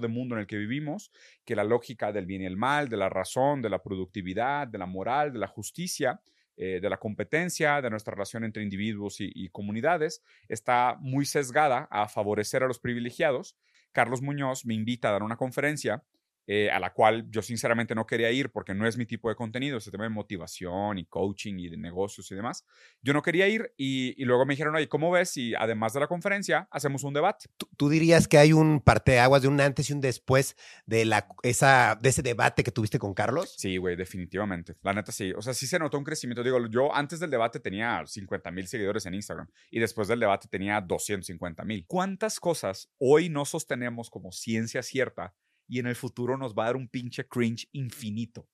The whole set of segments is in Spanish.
de mundo en el que vivimos, que la lógica del bien y el mal, de la razón, de la productividad, de la moral, de la justicia, eh, de la competencia, de nuestra relación entre individuos y, y comunidades, está muy sesgada a favorecer a los privilegiados. Carlos Muñoz me invita a dar una conferencia eh, a la cual yo sinceramente no quería ir porque no es mi tipo de contenido, ese tema de motivación y coaching y de negocios y demás. Yo no quería ir y, y luego me dijeron, oye, ¿cómo ves si además de la conferencia hacemos un debate? ¿Tú, tú dirías que hay un parteaguas de un antes y un después de, la, esa, de ese debate que tuviste con Carlos? Sí, güey, definitivamente. La neta sí. O sea, sí se notó un crecimiento. Digo, yo antes del debate tenía 50 mil seguidores en Instagram y después del debate tenía 250 mil. ¿Cuántas cosas hoy no sostenemos como ciencia cierta y en el futuro nos va a dar un pinche cringe infinito?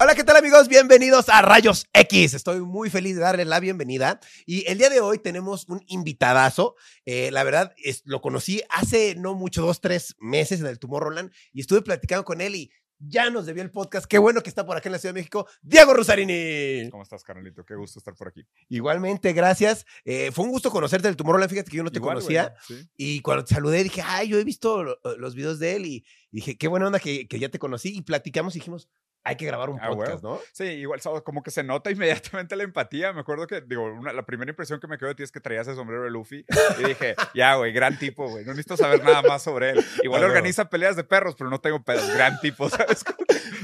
Hola, ¿qué tal amigos? Bienvenidos a Rayos X. Estoy muy feliz de darles la bienvenida. Y el día de hoy tenemos un invitadazo. Eh, la verdad, es, lo conocí hace no mucho, dos, tres meses en el Tomorrowland y estuve platicando con él y ya nos debió el podcast. Qué bueno que está por acá en la Ciudad de México, Diego Rusarini. ¿Cómo estás, carnalito? Qué gusto estar por aquí. Igualmente, gracias. Eh, fue un gusto conocerte del Tomorrowland. Fíjate que yo no te Igual, conocía. Y cuando te saludé dije, ay, yo he visto lo- los videos de él y, y dije, qué buena onda que, que ya te conocí y platicamos y dijimos, hay que grabar un Ah, podcast, huevo. ¿no? Sí, igual, ¿sabes? como que se nota inmediatamente la empatía. Me acuerdo que, digo, una- la primera impresión que me quedó de ti es que traías el sombrero de Luffy. Y dije, ya, güey, gran tipo, güey. No necesito saber nada más sobre él. Igual Ah, organiza peleas de perros, pero no tengo pedos. Gran tipo, ¿sabes?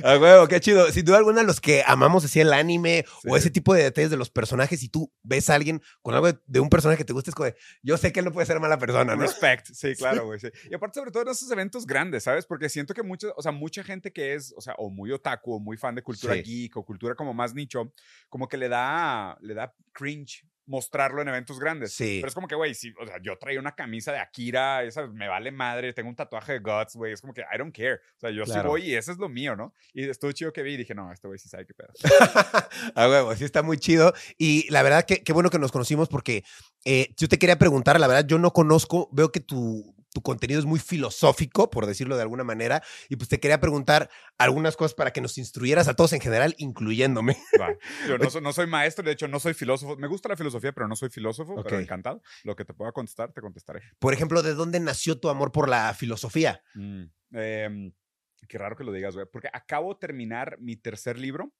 A huevo, qué chido. Sin duda alguna, los que amamos así el anime o Sí. ese tipo de detalles de los personajes, si tú ves a alguien con algo de, de un personaje que te gusta, es como de, yo sé que él no puede ser mala persona, ¿no? Respect, sí, claro, güey. Sí. Y aparte, sobre todo en esos eventos grandes, ¿sabes? Porque siento que mucha, o sea, mucha gente que es, o sea, o muy otaku, o muy fan de cultura Sí. geek, o cultura como más nicho, como que le da, le da cringe mostrarlo en eventos grandes. Sí. Pero es como que, güey, sí, o sea, yo traía una camisa de Akira, esa me vale madre, tengo un tatuaje de Guts, güey, es como que I don't care. O sea, yo sí Claro. voy y eso es lo mío, ¿no? Y estuvo chido que vi y dije, no, este güey sí sabe qué pedo. A huevo, sí está muy chido. Y la verdad, que qué bueno que nos conocimos porque eh, yo te quería preguntar, la verdad, yo no conozco, veo que tu, tu contenido es muy filosófico, por decirlo de alguna manera, y pues te quería preguntar algunas cosas para que nos instruyeras a todos en general, incluyéndome. Va. Yo no, soy- no soy maestro, de hecho, no soy filósofo. Me gusta la filosofía, pero no soy filósofo, pero encantado. Lo que te pueda contestar, te contestaré. Por ejemplo, ¿de dónde nació tu amor por la filosofía? Mm, em, qué raro que lo digas, güey. Porque acabo de terminar mi tercer libro.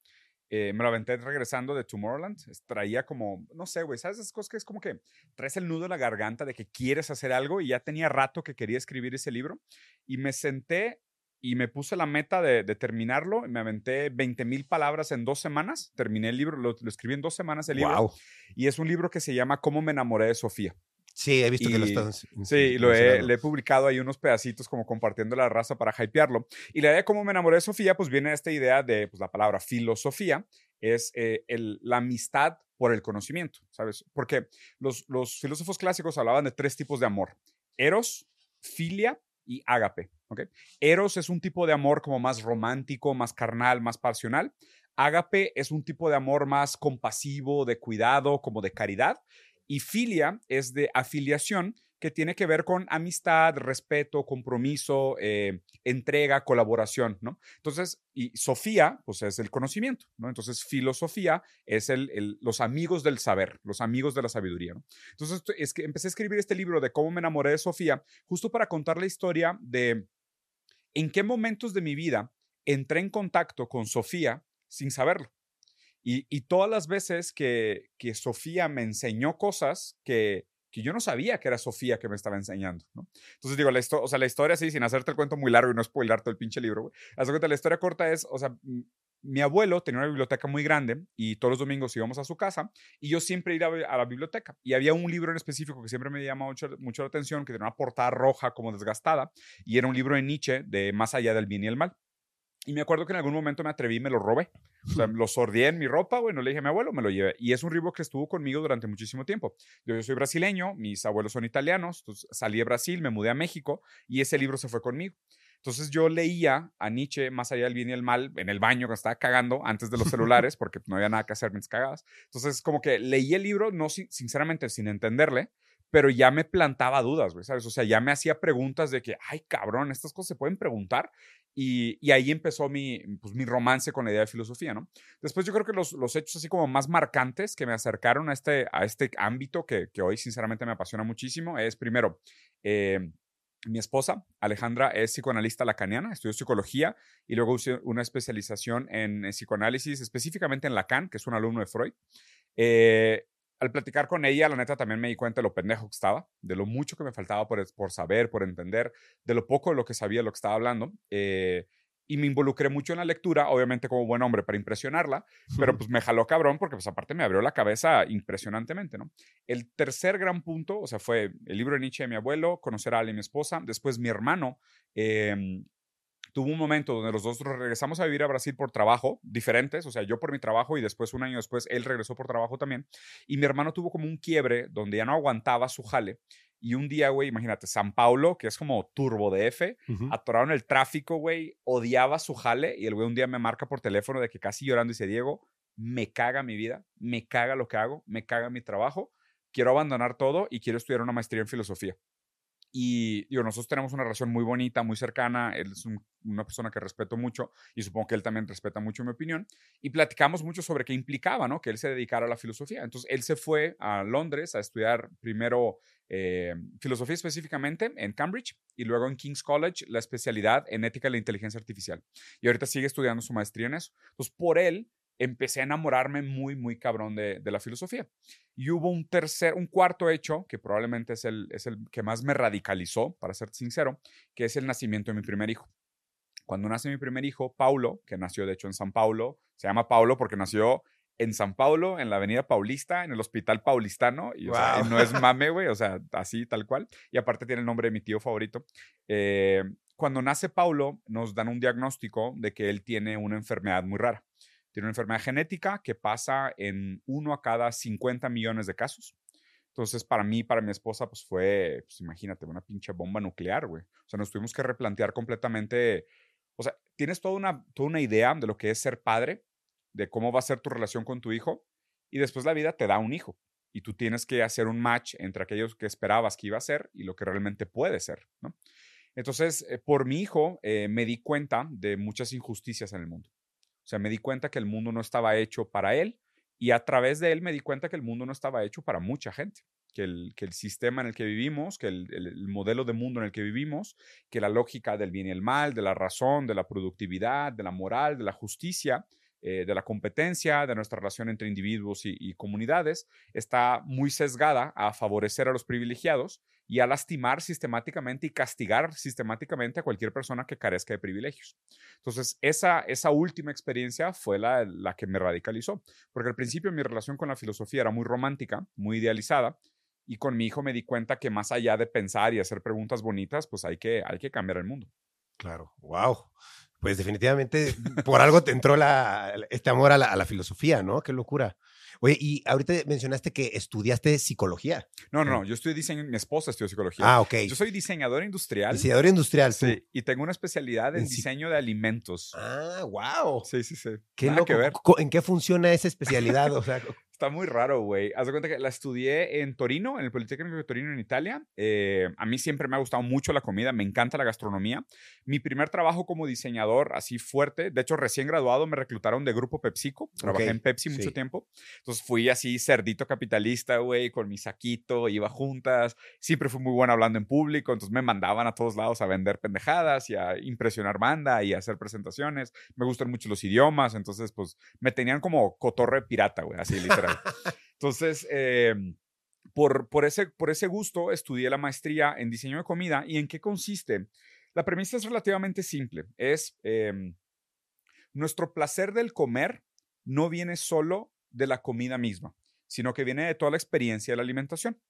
Eh, me lo aventé regresando de Tomorrowland. Traía como, no sé, güey, ¿sabes esas cosas que es como que traes el nudo en la garganta de que quieres hacer algo y ya tenía rato que quería escribir ese libro? Y me senté y me puse la meta de, de terminarlo. y Me aventé 20 mil palabras en dos semanas. Terminé el libro, lo, lo escribí en dos semanas el libro. Y es un libro que se llama Cómo me enamoré de Sofía. Sí, he visto que lo estás. Sí, lo he, mencionando. le he publicado ahí unos pedacitos como compartiendo la raza para hypearlo. Y la idea de cómo me enamoré de Sofía, pues viene de esta idea de pues, la palabra filosofía, es eh, el- la amistad por el conocimiento, ¿sabes? Porque los, los filósofos clásicos hablaban de tres tipos de amor, eros, filia y ágape, ¿ok? Eros es un tipo de amor como más romántico, más carnal, más pasional. Ágape es un tipo de amor más compasivo, de cuidado, como de caridad. Y filia es de afiliación, que tiene que ver con amistad, respeto, compromiso, eh, entrega, colaboración, ¿no? Entonces, y Sofía, pues es el conocimiento, ¿no? Entonces, filosofía es el, el- los amigos del saber, los amigos de la sabiduría, ¿no? Entonces, es que empecé a escribir este libro de cómo me enamoré de Sofía, justo para contar la historia de en qué momentos de mi vida entré en contacto con Sofía sin saberlo. Y, todas las veces que, que Sofía me enseñó cosas que, que yo no sabía que era Sofía que me estaba enseñando, ¿no? Entonces digo, la, o sea, la historia así, sin hacerte el cuento muy largo y no spoilar todo el pinche libro, güey. La historia corta es, o sea, mi abuelo tenía una biblioteca muy grande y todos los domingos íbamos a su casa y yo siempre iba a la biblioteca. Y había un libro en específico que siempre me llamaba mucho, mucho la atención, que tenía una portada roja como desgastada y era un libro de Nietzsche de Más allá del bien y el mal. Y me acuerdo que en algún momento me atreví y me lo robé. O sea, lo sordié en mi ropa, güey, no le dije a mi abuelo, me lo llevé. Y es un libro que estuvo conmigo durante muchísimo tiempo. Yo, yo soy brasileño, mis abuelos son italianos, entonces salí de Brasil, me mudé a México y ese libro se fue conmigo. Entonces yo leía a Nietzsche, Más allá del bien y el mal, en el baño que estaba cagando antes de los celulares, porque no había nada que hacer mientras cagadas. Entonces como que leí el libro, no sinceramente sin entenderle, pero ya me plantaba dudas, güey, ¿sabes? O sea, ya me hacía preguntas de que, ay, cabrón, estas cosas se pueden preguntar. Y, y ahí empezó mi, pues, mi romance con la idea de filosofía, ¿no? Después yo creo que los, los hechos así como más marcantes que me acercaron a este, a este ámbito que, que hoy sinceramente me apasiona muchísimo es, primero, eh, mi esposa, Alejandra, es psicoanalista lacaniana, estudió psicología y luego hizo una especialización en, psicoanálisis, específicamente en Lacan, que es un alumno de Freud. Eh, al platicar con ella, la neta también me di cuenta de lo pendejo que estaba, de lo mucho que me faltaba por, por saber, por entender, de lo poco de lo que sabía, lo que estaba hablando. Eh, y me involucré mucho en la lectura, obviamente como buen hombre para impresionarla, pero pues me jaló cabrón porque pues aparte me abrió la cabeza impresionantemente, ¿no? El tercer gran punto, o sea, fue el libro de Nietzsche de mi abuelo, conocer a Ale, mi esposa, después mi hermano, eh, tuvo un momento donde los dos regresamos a vivir a Brasil por trabajo, diferentes, o sea, yo por mi trabajo y después un año después él regresó por trabajo también, y mi hermano tuvo como un quiebre donde ya no aguantaba su jale. Y un día, güey, imagínate, San Paulo, que es como turbo de F, atoraron el tráfico, güey, odiaba su jale y el güey un día me marca por teléfono de que casi llorando dice, Diego, me caga mi vida, me caga lo que hago, me caga mi trabajo, quiero abandonar todo y quiero estudiar una maestría en filosofía. Y digo, nosotros tenemos una relación muy bonita, muy cercana. Él es una persona que respeto mucho y supongo que él también respeta mucho mi opinión. Y platicamos mucho sobre qué implicaba, ¿no? Que él se dedicara a la filosofía. Entonces, él se fue a Londres a estudiar primero eh, filosofía específicamente en Cambridge y luego en King's College la especialidad en ética de la inteligencia artificial. Y ahorita sigue estudiando su maestría en eso. Entonces, por él, empecé a enamorarme muy, muy cabrón de, la filosofía. Y hubo un tercer, un cuarto hecho, que probablemente es el, es el que más me radicalizó, para ser sincero, que es el nacimiento de mi primer hijo. Cuando nace mi primer hijo, Paulo, que nació de hecho en San Paulo, se llama Paulo porque nació en San Paulo, en la Avenida Paulista, en el Hospital Paulistano, y, no es mame, güey, o sea, así tal cual. Y aparte tiene el nombre de mi tío favorito. Eh, cuando nace Paulo, nos dan un diagnóstico de que él tiene una enfermedad muy rara. Tiene una enfermedad genética que pasa en uno a cada 50 millones de casos. Entonces, para mí, para mi esposa, pues fue, pues imagínate, una pinche bomba nuclear, güey. O sea, nos tuvimos que replantear completamente. O sea, tienes toda una, toda una idea de lo que es ser padre, de cómo va a ser tu relación con tu hijo, y después la vida te da un hijo. Y tú tienes que hacer un match entre aquellos que esperabas que iba a ser y lo que realmente puede ser, ¿no? Entonces, eh, por mi hijo, eh, me di cuenta de muchas injusticias en el mundo. O sea, me di cuenta que el mundo no estaba hecho para él y a través de él me di cuenta que el mundo no estaba hecho para mucha gente. Que el, que el sistema en el que vivimos, que el, el, modelo de mundo en el que vivimos, que la lógica del bien y el mal, de la razón, de la productividad, de la moral, de la justicia, eh, de la competencia, de nuestra relación entre individuos y, comunidades, está muy sesgada a favorecer a los privilegiados y a lastimar sistemáticamente y castigar sistemáticamente a cualquier persona que carezca de privilegios. Entonces, esa, esa última experiencia fue la, la que me radicalizó, porque al principio mi relación con la filosofía era muy romántica, muy idealizada, y con mi hijo me di cuenta que más allá de pensar y hacer preguntas bonitas, pues hay que, hay que cambiar el mundo. Claro, wow pues definitivamente por algo te entró la, este amor a la, filosofía, ¿no? Qué locura. Oye, y ahorita mencionaste que estudiaste psicología. No, no, no, yo estudié diseño, mi esposa estudió psicología. Ah, ok. Yo soy diseñador industrial. Diseñador industrial, sí. Y tengo una especialidad en, diseño de alimentos. Ah, wow. Sí, sí, sí. ¿Qué loco. ver. ¿En qué funciona esa especialidad? O sea, Está muy raro, güey. Haz de cuenta que la estudié en Torino, en el Politécnico de Torino, en Italia. Eh, a mí siempre me ha gustado mucho la comida, me encanta la gastronomía. Mi primer trabajo como diseñador, así fuerte, de hecho, recién graduado, me reclutaron de Grupo PepsiCo. Trabajé en Pepsi mucho tiempo. Entonces fui así cerdito capitalista, güey, con mi saquito, iba juntas. Siempre fui muy bueno hablando en público, entonces me mandaban a todos lados a vender pendejadas y a impresionar banda y a hacer presentaciones. Me gustan mucho los idiomas, entonces, pues me tenían como cotorre pirata, güey, así literal. Entonces, em, por, ese, gusto estudié la maestría en diseño de comida. ¿Y en qué consiste? La premisa es relativamente simple. Es em, nuestro placer del comer no viene solo de la comida misma, sino que viene de toda la experiencia de la alimentación.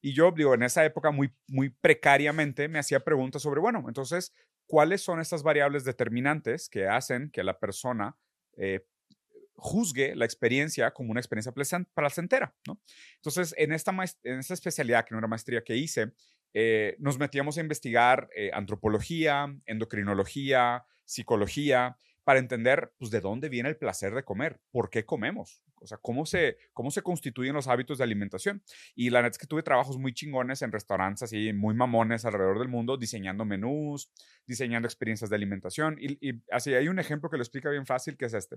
Y yo, digo, en esa época muy, muy precariamente me hacía preguntas sobre, bueno, entonces, cuáles son estas variables determinantes que hacen que la persona eh, juzgue la experiencia como una experiencia placentera, ¿no? Entonces, en esta, en esta especialidad, que no era maestría que hice, eh, nos metíamos a investigar eh, antropología, endocrinología, psicología, para entender pues, de dónde viene el placer de comer, por qué comemos, o sea, cómo se, cómo se constituyen los hábitos de alimentación. Y la neta es que tuve trabajos muy chingones en restaurantes así, muy mamones alrededor del mundo, diseñando menús, diseñando experiencias de alimentación. Y, y así hay un ejemplo que lo explica bien fácil, que es este.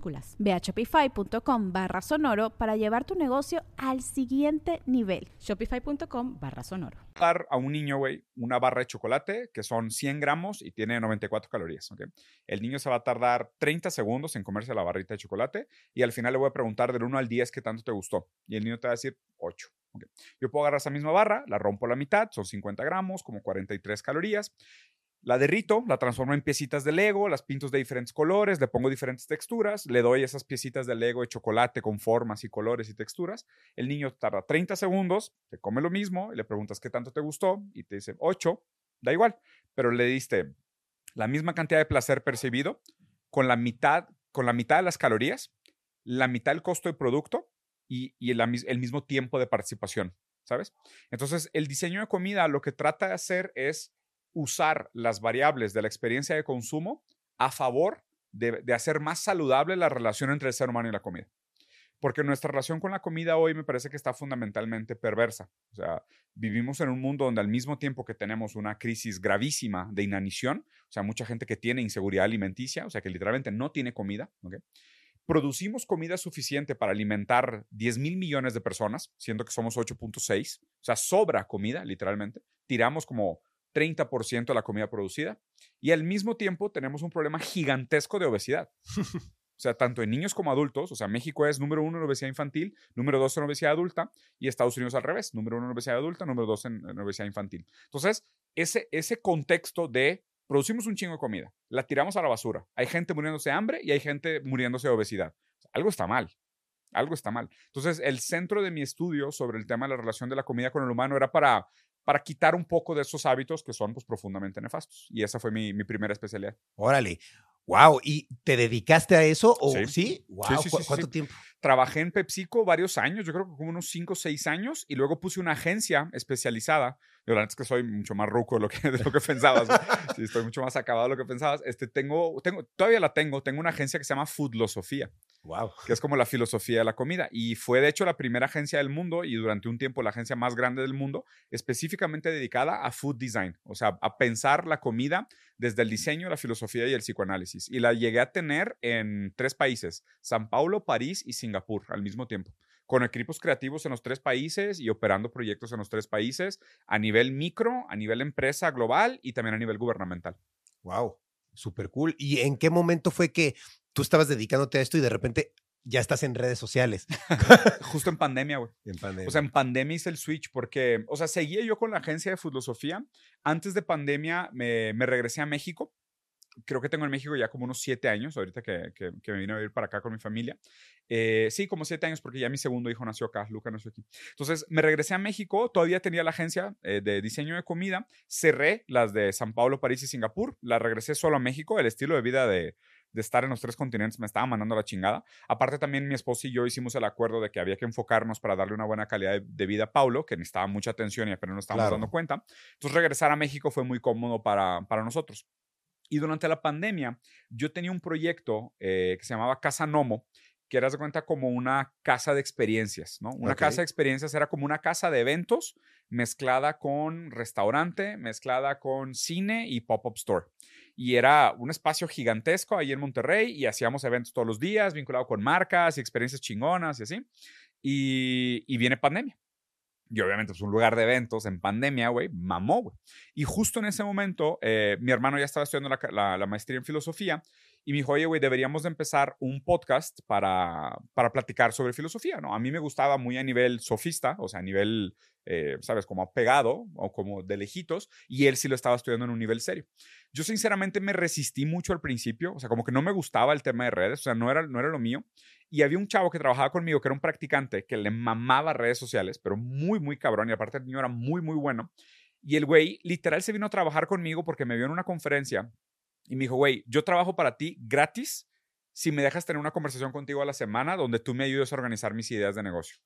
Ve a shopify.com barra sonoro para llevar tu negocio al siguiente nivel. Shopify.com barra sonoro. Dar a un niño, güey, una barra de chocolate que son 100 gramos y tiene 94 calorías. ¿okay? El niño se va a tardar 30 segundos en comerse la barrita de chocolate y al final le voy a preguntar del 1 al 10 qué tanto te gustó. Y el niño te va a decir 8. Yo puedo agarrar esa misma barra, la rompo a la mitad, son 50 gramos, como 43 calorías. La derrito, la transformo en piecitas de Lego, las pinto de diferentes colores, le pongo diferentes texturas, le doy esas piecitas de Lego de chocolate con formas y colores y texturas. El niño tarda 30 segundos, te come lo mismo y le preguntas qué tanto te gustó y te dice 8, da igual, pero le diste la misma cantidad de placer percibido con la mitad, con la mitad de las calorías, la mitad del costo de producto y, el, el mismo tiempo de participación, ¿sabes? Entonces, el diseño de comida lo que trata de hacer es usar las variables de la experiencia de consumo a favor de, hacer más saludable la relación entre el ser humano y la comida. Porque nuestra relación con la comida hoy me parece que está fundamentalmente perversa. O sea, vivimos en un mundo donde al mismo tiempo que tenemos una crisis gravísima de inanición, o sea, mucha gente que tiene inseguridad alimenticia, o sea, que literalmente no tiene comida, producimos comida suficiente para alimentar 10 mil millones de personas, siendo que somos 8.6, o sea, sobra comida, literalmente. Tiramos como 30% de la comida producida. Y al mismo tiempo tenemos un problema gigantesco de obesidad. O sea, tanto en niños como adultos, o sea, México es número uno en obesidad infantil, número dos en obesidad adulta, y Estados Unidos al revés, número uno en obesidad adulta, número dos en, obesidad infantil. Entonces, ese, ese contexto de producimos un chingo de comida, la tiramos a la basura, hay gente muriéndose de hambre y hay gente muriéndose de obesidad. Algo está mal, algo está mal. Entonces, el centro de mi estudio sobre el tema de la relación de la comida con el humano era para para quitar un poco de esos hábitos que son pues, profundamente nefastos. Y esa fue mi, mi primera especialidad. Órale. Wow, ¿y te dedicaste a eso? ¿O, sí. ¿Sí? Wow, ¿Cuánto tiempo? Trabajé en PepsiCo varios años, yo creo que como unos 5 o 6 años, y luego puse una agencia especializada. Yo la verdad es que soy mucho más ruco de lo que, de lo que pensabas. sí, estoy mucho más acabado de lo que pensabas. Este, tengo, tengo, todavía la tengo, tengo una agencia que se llama Foodlosofía. Wow. Que es como la filosofía de la comida. Y fue de hecho la primera agencia del mundo y durante un tiempo la agencia más grande del mundo, específicamente dedicada a food design, o sea, a pensar la comida desde el diseño, la filosofía y el psicoanálisis. Y la llegué a tener en tres países, San Paulo, París y Singapur al mismo tiempo con equipos creativos en los tres países y operando proyectos en los tres países a nivel micro, a nivel empresa global y también a nivel gubernamental. Wow, súper cool. ¿Y en qué momento fue que tú estabas dedicándote a esto y de repente ya estás en redes sociales? Justo en pandemia, güey. En pandemia. O sea, en pandemia hice el switch porque, o sea, seguía yo con la agencia de filosofía. Antes de pandemia me, me regresé a México creo que tengo en México ya como unos siete años, ahorita que, que, me vine a vivir para acá con mi familia. Eh, sí, como siete años, porque ya mi segundo hijo nació acá, Luca nació aquí. Entonces, me regresé a México, todavía tenía la agencia eh, de diseño de comida, cerré las de San Pablo, París y Singapur, la regresé solo a México, el estilo de vida de, de estar en los tres continentes me estaba mandando la chingada. Aparte también mi esposa y yo hicimos el acuerdo de que había que enfocarnos para darle una buena calidad de, vida a Paulo, que necesitaba mucha atención y apenas nos estábamos dando cuenta. Entonces regresar a México fue muy cómodo para, para nosotros. Y durante la pandemia, yo tenía un proyecto eh, que se llamaba Casa Nomo, que eras de cuenta como una casa de experiencias, ¿no? Una casa de experiencias era como una casa de eventos mezclada con restaurante, mezclada con cine y pop-up store. Y era un espacio gigantesco ahí en Monterrey y hacíamos eventos todos los días vinculado con marcas y experiencias chingonas y así. Y, y viene pandemia. Y obviamente, pues un lugar de eventos en pandemia, güey, mamó, güey. Y justo en ese momento, eh, mi hermano ya estaba estudiando la, la maestría en filosofía y me dijo, oye, güey, deberíamos de empezar un podcast para, para platicar sobre filosofía, ¿no? A mí me gustaba muy a nivel sofista, o sea, a nivel, eh, ¿sabes? Como pegado o como de lejitos, y él sí lo estaba estudiando en un nivel serio. Yo sinceramente me resistí mucho al principio, o sea, como que no me gustaba el tema de redes, o sea, no era, no era lo mío. Y había un chavo que trabajaba conmigo, que era un practicante, que le mamaba redes sociales, pero muy, muy cabrón, y aparte el niño era muy, muy bueno. Y el güey literal se vino a trabajar conmigo porque me vio en una conferencia y me dijo, güey, yo trabajo para ti gratis si me dejas tener una conversación contigo a la semana donde tú me ayudes a organizar mis ideas de negocio.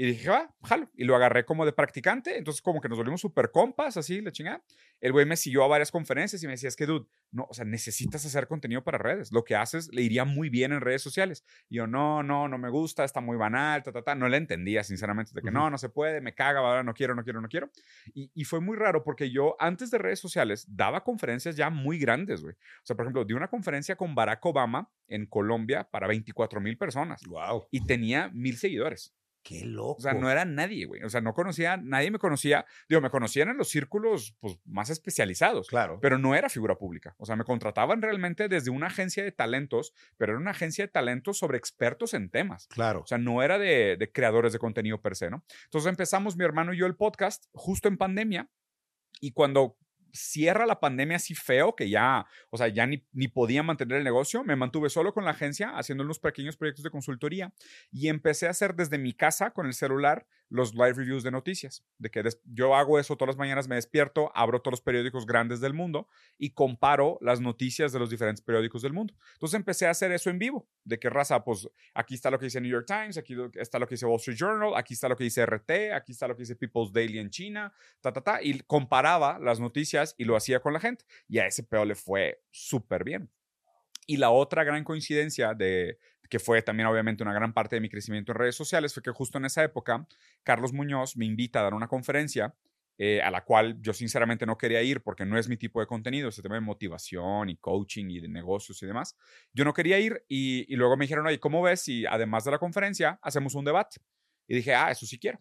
Y dije, va, jalo. Y lo agarré como de practicante. Entonces, como que nos volvimos súper compas, así, la chingada. El güey me siguió a varias conferencias y me decía, es que, dude, no, o sea, necesitas hacer contenido para redes. Lo que haces le iría muy bien en redes sociales. Y yo, no, no, no me gusta, está muy banal, ta, ta, ta. No le entendía, sinceramente, de que Ujú. no, no se puede, me caga, ahora no quiero, no quiero, no quiero. Y, y fue muy raro porque yo, antes de redes sociales, daba conferencias ya muy grandes, güey. O sea, por ejemplo, di una conferencia con Barack Obama en Colombia para 24 mil personas Wow. y tenía mil seguidores. Qué loco. O sea, no era nadie, güey. O sea, no conocía, nadie me conocía. Digo, me conocían en los círculos pues, más especializados, Claro. pero no era figura pública. O sea, me contrataban realmente desde una agencia de talentos, pero era una agencia de talentos sobre expertos en temas. claro. O sea, no era de, de creadores de contenido per se, ¿no? Entonces empezamos mi hermano y yo el podcast justo en pandemia y cuando cierra la pandemia así feo que ya, o sea, ya ni, ni podía mantener el negocio, me mantuve solo con la agencia haciendo unos pequeños proyectos de consultoría y empecé a hacer desde mi casa con el celular los live reviews de noticias, de que yo hago eso todas las mañanas, me despierto, abro todos los periódicos grandes del mundo y comparo las noticias de los diferentes periódicos del mundo. Entonces empecé a hacer eso en vivo, de que raza, pues aquí está lo que dice New York Times, aquí está lo que dice Wall Street Journal, aquí está lo que dice RT, aquí está lo que dice People's Daily en China, ta, ta, ta, y comparaba las noticias y lo hacía con la gente. Y a ese pedo le fue súper bien. Y la otra gran coincidencia de que fue también obviamente una gran parte de mi crecimiento en redes sociales fue que justo en esa época Carlos Muñoz me invita a dar una conferencia eh, a la cual yo sinceramente no quería ir porque no es mi tipo de contenido, ese tema de motivación y coaching y de negocios y demás. Yo no quería ir y, luego me dijeron, oye, ¿cómo ves si además de la conferencia hacemos un debate? Y dije, ah, eso sí quiero.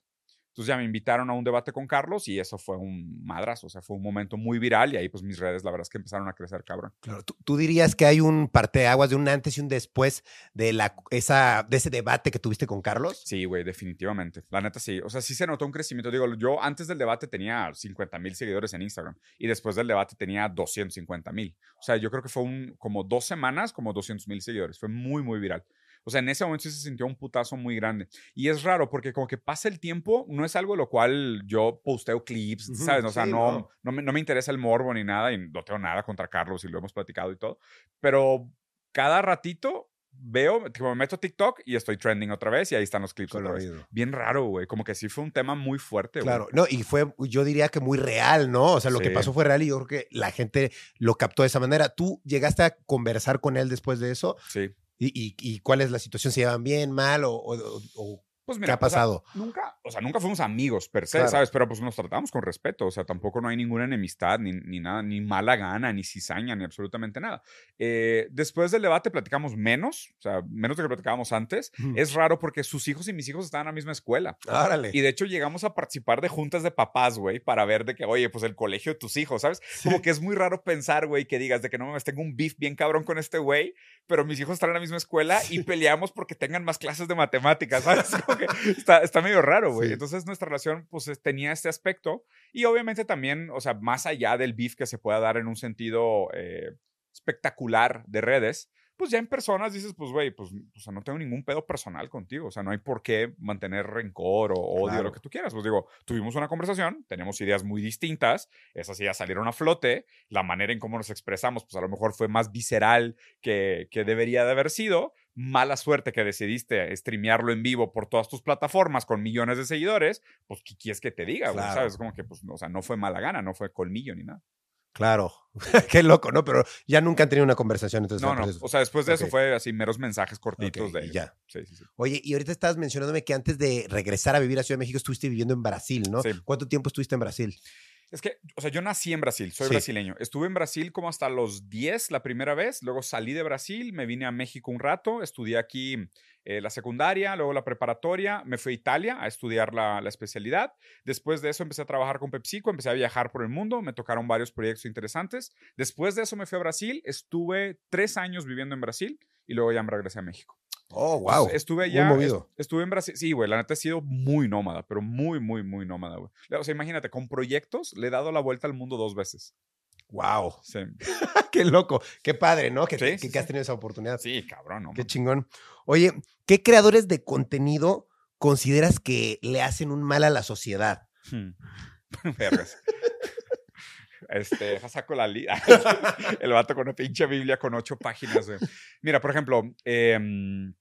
Entonces ya me invitaron a un debate con Carlos y eso fue un madrazo, o sea, fue un momento muy viral y ahí pues mis redes la verdad es que empezaron a crecer, cabrón. Claro, ¿Tú, tú dirías que hay un parteaguas de un antes y un después de, la, esa, de ese debate que tuviste con Carlos. Sí, güey, definitivamente. La neta sí. O sea, sí se notó un crecimiento. Digo, yo antes del debate tenía 50 mil seguidores en Instagram y después del debate tenía 250 mil. O sea, yo creo que fue un, como dos semanas, como 200 mil seguidores. Fue muy, muy viral. O sea, en ese momento sí se sintió un putazo muy grande. Y es raro porque como que pasa el tiempo, no es algo lo cual yo posteo clips, Ujú, ¿sabes? O sea, sí, no, no. no. me, no me interesa el morbo ni nada y no tengo nada contra Carlos y lo hemos platicado y todo. Pero cada ratito veo, tipo, me meto a TikTok y estoy trending otra vez y ahí están los clips otra vez. Bien raro, güey. Como que sí fue un tema muy fuerte. Claro, no, y fue, yo diría que muy real, ¿no? O sea, lo que Sí. pasó fue real y yo creo que la gente lo captó de esa manera. ¿Tú llegaste a conversar con él después de eso? Sí. ¿Y, y, cuál es la situación? ¿Se llevan bien, mal o, o- o- Pues qué mira, ha pasado? o sea, nunca, o sea, nunca fuimos amigos per se, Claro. ¿sabes? Pero pues nos tratamos con respeto, o sea, tampoco no hay ninguna enemistad, ni, ni nada, ni mala gana, ni cizaña, ni absolutamente nada. Eh, después del debate platicamos menos, o sea, menos de lo que platicábamos antes. Es raro porque sus hijos y mis hijos estaban en la misma escuela. Árale. Y de hecho llegamos a participar de juntas de papás, güey, para ver de que, oye, pues el colegio de tus hijos, ¿sabes? Como que es muy raro pensar, güey, que digas de que no mames, tengo un beef bien cabrón con este güey, pero mis hijos están en la misma escuela y peleamos porque tengan más clases de matemáticas, ¿sabes? Como que está, está medio raro, güey. Sí. Entonces nuestra relación, pues es- tenía este aspecto y obviamente también, o sea, más allá del beef que se pueda dar en un sentido eh, espectacular de redes, pues ya en personas dices, pues, güey, pues, o sea, no tengo ningún pedo personal contigo. O sea, no hay por qué mantener rencor o odio, Claro. lo que tú quieras. Pues digo, tuvimos una conversación, tenemos ideas muy distintas, esas ideas salieron a flote, la manera en cómo nos expresamos, pues a lo mejor fue más visceral que, que debería de haber sido. Mala suerte que decidiste streamearlo en vivo por todas tus plataformas con millones de seguidores, pues, ¿qué quieres que te diga? Claro. ¿Sabes? Como que, pues, o sea, no fue mala gana, no fue colmillo ni nada. Claro. Qué loco, ¿no? Pero ya nunca han tenido una conversación. Entonces, No, no. proceso. O sea, después de eso fue así meros mensajes cortitos de. y ya. Sí, sí, sí. Oye, y ahorita estabas mencionándome que antes de regresar a vivir a Ciudad de México estuviste viviendo en Brasil, ¿no? Sí. ¿Cuánto tiempo estuviste en Brasil? Es que, o sea, yo nací en Brasil, soy Sí. brasileño. Estuve en Brasil como hasta los 10 la primera vez, luego salí de Brasil, me vine a México un rato, estudié aquí eh, la secundaria, luego la preparatoria, me fui a Italia a estudiar la, la especialidad. Después de eso empecé a trabajar con PepsiCo, empecé a viajar por el mundo, me tocaron varios proyectos interesantes. Después de eso me fui a Brasil, estuve tres años viviendo en Brasil y luego ya me regresé a México. Oh, Entonces, wow. Estuve Muy allá. est- movido. estuve en Brasil. Sí, güey. La neta he sido muy nómada, pero muy, muy, muy nómada, güey. O sea, imagínate, con proyectos le he dado la vuelta al mundo dos veces. Wow. Sí, Qué loco. Qué padre, ¿no? Que, Sí, que- sí, que has tenido esa oportunidad. sí cabrón, ¿no? Qué chingón. Oye, ¿qué creadores de contenido consideras que le hacen un mal a la sociedad? Hmm. Vergas. Este, deja saco la li- El vato con una pinche Biblia con ocho páginas. güey. Mira, por ejemplo, em,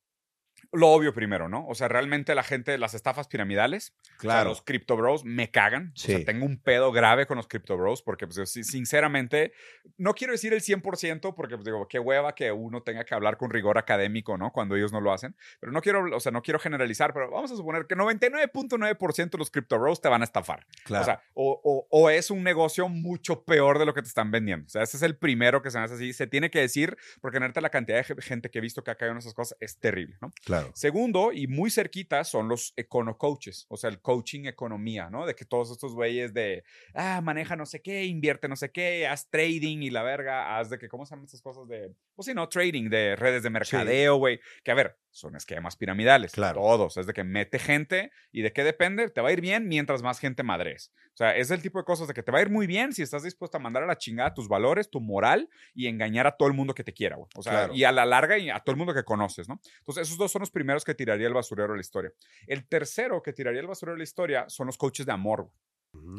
lo obvio primero, ¿no? O sea, realmente la gente, las estafas piramidales, o sea, los crypto bros me cagan. O sea, Sí. tengo un pedo grave con los crypto bros porque, pues, sí- sinceramente, no quiero decir el 100% porque, pues, digo, qué hueva que uno tenga que hablar con rigor académico, ¿no? Cuando ellos no lo hacen. Pero no quiero, o sea, no quiero generalizar, pero vamos a suponer que 99.9% de los crypto bros te van a estafar. Claro. O sea, o, o- o es un negocio mucho peor de lo que te están vendiendo. O sea, ese es el primero que se me hace así. Se tiene que decir, porque neta la cantidad de ge- gente que he visto que ha caído en esas cosas es terrible, ¿no? Claro. Segundo, y muy cerquita, son los econo coaches, o sea, el coaching economía, ¿no? De que todos estos güeyes de, ah, maneja no sé qué, invierte no sé qué, haz trading y la verga, haz de que, ¿cómo se llaman estas cosas de, pues sí, no, trading, de redes de mercadeo, güey? Que a ver, son esquemas piramidales, Claro. todos, es de que mete gente y de qué depende, te va a ir bien mientras más gente madres. O sea, es el tipo de cosas de que te va a ir muy bien si estás dispuesto a mandar a la chingada tus valores, tu moral y engañar a todo el mundo que te quiera, güey. O sea, Claro. y a la larga y a todo el mundo que conoces, ¿no? Entonces, esos dos son los primeros que tiraría el basurero de la historia. El tercero que tiraría el basurero de la historia son los coaches de amor,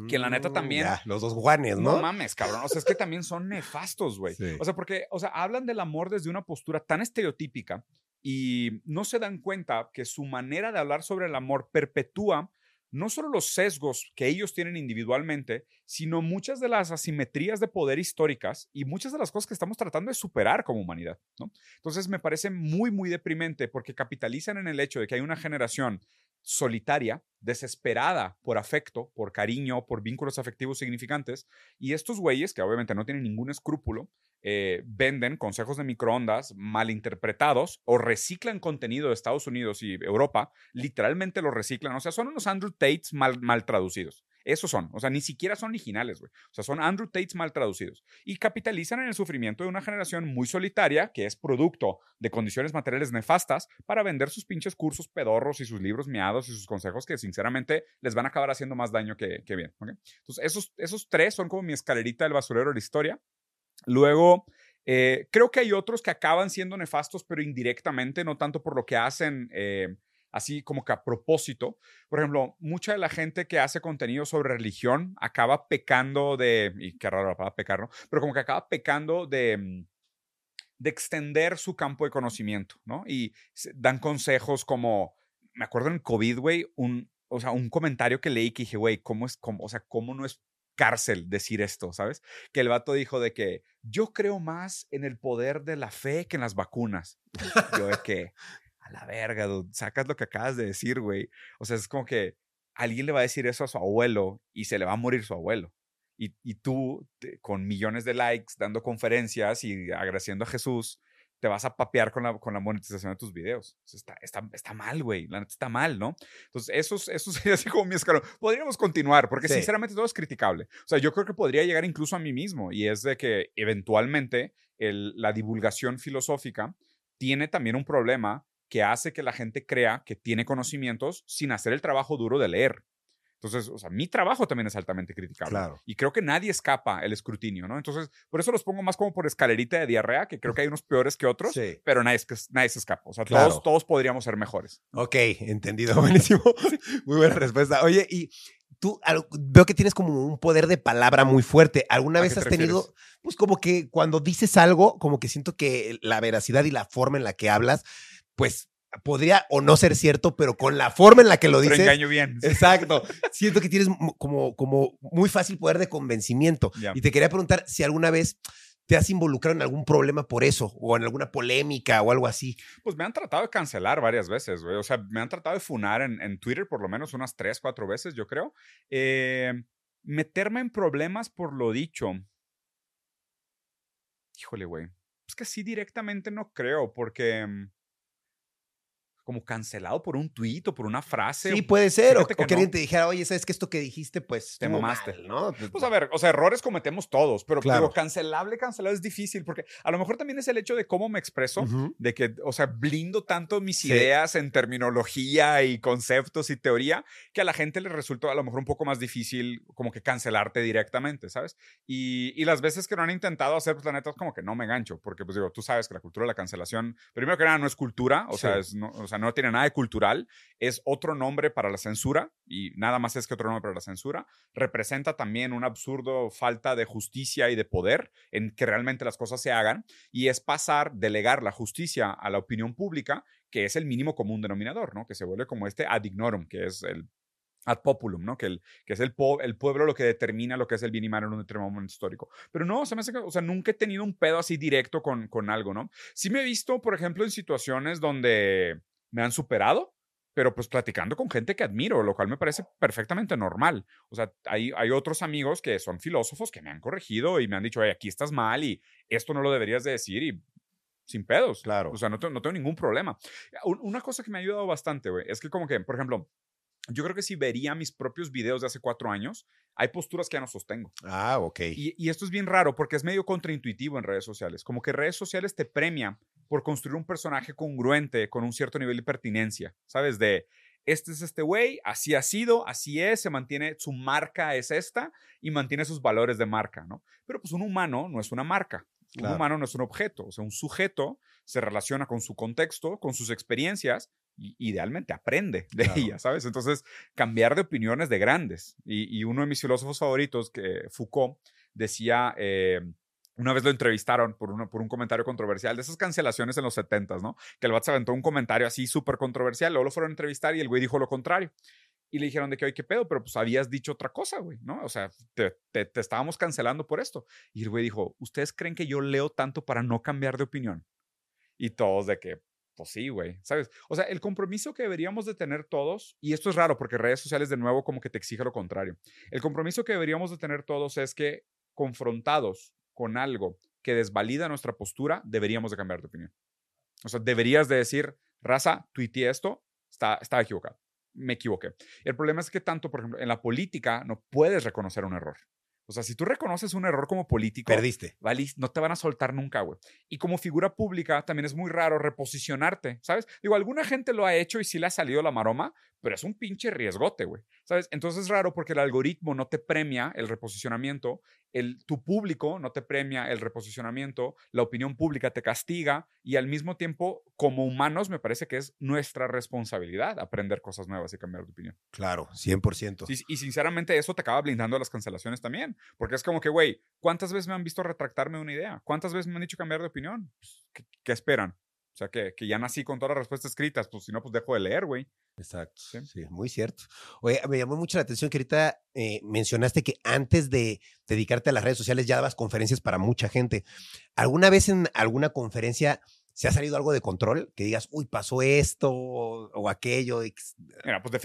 que la neta Mm, también- ya, los dos Juanes, No ¿no? mames, cabrón. O sea, es que también son nefastos, güey. Sí. O sea, porque, o sea, hablan del amor desde una postura tan estereotípica y no se dan cuenta que su manera de hablar sobre el amor perpetúa no solo los sesgos que ellos tienen individualmente, sino muchas de las asimetrías de poder históricas y muchas de las cosas que estamos tratando de superar como humanidad. Entonces me parece muy, muy deprimente porque capitalizan en el hecho de que hay una generación solitaria, desesperada por afecto, por cariño, por vínculos afectivos significantes, y estos güeyes, que obviamente no tienen ningún escrúpulo, eh, venden consejos de microondas malinterpretados o reciclan contenido de Estados Unidos y Europa, literalmente lo reciclan, o sea, son unos Andrew Tates mal, mal traducidos. Esos son, o sea, ni siquiera son originales, güey. O sea, son Andrew Tates mal traducidos. Y capitalizan en el sufrimiento de una generación muy solitaria, que es producto de condiciones materiales nefastas, para vender sus pinches cursos pedorros y sus libros miados y sus consejos que sinceramente les van a acabar haciendo más daño que, que bien. Entonces, esos, esos tres son como mi escalerita del basurero de la historia. Luego, eh, creo que hay otros que acaban siendo nefastos, pero indirectamente, no tanto por lo que hacen. eh, así como que a propósito. Por ejemplo, mucha de la gente que hace contenido sobre religión acaba pecando de, y qué raro palabra pecar, ¿no? Pero como que acaba pecando de, mm, de extender su campo de conocimiento, ¿no? Y dan consejos como, me acuerdo en COVID, güey, un, o sea, un comentario que leí que dije, güey, ¿cómo es, cómo, o sea, cómo no es cárcel decir esto, ¿sabes? Que el vato dijo de que yo creo más en el poder de la fe que en las vacunas. Yo de que, a la verga, dude, sacas lo que acabas de decir, güey. O sea, es como que alguien le va a decir eso a su abuelo y se le va a morir su abuelo. Y, y tú, te- con millones de likes, dando conferencias y agradeciendo a Jesús, te vas a papear con la, con la monetización de tus videos. O sea, está, está, está mal, güey. La neta está mal, ¿no? Entonces, eso, es- eso sería así como mi escalón. Podríamos continuar, porque Sí. sinceramente todo es criticable. O sea, yo creo que podría llegar incluso a mí mismo, y es de que eventualmente el- la divulgación filosófica tiene también un problema que hace que la gente crea que tiene conocimientos sin hacer el trabajo duro de leer. Entonces, o sea, mi trabajo también es altamente criticable. Claro. Y creo que nadie escapa el escrutinio, ¿no? Entonces, por eso los pongo más como por escalerita de diarrea, que creo que hay unos peores que otros, Sí. pero nadie, nadie se escapa. O sea, Claro. todos, todos podríamos ser mejores. Ok, entendido, buenísimo. Muy buena respuesta. Oye, y tú veo que tienes como un poder de palabra muy fuerte. ¿Alguna ¿A vez has te tenido, pues como que cuando dices algo, como que siento que la veracidad y la forma en la que hablas, pues podría o no ser cierto, pero con la forma en la que lo Pero dices. engaño bien. Exacto. Siento que tienes como, como muy fácil poder de convencimiento. Y te quería preguntar si alguna vez te has involucrado en algún problema por eso, o en alguna polémica o algo así. Pues me han tratado de cancelar varias veces, güey. O sea, me han tratado de funar en, en Twitter por lo menos unas tres, cuatro veces, yo creo. Eh, meterme en problemas por lo dicho. Híjole, güey. Es que sí directamente no creo, porque mm, como cancelado por un tuit o por una frase. Sí, puede ser. O, que o que alguien no. te dijera, oye, ¿sabes que esto que dijiste, pues, Te mamaste. mal, ¿no? Pues a ver, o sea, errores cometemos todos, pero Claro. digo, cancelable, cancelado es difícil, porque a lo mejor también es el hecho de cómo me expreso, de que, o sea, blindo tanto mis Sí. ideas en terminología y conceptos y teoría, que a la gente le resulta a lo mejor un poco más difícil como que cancelarte directamente, ¿sabes? Y, y las veces que lo han intentado hacer, pues la neta es como que no me gancho, porque pues digo, tú sabes que la cultura de la cancelación, primero que nada, no es cultura, o, sea, Sí. es no, o sea, no tiene nada de cultural, es otro nombre para la censura y nada más es que otro nombre para la censura, representa también un absurdo falta de justicia y de poder en que realmente las cosas se hagan y es pasar, delegar la justicia a la opinión pública, que es el mínimo común denominador, ¿no? Que se vuelve como este ad ignorum, que es el ad populum, ¿no? Que, el, que es el, el pueblo lo que determina lo que es el bien y mal en un determinado momento histórico. Pero no, se me hace que, o sea, nunca he tenido un pedo así directo con, con algo, ¿no? Sí me he visto, por ejemplo, en situaciones donde me han superado, pero pues platicando con gente que admiro, lo cual me parece perfectamente normal. O sea, hay, hay otros amigos que son filósofos que me han corregido y me han dicho, "Oye, aquí estás mal y esto no lo deberías de decir y sin pedos. Claro. O sea, no, te- no tengo ningún problema. Un- Una cosa que me ha ayudado bastante, güey, es que como que, por ejemplo, yo creo que si vería mis propios videos de hace cuatro años, hay posturas que ya no sostengo. Ah, ok. Y, y esto es bien raro porque es medio contraintuitivo en redes sociales. Como que redes sociales te premia por construir un personaje congruente con un cierto nivel de pertinencia, ¿sabes? De, este es este güey, así ha sido, así es, se mantiene, su marca es esta y mantiene sus valores de marca, ¿no? Pero pues un humano no es una marca. Claro. Un humano no es un objeto, o sea, un sujeto se relaciona con su contexto, con sus experiencias idealmente aprende de Claro. ellas, ¿sabes? Entonces, cambiar de opiniones de grandes. Y, y uno de mis filósofos favoritos, que Foucault, decía, eh, una vez lo entrevistaron por, una- por un comentario controversial de esas cancelaciones en los 70s, ¿no? Que el vato se aventó un comentario así súper controversial, luego lo fueron a entrevistar y el güey dijo lo contrario. Y le dijeron de que, oye, ¿qué pedo? Pero pues habías dicho otra cosa, güey, ¿no? O sea, te, te- te estábamos cancelando por esto. Y el güey dijo, ¿ustedes creen que yo leo tanto para no cambiar de opinión? Y todos de que, pues sí, güey, ¿sabes? O sea, el compromiso que deberíamos de tener todos, y esto es raro porque redes sociales de nuevo como que te exige lo contrario. El compromiso que deberíamos de tener todos es que confrontados con algo que desvalida nuestra postura, deberíamos de cambiar de opinión. O sea, deberías de decir, raza, tuiteé esto, está, estaba equivocado, me equivoqué. El problema es que tanto, por ejemplo, en la política no puedes reconocer un error. O sea, si tú reconoces un error como político, Perdiste. no te van a soltar nunca, güey. Y como figura pública también es muy raro reposicionarte, ¿sabes? Digo, alguna gente lo ha hecho y sí le ha salido la maroma, pero es un pinche riesgote, güey. ¿Sabes? Entonces es raro porque el algoritmo no te premia el reposicionamiento, el, tu público no te premia el reposicionamiento, la opinión pública te castiga y al mismo tiempo, como humanos, me parece que es nuestra responsabilidad aprender cosas nuevas y cambiar de opinión. Claro, 100%. Sí, y sinceramente eso te acaba blindando a las cancelaciones también, porque es como que, güey, ¿cuántas veces me han visto retractarme de una idea? ¿Cuántas veces me han dicho cambiar de opinión? Pues, ¿qué, qué esperan? O sea, que, que ya nací con todas las respuestas escritas, pues si no, pues dejo de leer, güey. Exacto. Sí. Sí. muy cierto. Oye, me llamó mucho la atención que ahorita eh, mencionaste que antes de dedicarte a las redes sociales ya dabas conferencias para mucha gente. ¿Alguna vez en alguna conferencia se ha salido algo de control? Que digas, uy, pasó esto o, o aquello. que- Mira, pues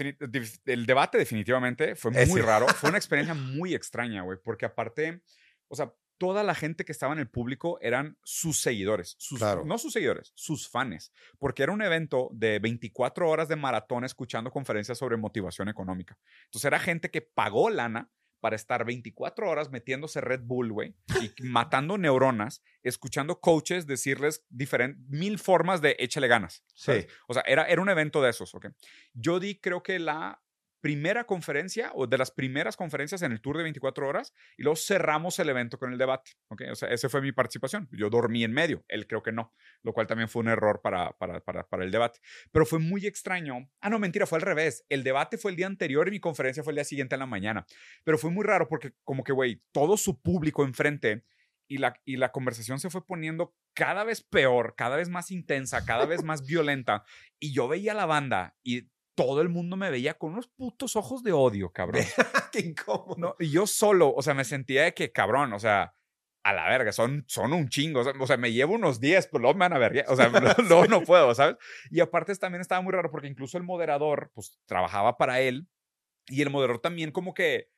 el debate definitivamente fue Ese. muy raro, fue una experiencia muy extraña, güey, porque aparte, o sea, toda la gente que estaba en el público eran sus seguidores, sus, Claro. no sus seguidores, sus fans, porque era un evento de 24 horas de maratón escuchando conferencias sobre motivación económica. Entonces era gente que pagó lana para estar 24 horas metiéndose Red Bull, güey, y matando neuronas, escuchando coaches decirles diferentes, mil formas de échale ganas. ¿sabes? O sea, era, era un evento de esos, ¿ok? Yo di, creo que la primera conferencia o de las primeras conferencias en el tour de 24 horas y luego cerramos el evento con el debate, ¿ok? O sea, esa fue mi participación. Yo dormí en medio, él creo que no, lo cual también fue un error para, para, para, para el debate. Pero fue muy extraño. Ah, no, mentira, fue al revés. El debate fue el día anterior y mi conferencia fue el día siguiente en la mañana. Pero fue muy raro porque como que, güey, todo su público enfrente y la, y la conversación se fue poniendo cada vez peor, cada vez más intensa, cada vez más violenta. Y yo veía a la banda y todo el mundo me veía con unos putos ojos de odio, cabrón. Qué incómodo. No, y yo solo, o sea, me sentía de que, cabrón, o sea, a la verga, son, son un chingo. O sea, me llevo unos 10, pero luego me van a ver. O sea, luego no puedo, ¿sabes? Y aparte también estaba muy raro porque incluso el moderador, pues, trabajaba para él y el moderador también como que,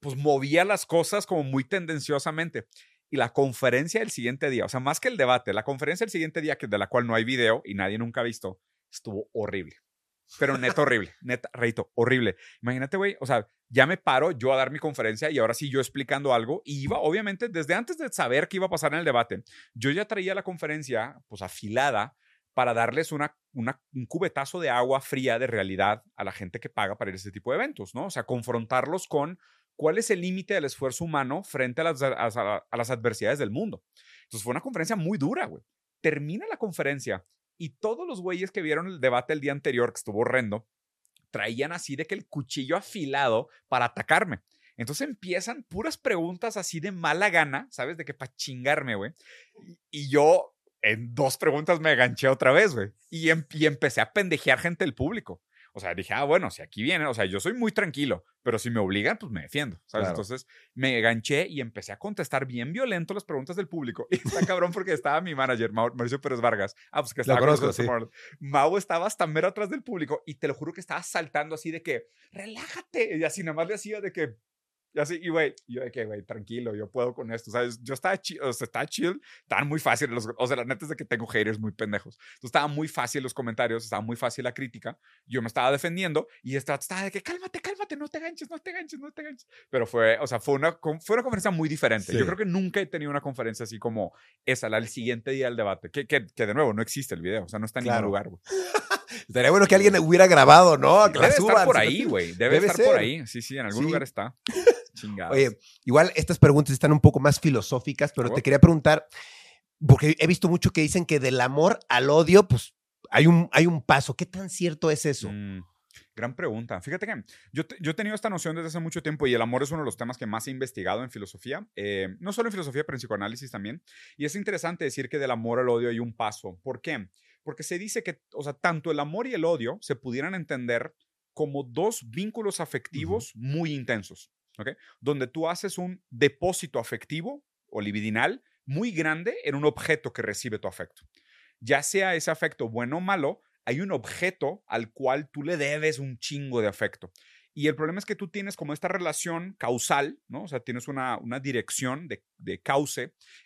pues, movía las cosas como muy tendenciosamente. Y la conferencia del siguiente día, o sea, más que el debate, la conferencia del siguiente día, que de la cual no hay video y nadie nunca ha visto, estuvo horrible. Pero neta horrible, neta, reito, horrible. Imagínate, güey, o sea, ya me paro yo a dar mi conferencia y ahora sí yo explicando algo. Y iba, obviamente, desde antes de saber qué iba a pasar en el debate, yo ya traía la conferencia, pues, afilada para darles una, una, un cubetazo de agua fría de realidad a la gente que paga para ir a este tipo de eventos, ¿no? O sea, confrontarlos con cuál es el límite del esfuerzo humano frente a las, a, a las adversidades del mundo. Entonces fue una conferencia muy dura, güey. Termina la conferencia y todos los güeyes que vieron el debate el día anterior, que estuvo horrendo, traían así de que el cuchillo afilado para atacarme. Entonces empiezan puras preguntas así de mala gana, ¿sabes? De que para chingarme, güey. Y yo en dos preguntas me ganché otra vez, güey. Y, em, y, empecé a pendejear gente del público. O sea, dije, ah, bueno, si aquí viene, o sea, yo soy muy tranquilo, pero si me obligan, pues me defiendo, ¿sabes? Claro. Entonces me ganché y empecé a contestar bien violento las preguntas del público. Y está cabrón porque estaba mi manager, Mauricio Pérez Vargas. Ah, pues que estaba con conozco, sí. Mau estaba hasta mero atrás del público y te lo juro que estaba saltando así de que, relájate. Y así nada más le hacía de que, y así, y güey, yo de que, güey, tranquilo, yo puedo con esto, ¿sabes? Yo estaba chill, o sea, estaba chill, estaban muy fácil, los, o sea, la neta es de que tengo haters muy pendejos. Entonces, estaba muy fácil los comentarios, estaba muy fácil la crítica, yo me estaba defendiendo y estaba, estaba de que, cálmate, cálmate, no te ganches, no te ganches, no te ganches. Pero fue, o sea, fue una, fue una conferencia muy diferente. Sí. Yo creo que nunca he tenido una conferencia así como esa, la del siguiente día del debate, que, que, que de nuevo, no existe el video, o sea, no está en claro. ningún lugar, güey. Estaría bueno que alguien hubiera grabado, ¿no? Que Debe estar por ahí, güey. Debe, Debe, estar ser. por ahí. Sí, sí, en algún sí. lugar está. Chingados. Oye, igual estas preguntas están un poco más filosóficas, pero te quería preguntar, porque he visto mucho que dicen que del amor al odio, pues hay un, hay un paso. ¿Qué tan cierto es eso? Mm, gran pregunta. Fíjate que yo, yo he tenido esta noción desde hace mucho tiempo y el amor es uno de los temas que más he investigado en filosofía, eh, no solo en filosofía, pero en psicoanálisis también. Y es interesante decir que del amor al odio hay un paso. ¿Por qué? Porque se dice que, o sea, tanto el amor y el odio se pudieran entender como dos vínculos afectivos uh -huh. muy intensos. Donde tú haces un depósito afectivo o libidinal muy grande en un objeto que recibe tu afecto. Ya sea ese afecto bueno o malo, hay un objeto al cual tú le debes un chingo de afecto. Y el problema es que tú tienes como esta relación causal, ¿no? O sea, tienes una, una dirección de, de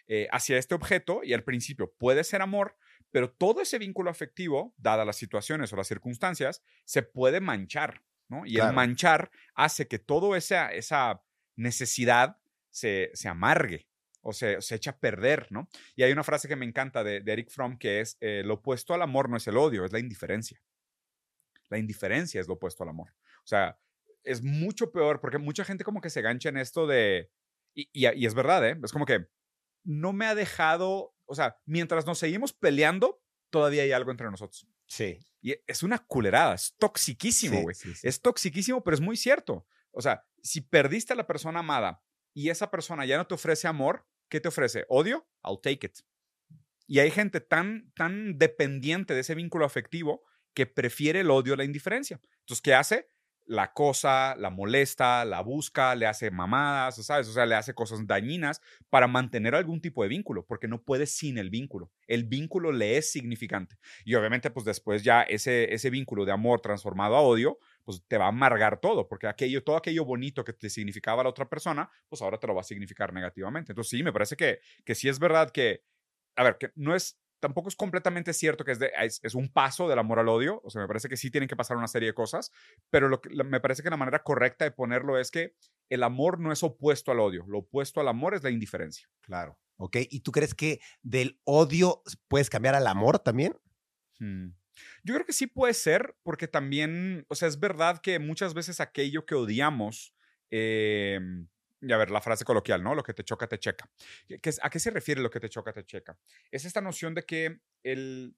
eh, hacia este objeto y al principio puede ser amor, pero todo ese vínculo afectivo, dadas las situaciones o las circunstancias, se puede manchar, ¿no? Y claro. el manchar hace que toda esa, esa necesidad se, se amargue o se, se, echa a perder, ¿no? Y hay una frase que me encanta de, de Eric Fromm que es, eh, lo opuesto al amor no es el odio, es la indiferencia. La indiferencia es lo opuesto al amor. O sea, es mucho peor porque mucha gente como que se gancha en esto de, y, y, y es verdad, ¿eh? Es como que no me ha dejado, o sea, mientras nos seguimos peleando, todavía hay algo entre nosotros. Sí. Y es una culerada, es toxiquísimo, güey. Sí, sí, sí. Es toxiquísimo, pero es muy cierto. O sea, si perdiste a la persona amada y esa persona ya no te ofrece amor, ¿qué te ofrece? ¿Odio? I'll take it. Y hay gente tan, tan dependiente de ese vínculo afectivo que prefiere el odio a la indiferencia. Entonces, ¿qué hace? La cosa, la molesta, la busca, le hace mamadas, ¿sabes? O sea, le hace cosas dañinas para mantener algún tipo de vínculo, porque no puede sin el vínculo. El vínculo le es significante. Y obviamente, pues después ya ese, ese vínculo de amor transformado a odio, pues te va a amargar todo, porque aquello, todo aquello bonito que te significaba la otra persona, pues ahora te lo va a significar negativamente. Entonces sí, me parece que, que sí es verdad que, a ver, que no es, tampoco es completamente cierto que es, de, es, es, un paso del amor al odio, o sea, me parece que sí tienen que pasar una serie de cosas, pero lo que, me parece que la manera correcta de ponerlo es que el amor no es opuesto al odio, lo opuesto al amor es la indiferencia. Claro. Ok, ¿y tú crees que del odio puedes cambiar al amor también? Hmm. Yo creo que sí puede ser, porque también, o sea, es verdad que muchas veces aquello que odiamos, eh, y a ver, la frase coloquial, ¿no? Lo que te choca, te checa. ¿Qué, ¿A qué se refiere lo que te choca, te checa? Es esta noción de que el,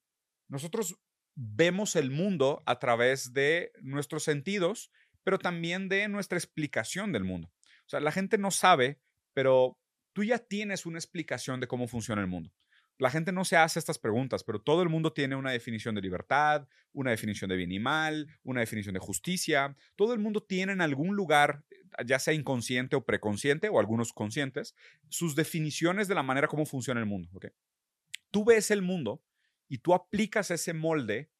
nosotros vemos el mundo a través de nuestros sentidos, pero también de nuestra explicación del mundo. O sea, la gente no sabe, pero tú ya tienes una explicación de cómo funciona el mundo. La gente no se hace estas preguntas, pero todo el mundo tiene una definición de libertad, una definición de bien y mal, una definición de justicia. Todo el mundo tiene en algún lugar, ya sea inconsciente o preconsciente, o algunos conscientes, sus definiciones de la manera como funciona el mundo. ¿okay? Tú ves el mundo y tú aplicas ese molde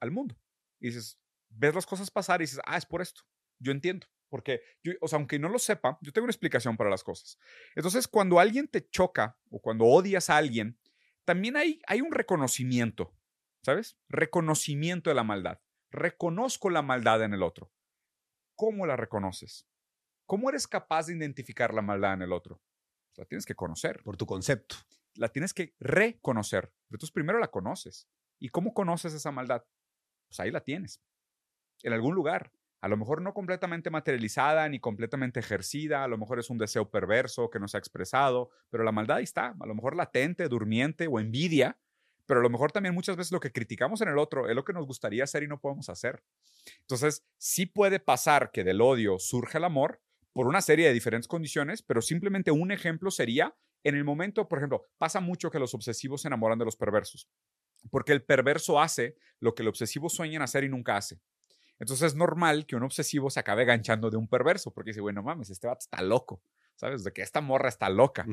al mundo. Y dices, ves las cosas pasar y dices, ah, es por esto. Yo entiendo. Porque, yo, o sea, aunque no lo sepa, yo tengo una explicación para las cosas. Entonces, cuando alguien te choca o cuando odias a alguien, también hay, hay un reconocimiento, ¿sabes? Reconocimiento de la maldad. Reconozco la maldad en el otro. ¿Cómo la reconoces? ¿Cómo eres capaz de identificar la maldad en el otro? La tienes que conocer. Por tu concepto. La tienes que reconocer. Pero entonces primero la conoces. ¿Y cómo conoces esa maldad? Pues ahí la tienes. En algún lugar. A lo mejor no completamente materializada ni completamente ejercida, a lo mejor es un deseo perverso que no se ha expresado, pero la maldad ahí está, a lo mejor latente, durmiente o envidia, pero a lo mejor también muchas veces lo que criticamos en el otro es lo que nos gustaría hacer y no podemos hacer. Entonces, sí puede pasar que del odio surja el amor por una serie de diferentes condiciones, pero simplemente un ejemplo sería en el momento, por ejemplo, pasa mucho que los obsesivos se enamoran de los perversos, porque el perverso hace lo que el obsesivo sueña en hacer y nunca hace. Entonces es normal que un obsesivo se acabe ganchando de un perverso, porque dice, bueno, mames, este vato está loco, ¿sabes? De que esta morra está loca.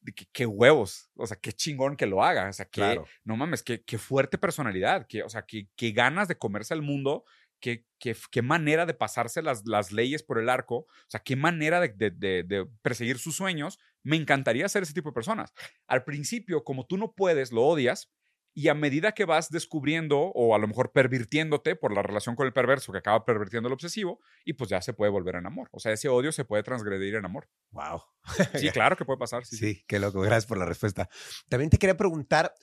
De que, qué huevos, o sea, qué chingón que lo haga, o sea, que, no mames, qué, qué fuerte personalidad, que, o sea, qué, qué ganas de comerse al mundo, qué, qué, qué, manera de pasarse las, las leyes por el arco, o sea, qué manera de, de, de, de, perseguir sus sueños. Me encantaría ser ese tipo de personas. Al principio, como tú no puedes, lo odias, y a medida que vas descubriendo o a lo mejor pervirtiéndote por la relación con el perverso que acaba pervirtiendo el obsesivo, y pues ya se puede volver en amor. O sea, ese odio se puede transgredir en amor. Wow. Sí, claro que puede pasar. Sí, sí, qué loco. Gracias por la respuesta. También te quería preguntar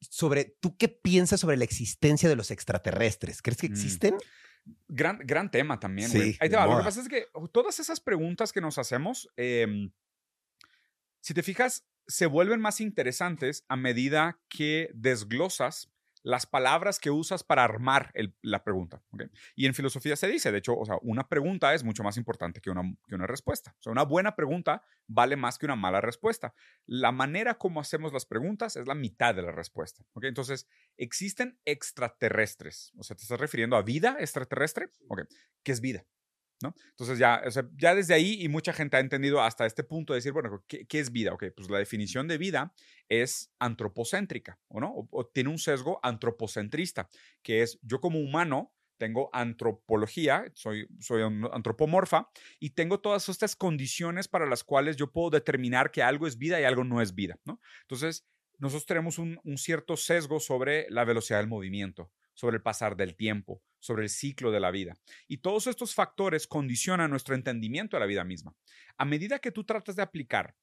sobre, ¿tú qué piensas sobre la existencia de los extraterrestres? ¿Crees que Mm. existen? Gran, gran tema también. Sí. Ahí te. Lo que pasa es que todas esas preguntas que nos hacemos, em, si te fijas, se vuelven más interesantes a medida que desglosas las palabras que usas para armar el- la pregunta. Y en filosofía se dice, de hecho, o sea, una pregunta es mucho más importante que una, que una respuesta. O sea, una buena pregunta vale más que una mala respuesta. La manera como hacemos las preguntas es la mitad de la respuesta. ¿ok? Entonces, existen extraterrestres. O sea, ¿te estás refiriendo a vida extraterrestre? Ok. ¿Qué es vida? ¿No? Entonces ya, o sea, ya desde ahí y mucha gente ha entendido hasta este punto de decir, bueno, ¿qué, qué es vida? Ok, pues la definición de vida es antropocéntrica, ¿o no? O, o tiene un sesgo antropocentrista, que es yo como humano tengo antropología, soy, soy antropomorfa y tengo todas estas condiciones para las cuales yo puedo determinar que algo es vida y algo no es vida, ¿no? Entonces, nosotros tenemos un, un cierto sesgo sobre la velocidad del movimiento, sobre el pasar del tiempo, sobre el ciclo de la vida. Y todos estos factores condicionan nuestro entendimiento de la vida misma. A medida que tú tratas de aplicar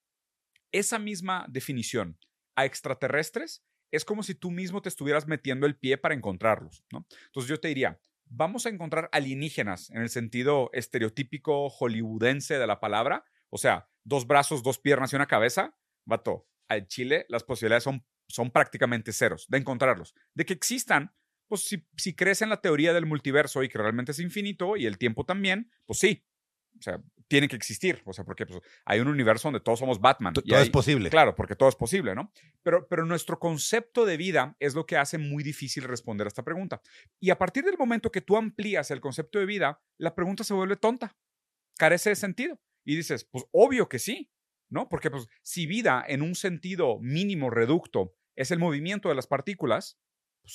esa misma definición a extraterrestres, es como si tú mismo te estuvieras metiendo el pie para encontrarlos, ¿no? Entonces yo te diría, vamos a encontrar alienígenas en el sentido estereotípico hollywoodense de la palabra, o sea, dos brazos, dos piernas y una cabeza, vato, al Chile las posibilidades son, son prácticamente ceros de encontrarlos. De que existan, pues si, si crees en la teoría del multiverso y que realmente es infinito y el tiempo también, pues sí. O sea, tiene que existir. O sea, porque pues, hay un universo donde todos somos Batman. T- Todo hay- es posible. Claro, porque todo es posible, ¿no? Pero, pero nuestro concepto de vida es lo que hace muy difícil responder a esta pregunta. Y a partir del momento que tú amplías el concepto de vida, la pregunta se vuelve tonta, carece de sentido. Y dices, pues obvio que sí, ¿no? Porque pues si vida en un sentido mínimo reducto es el movimiento de las partículas,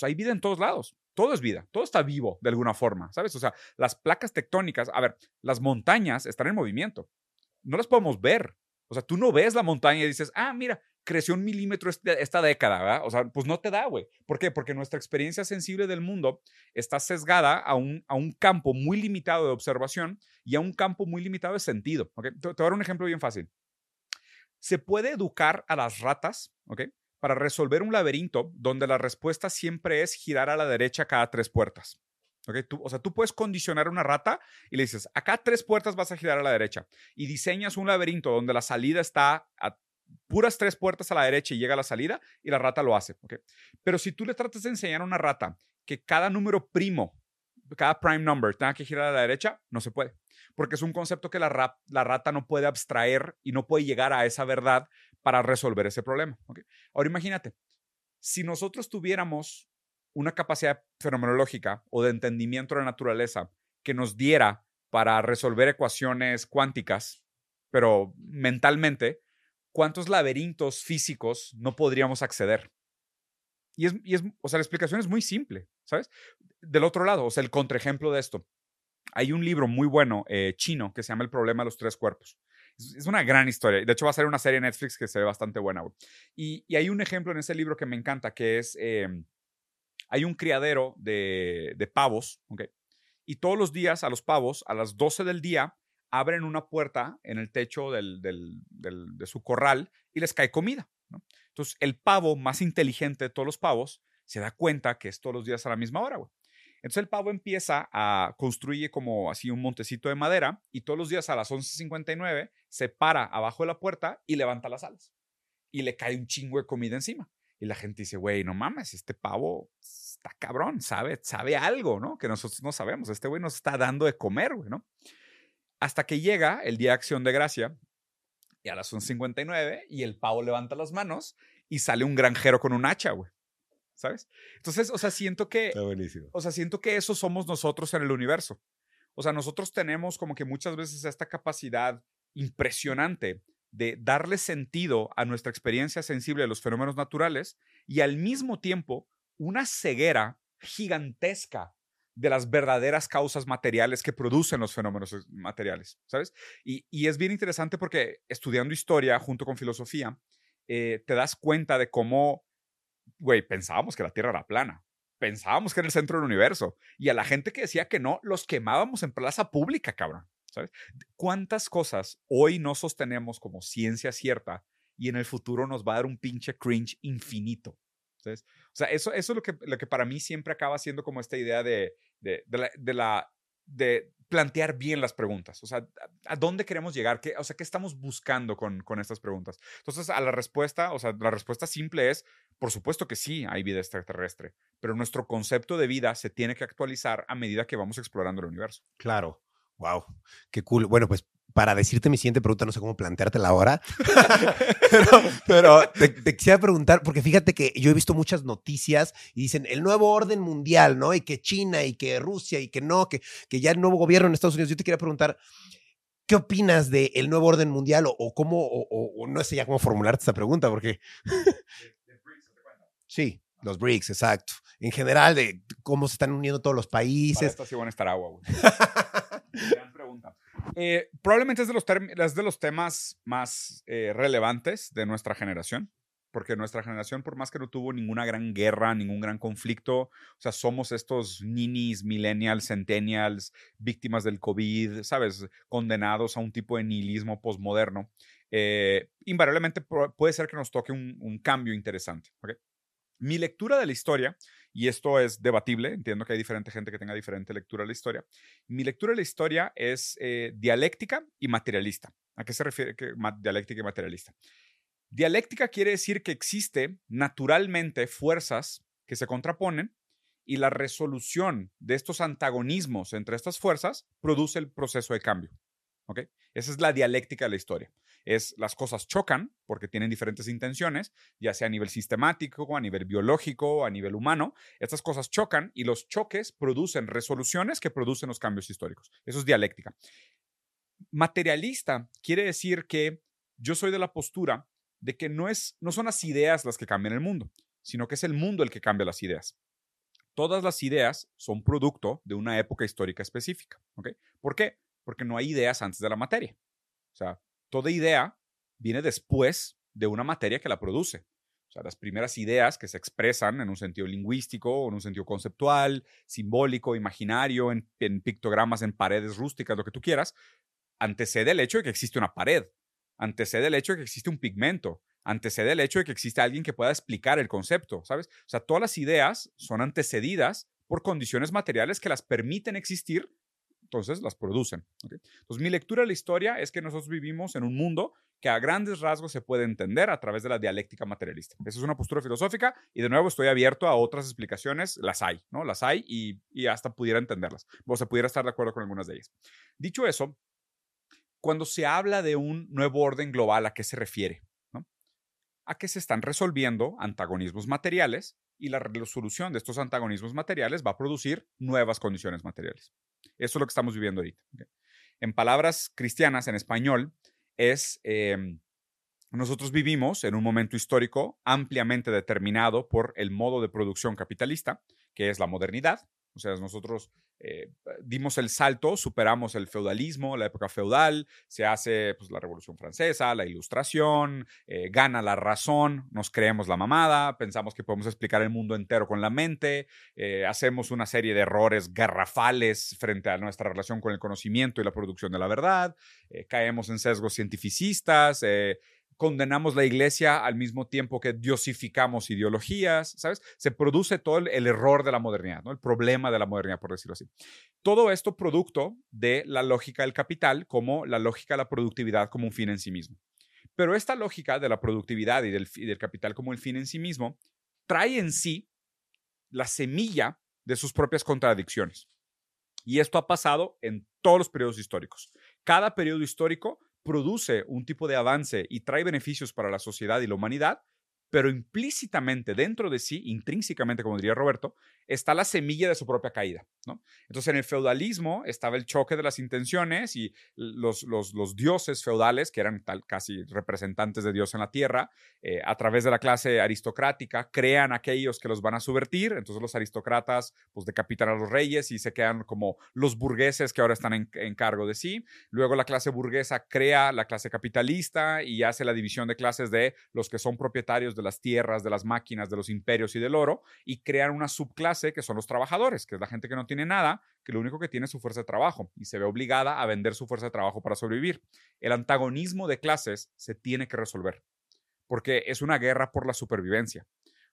hay vida en todos lados. Todo es vida, todo está vivo de alguna forma, ¿sabes? O sea, las placas tectónicas, a ver, las montañas están en movimiento. No las podemos ver. O sea, tú no ves la montaña y dices, ah, mira, creció un milímetro este- esta década, ¿verdad? O sea, pues no te da, güey. ¿Por qué? Porque nuestra experiencia sensible del mundo está sesgada a un, a un campo muy limitado de observación y a un campo muy limitado de sentido. ¿ok? Te, te voy a dar un ejemplo bien fácil. Se puede educar a las ratas, ¿ok? Para resolver un laberinto donde la respuesta siempre es girar a la derecha cada tres puertas. ¿ok? Tú, o sea, tú puedes condicionar a una rata y le dices, acá tres puertas vas a girar a la derecha. Y diseñas un laberinto donde la salida está a puras tres puertas a la derecha y llega a la salida y la rata lo hace. Pero si tú le tratas de enseñar a una rata que cada número primo, cada prime number tenga que girar a la derecha, no se puede. Porque es un concepto que la rata no puede abstraer y no puede llegar a esa verdad para resolver ese problema. Ahora imagínate, si nosotros tuviéramos una capacidad fenomenológica o de entendimiento de la naturaleza que nos diera para resolver ecuaciones cuánticas, pero mentalmente, ¿cuántos laberintos físicos no podríamos acceder? Y es, y es, o sea, la explicación es muy simple, ¿sabes? Del otro lado, o sea, el contraejemplo de esto. Hay un libro muy bueno eh, chino que se llama El problema de los tres cuerpos. Es, una gran historia. De hecho, va a ser una serie en Netflix que se ve bastante buena. Y, y, hay un ejemplo en ese libro que me encanta, que es, em, hay un criadero de, de pavos, ¿ok? Y todos los días a los pavos, a las 12 del día, abren una puerta en el techo del, del, de su corral y les cae comida. Entonces, el pavo más inteligente de todos los pavos se da cuenta que es todos los días a la misma hora, güey. Entonces el pavo empieza a construir como así un montecito de madera y todos los días a las 11.59 se para abajo de la puerta y levanta las alas. Y le cae un chingo de comida encima. Y la gente dice, güey, no mames, este pavo está cabrón, sabe, sabe algo, ¿no? Que nosotros no sabemos. Este güey nos está dando de comer, güey, ¿no? Hasta que llega el día de acción de gracia y a las 11.59 y el pavo levanta las manos y sale un granjero con un hacha, güey. ¿Sabes? Entonces, o sea, siento que... Está buenísimo. O sea, siento que eso somos nosotros en el universo. O sea, nosotros tenemos como que muchas veces esta capacidad impresionante de darle sentido a nuestra experiencia sensible de los fenómenos naturales y al mismo tiempo una ceguera gigantesca de las verdaderas causas materiales que producen los fenómenos materiales, ¿sabes? Y, y es bien interesante porque estudiando historia junto con filosofía, eh, te das cuenta de cómo, güey, pensábamos que la Tierra era plana, pensábamos que era el centro del universo, y a la gente que decía que no, los quemábamos en plaza pública, cabrón, ¿sabes? ¿Cuántas cosas hoy no sostenemos como ciencia cierta y en el futuro nos va a dar un pinche cringe infinito? ¿sabes? O sea, eso, eso es lo que, lo que para mí siempre acaba siendo como esta idea de, de, de, la, de, la, de plantear bien las preguntas. O sea, ¿a dónde queremos llegar? ¿Qué, o sea, ¿qué estamos buscando con, con estas preguntas? Entonces, a la respuesta, o sea, la respuesta simple es, por supuesto que sí, hay vida extraterrestre, pero nuestro concepto de vida se tiene que actualizar a medida que vamos explorando el universo. Claro. Wow, qué cool. Bueno, pues para decirte mi siguiente pregunta, no sé cómo planteártela ahora, pero, pero te, te, quisiera preguntar, porque fíjate que yo he visto muchas noticias y dicen el nuevo orden mundial, ¿no? Y que China y que Rusia y que no, que, que ya el nuevo gobierno en Estados Unidos. Yo te quería preguntar, ¿qué opinas del el nuevo orden mundial o, o cómo, o, o, no sé ya cómo formularte esta pregunta? Porque... sí, los BRICS, exacto. En general, de cómo se están uniendo todos los países. Para esto sí van a estar agua, güey. Gran pregunta. Eh, probablemente es de los, temas más eh, relevantes de nuestra generación, porque nuestra generación, por más que no tuvo ninguna gran guerra, ningún gran conflicto, o sea, somos estos ninis, millennials, centennials, víctimas del COVID, ¿sabes? Condenados a un tipo de nihilismo postmoderno. Eh, invariablemente puede ser que nos toque un, cambio interesante. Mi lectura de la historia, y esto es debatible, entiendo que hay diferente gente que tenga diferente lectura de la historia, mi lectura de la historia es eh, dialéctica y materialista. ¿A qué se refiere que, dialéctica y materialista? Dialéctica quiere decir que existe naturalmente fuerzas que se contraponen y la resolución de estos antagonismos entre estas fuerzas produce el proceso de cambio. ¿Okay? Esa es la dialéctica de la historia es las cosas chocan porque tienen diferentes intenciones, ya sea a nivel sistemático, a nivel biológico, a nivel humano. Estas cosas chocan y los choques producen resoluciones que producen los cambios históricos. Eso es dialéctica. Materialista quiere decir que yo soy de la postura de que no, es, no son las ideas las que cambian el mundo, sino que es el mundo el que cambia las ideas. Todas las ideas son producto de una época histórica específica. ¿Por qué? Porque no hay ideas antes de la materia. O sea, toda idea viene después de una materia que la produce. O sea, las primeras ideas que se expresan en un sentido lingüístico en un sentido conceptual, simbólico, imaginario, en, en, pictogramas, en paredes rústicas, lo que tú quieras, antecede el hecho de que existe una pared, antecede el hecho de que existe un pigmento, antecede el hecho de que existe alguien que pueda explicar el concepto, ¿sabes? O sea, todas las ideas son antecedidas por condiciones materiales que las permiten existir entonces las producen. Entonces, mi lectura de la historia es que nosotros vivimos en un mundo que a grandes rasgos se puede entender a través de la dialéctica materialista. Esa es una postura filosófica y de nuevo estoy abierto a otras explicaciones, las hay, ¿no? Las hay y, y hasta pudiera entenderlas, o se pudiera estar de acuerdo con algunas de ellas. Dicho eso, cuando se habla de un nuevo orden global, ¿a qué se refiere? A que se están resolviendo antagonismos materiales y la resolución de estos antagonismos materiales va a producir nuevas condiciones materiales. Eso es lo que estamos viviendo ahorita. En palabras cristianas, en español, es, em, nosotros vivimos en un momento histórico ampliamente determinado por el modo de producción capitalista, que es la modernidad, o sea, nosotros eh, dimos el salto, superamos el feudalismo, la época feudal, se hace pues, la Revolución Francesa, la Ilustración, eh, gana la razón, nos creemos la mamada, pensamos que podemos explicar el mundo entero con la mente, eh, hacemos una serie de errores garrafales frente a nuestra relación con el conocimiento y la producción de la verdad, caemos en sesgos cientificistas, condenamos la iglesia al mismo tiempo que diosificamos ideologías, ¿sabes? Se produce todo el, error de la modernidad, ¿no? El problema de la modernidad, por decirlo así. Todo esto producto de la lógica del capital como la lógica de la productividad como un fin en sí mismo. Pero esta lógica de la productividad y del, y del capital como el fin en sí mismo trae en sí la semilla de sus propias contradicciones. Y esto ha pasado en todos los periodos históricos. Cada periodo histórico produce un tipo de avance y trae beneficios para la sociedad y la humanidad, pero implícitamente dentro de sí, intrínsecamente, como diría Roberto, está la semilla de su propia caída. ¿no? Entonces, en el feudalismo estaba el choque de las intenciones y los, los, los dioses feudales, que eran tal, casi representantes de Dios en la tierra, eh, a través de la clase aristocrática, crean aquellos que los van a subvertir. Entonces, los aristócratas pues, decapitan a los reyes y se quedan como los burgueses que ahora están en, en cargo de sí. Luego, la clase burguesa crea la clase capitalista y hace la división de clases de los que son propietarios de las tierras, de las máquinas, de los imperios y del oro, y crean una subclase que son los trabajadores, que es la gente que no tiene nada, que lo único que tiene es su fuerza de trabajo y se ve obligada a vender su fuerza de trabajo para sobrevivir. El antagonismo de clases se tiene que resolver, porque es una guerra por la supervivencia.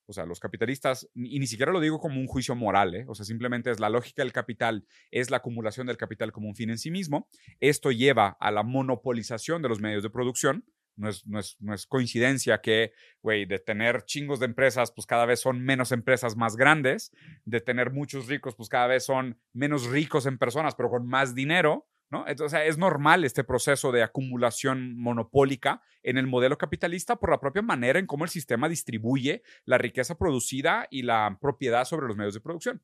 O sea, los capitalistas, y ni siquiera lo digo como un juicio moral, ¿eh? o sea, simplemente es la lógica del capital, es la acumulación del capital como un fin en sí mismo. Esto lleva a la monopolización de los medios de producción, no es, no es, no es coincidencia que, güey, de tener chingos de empresas, pues cada vez son menos empresas más grandes, de tener muchos ricos, pues cada vez son menos ricos en personas, pero con más dinero, ¿no? Entonces, es normal este proceso de acumulación monopólica en el modelo capitalista por la propia manera en cómo el sistema distribuye la riqueza producida y la propiedad sobre los medios de producción.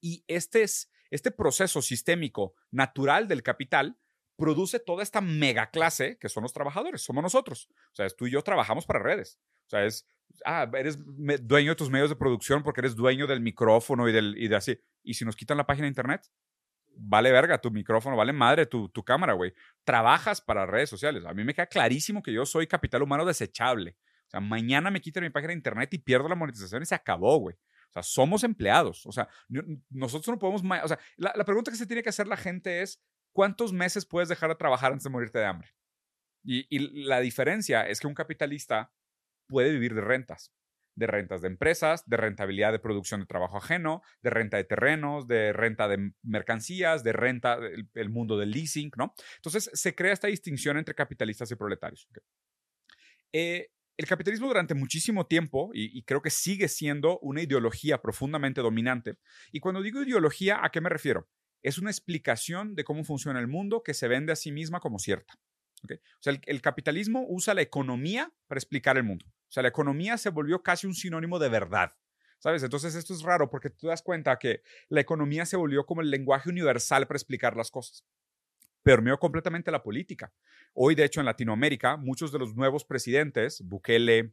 Y este es este proceso sistémico natural del capital produce toda esta mega clase que son los trabajadores, somos nosotros. O sea, tú y yo trabajamos para redes. O sea, es, ah, eres dueño de tus medios de producción porque eres dueño del micrófono y, del, y de así. Y si nos quitan la página de internet, vale verga tu micrófono, vale madre tu, tu cámara, güey. Trabajas para redes sociales. A mí me queda clarísimo que yo soy capital humano desechable. O sea, mañana me quitan mi página de internet y pierdo la monetización y se acabó, güey. O sea, somos empleados. O sea, nosotros no podemos... O sea, la, la, pregunta que se tiene que hacer la gente es, ¿cuántos meses puedes dejar de trabajar antes de morirte de hambre? Y, la diferencia es que un capitalista puede vivir de rentas, de rentas de empresas, de rentabilidad de producción de trabajo ajeno, de renta de terrenos, de renta de mercancías, de renta del mundo del leasing, ¿no? Entonces se crea esta distinción entre capitalistas y proletarios. Eh, el capitalismo durante muchísimo tiempo, y, y, creo que sigue siendo una ideología profundamente dominante, y cuando digo ideología, ¿a qué me refiero? Es una explicación de cómo funciona el mundo que se vende a sí misma como cierta. O sea, el, capitalismo usa la economía para explicar el mundo. O sea, la economía se volvió casi un sinónimo de verdad. ¿Sabes? Entonces esto es raro porque tú das cuenta que la economía se volvió como el lenguaje universal para explicar las cosas. Permeó completamente la política. Hoy, de hecho, en Latinoamérica, muchos de los nuevos presidentes, Bukele,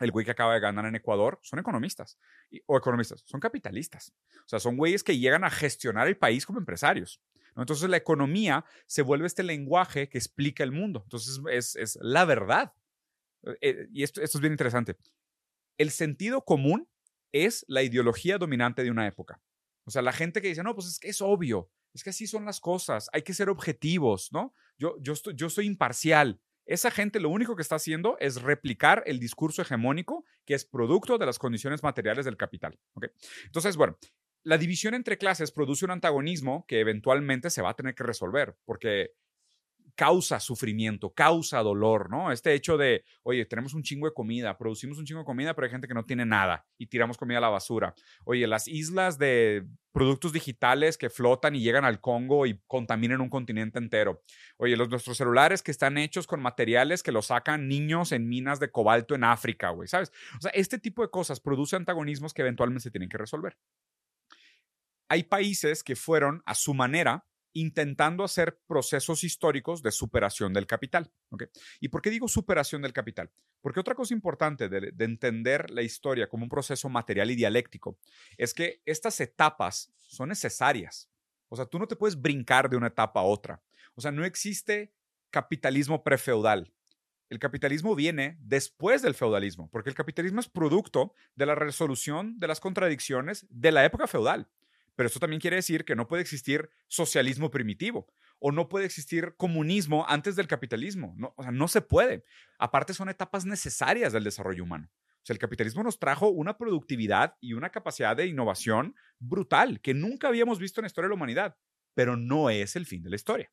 el güey que acaba de ganar en Ecuador, son economistas. o economistas, son capitalistas. O sea, son güeyes que llegan a gestionar el país como empresarios. Entonces la economía se vuelve este lenguaje que explica el mundo. Entonces es, es la verdad. Eh, y esto, esto es bien interesante. El sentido común es la ideología dominante de una época. O sea, la gente que dice, no, pues es que es obvio, es que así son las cosas, hay que ser objetivos, ¿no? Yo, yo, yo soy imparcial. Esa gente lo único que está haciendo es replicar el discurso hegemónico que es producto de las condiciones materiales del capital. Entonces, bueno, la división entre clases produce un antagonismo que eventualmente se va a tener que resolver, porque causa sufrimiento, causa dolor, ¿no? Este hecho de, oye, tenemos un chingo de comida, producimos un chingo de comida, pero hay gente que no tiene nada y tiramos comida a la basura. Oye, las islas de productos digitales que flotan y llegan al Congo y contaminan un continente entero. Oye, los, nuestros celulares que están hechos con materiales que los sacan niños en minas de cobalto en África, güey, ¿sabes? O sea, este tipo de cosas produce antagonismos que eventualmente se tienen que resolver. Hay países que fueron a su manera intentando hacer procesos históricos de superación del capital. ¿Y por qué digo superación del capital? Porque otra cosa importante de, entender la historia como un proceso material y dialéctico es que estas etapas son necesarias. O sea, tú no te puedes brincar de una etapa a otra. O sea, no existe capitalismo prefeudal. El capitalismo viene después del feudalismo, porque el capitalismo es producto de la resolución de las contradicciones de la época feudal. Pero eso también quiere decir que no puede existir socialismo primitivo o no puede existir comunismo antes del capitalismo. No, o sea, no se puede. Aparte, son etapas necesarias del desarrollo humano. O sea, el capitalismo nos trajo una productividad y una capacidad de innovación brutal que nunca habíamos visto en la historia de la humanidad, pero no es el fin de la historia.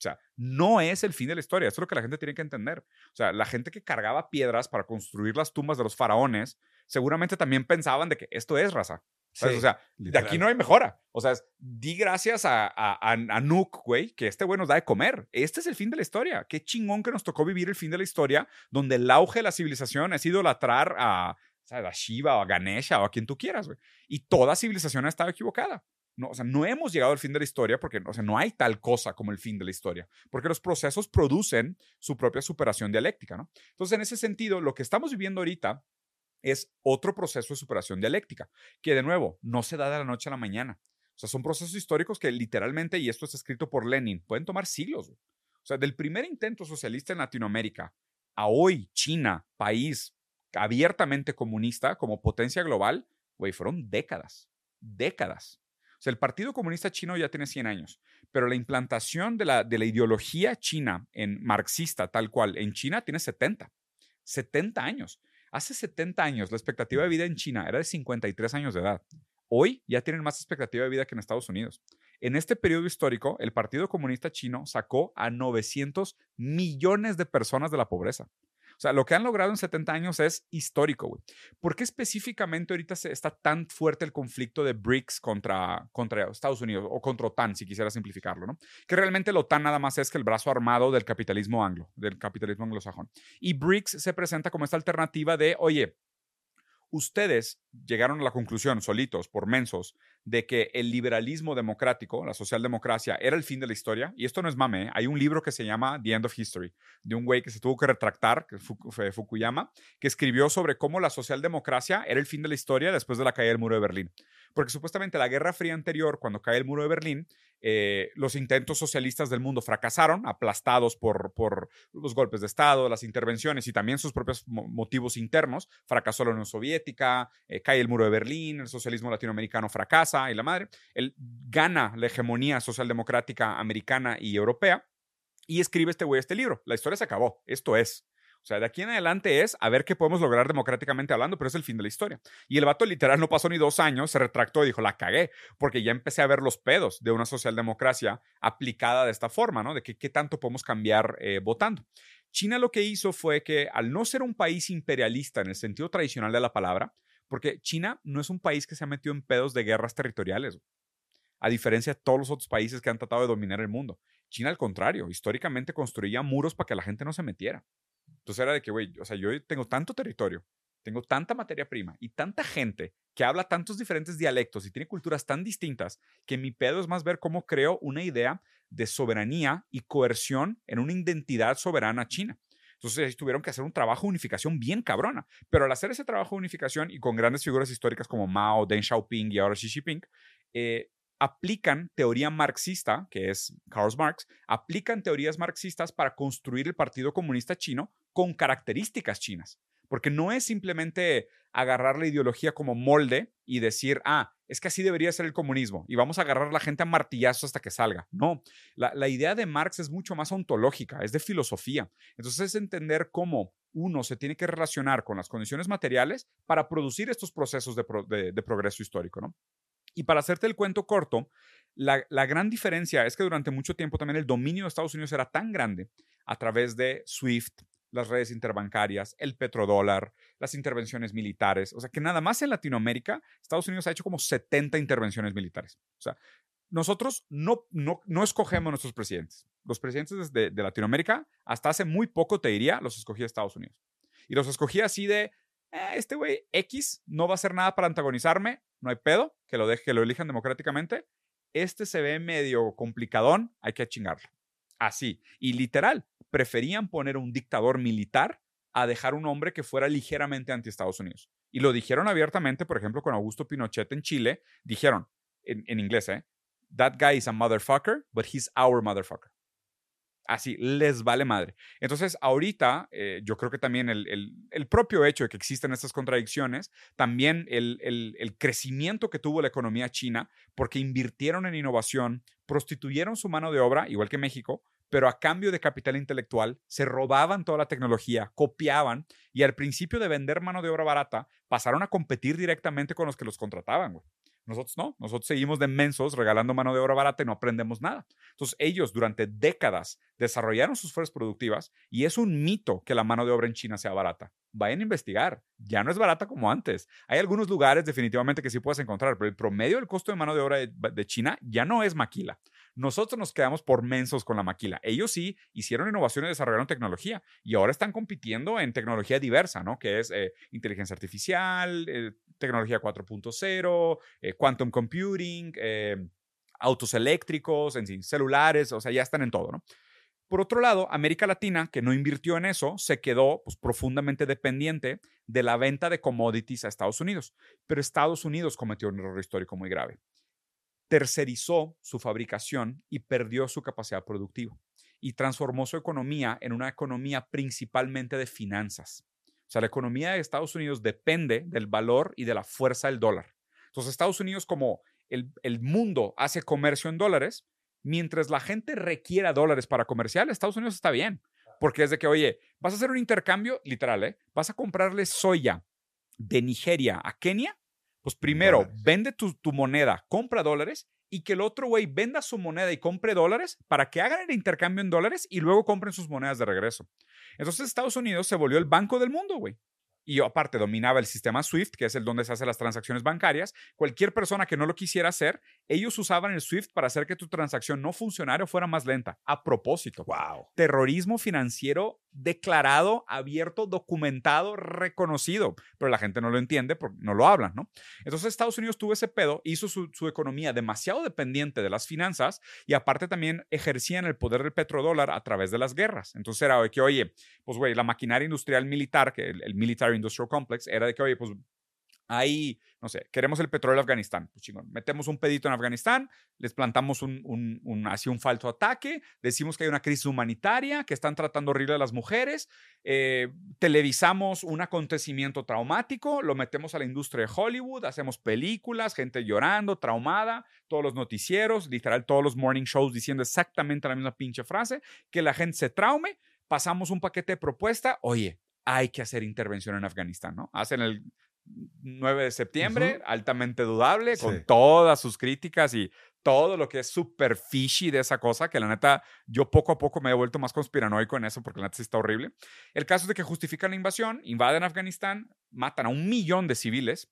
O sea, no es el fin de la historia. Eso es lo que la gente tiene que entender. O sea, la gente que cargaba piedras para construir las tumbas de los faraones, seguramente también pensaban de que esto es raza. O sea, de aquí no hay mejora. O sea, di gracias a, a, a, Nook, güey, que este güey nos da de comer. Este es el fin de la historia. Qué chingón que nos tocó vivir el fin de la historia, donde el auge de la civilización es idolatrar a, a Shiva o a Ganesha o a quien tú quieras, güey. Y toda civilización ha estado equivocada. No, o sea, no hemos llegado al fin de la historia porque o sea, no hay tal cosa como el fin de la historia, porque los procesos producen su propia superación dialéctica. ¿no? Entonces, en ese sentido, lo que estamos viviendo ahorita es otro proceso de superación dialéctica, que de nuevo no se da de la noche a la mañana. O sea, son procesos históricos que literalmente, y esto es escrito por Lenin, pueden tomar siglos. O sea, del primer intento socialista en Latinoamérica a hoy, China, país abiertamente comunista como potencia global, güey, fueron décadas, décadas. O sea, el Partido Comunista Chino ya tiene 100 años, pero la implantación de la, de la ideología china en marxista tal cual en China tiene 70. 70 años. Hace 70 años la expectativa de vida en China era de 53 años de edad. Hoy ya tienen más expectativa de vida que en Estados Unidos. En este periodo histórico, el Partido Comunista Chino sacó a 900 millones de personas de la pobreza. Sea, lo que han logrado en 70 años es histórico, güey. ¿Por qué específicamente ahorita está tan fuerte el conflicto de BRICS contra, contra Estados Unidos o contra OTAN, si quisiera simplificarlo, ¿no? Que realmente la OTAN nada más es que el brazo armado del capitalismo anglo, del capitalismo anglosajón. Y BRICS se presenta como esta alternativa de, oye, ustedes llegaron a la conclusión, solitos, por mensos, de que el liberalismo democrático, la socialdemocracia, era el fin de la historia. Y esto no es mame, ¿eh? hay un libro que se llama The End of History, de un güey que se tuvo que retractar, fue Fukuyama, que escribió sobre cómo la socialdemocracia era el fin de la historia después de la caída del muro de Berlín. Porque supuestamente la Guerra Fría anterior, cuando cae el muro de Berlín, eh, los intentos socialistas del mundo fracasaron, aplastados por, los golpes de Estado, las intervenciones y también sus propios motivos internos. Fracasó la Unión Soviética, eh, cae el muro de Berlín, el socialismo latinoamericano fracasa y la madre. Él gana la hegemonía socialdemocrática americana y europea y escribe este güey este libro. La historia se acabó, esto es. O sea, de aquí en adelante es a ver qué podemos lograr democráticamente hablando, pero es el fin de la historia. Y el vato literal no pasó ni dos años, se retractó y dijo, la cagué, porque ya empecé a ver los pedos de una socialdemocracia aplicada de esta forma, ¿no? De qué tanto podemos cambiar eh, votando. China lo que hizo fue que al no ser un país imperialista en el sentido tradicional de la palabra, porque China no es un país que se ha metido en pedos de guerras territoriales, a diferencia de todos los otros países que han tratado de dominar el mundo. China, al contrario, históricamente construía muros para que la gente no se metiera. Entonces era de que, güey, o sea, yo tengo tanto territorio, tengo tanta materia prima y tanta gente que habla tantos diferentes dialectos y tiene culturas tan distintas que mi pedo es más ver cómo creo una idea de soberanía y coerción en una identidad soberana china. Entonces tuvieron que hacer un trabajo de unificación bien cabrona. Pero al hacer ese trabajo de unificación y con grandes figuras históricas como Mao, Deng Xiaoping y ahora Xi Jinping, eh, aplican teoría marxista, que es Karl Marx, aplican teorías marxistas para construir el Partido Comunista Chino con características chinas. Porque no es simplemente agarrar la ideología como molde y decir, ah, es que así debería ser el comunismo y vamos a agarrar a la gente a martillazos hasta que salga. No, la, la idea de Marx es mucho más ontológica, es de filosofía. Entonces es entender cómo uno se tiene que relacionar con las condiciones materiales para producir estos procesos de, de progreso histórico, ¿no? Y para hacerte el cuento corto, la, la, gran diferencia es que durante mucho tiempo también el dominio de Estados Unidos era tan grande a través de SWIFT, las redes interbancarias, el petrodólar, las intervenciones militares. O sea, que nada más en Latinoamérica, Estados Unidos ha hecho como 70 intervenciones militares. O sea, nosotros no, no, no escogemos nuestros presidentes. Los presidentes de, de, Latinoamérica, hasta hace muy poco, te diría, los escogía Estados Unidos. Y los escogía así de, eh, este güey X no va a hacer nada para antagonizarme, no hay pedo, que lo, deje, que lo elijan democráticamente. Este se ve medio complicadón, hay que chingarlo. Así. Y literal, preferían poner un dictador militar a dejar un hombre que fuera ligeramente anti Estados Unidos. Y lo dijeron abiertamente, por ejemplo, con Augusto Pinochet en Chile, dijeron, en, en inglés, ¿eh? That guy is a motherfucker, but he's our motherfucker. Así, les vale madre. Entonces, ahorita, eh, yo creo que también el, el, propio hecho de que existen estas contradicciones, también el, el, crecimiento que tuvo la economía china, porque invirtieron en innovación, prostituyeron su mano de obra, igual que México, pero a cambio de capital intelectual, se robaban toda la tecnología, copiaban y al principio de vender mano de obra barata, pasaron a competir directamente con los que los contrataban. Güey. Nosotros no, nosotros seguimos de mensos regalando mano de obra barata y no aprendemos nada. Entonces ellos durante décadas desarrollaron sus fuerzas productivas y es un mito que la mano de obra en China sea barata. Vayan a investigar, ya no es barata como antes. Hay algunos lugares definitivamente que sí puedes encontrar, pero el promedio del costo de mano de obra de, China ya no es maquila. Nosotros nos quedamos por mensos con la maquila. Ellos sí hicieron innovaciones desarrollaron tecnología y ahora están compitiendo en tecnología diversa, ¿no? Que es eh, inteligencia artificial, eh, tecnología 4.0, eh, quantum computing, autos eléctricos, en celulares, o sea, ya están en todo. Por otro lado, América Latina, que no invirtió en eso, se quedó pues, profundamente dependiente de la venta de commodities a Estados Unidos. Pero Estados Unidos cometió un error histórico muy grave. Tercerizó su fabricación y perdió su capacidad productiva y transformó su economía en una economía principalmente de finanzas. O sea, la economía de Estados Unidos depende del valor y de la fuerza del dólar. Entonces, Estados Unidos, como el, el mundo hace comercio en dólares, mientras la gente requiera dólares para comercial, Estados Unidos está bien. Porque es de que, oye, vas a hacer un intercambio, literal, ¿eh? Vas a comprarle soya de Nigeria a Kenia. Pues primero, vende tu, tu moneda, compra dólares y que el otro güey venda su moneda y compre dólares para que hagan el intercambio en dólares y luego compren sus monedas de regreso. Entonces Estados Unidos se volvió el banco del mundo, güey y aparte dominaba el sistema SWIFT, que es el donde se hacen las transacciones bancarias. Cualquier persona que no lo quisiera hacer, ellos usaban el SWIFT para hacer que tu transacción no funcionara o fuera más lenta. A propósito. Wow. Terrorismo financiero declarado, abierto, documentado, reconocido. Pero la gente no lo entiende porque no lo hablan, ¿no? Entonces Estados Unidos tuvo ese pedo, hizo su, su economía demasiado dependiente de las finanzas y aparte también ejercían el poder del petrodólar a través de las guerras. Entonces era de que, oye, pues güey, la maquinaria industrial militar, que el, el Military Industrial Complex, era de que, oye, pues ahí, no sé, queremos el petróleo de Afganistán. Pues metemos un pedito en Afganistán, les plantamos un, un, un, así un falso ataque, decimos que hay una crisis humanitaria, que están tratando horrible a las mujeres, eh, televisamos un acontecimiento traumático, lo metemos a la industria de Hollywood, hacemos películas, gente llorando, traumada, todos los noticieros, literal, todos los morning shows diciendo exactamente la misma pinche frase, que la gente se traume, pasamos un paquete de propuesta, oye, hay que hacer intervención en Afganistán, ¿no? Hacen el 9 de septiembre, uh -huh. altamente dudable, sí. con todas sus críticas y todo lo que es super fishy de esa cosa, que la neta, yo poco a poco me he vuelto más conspiranoico en eso, porque la neta sí está horrible. El caso es de que justifican la invasión, invaden Afganistán, matan a un millón de civiles,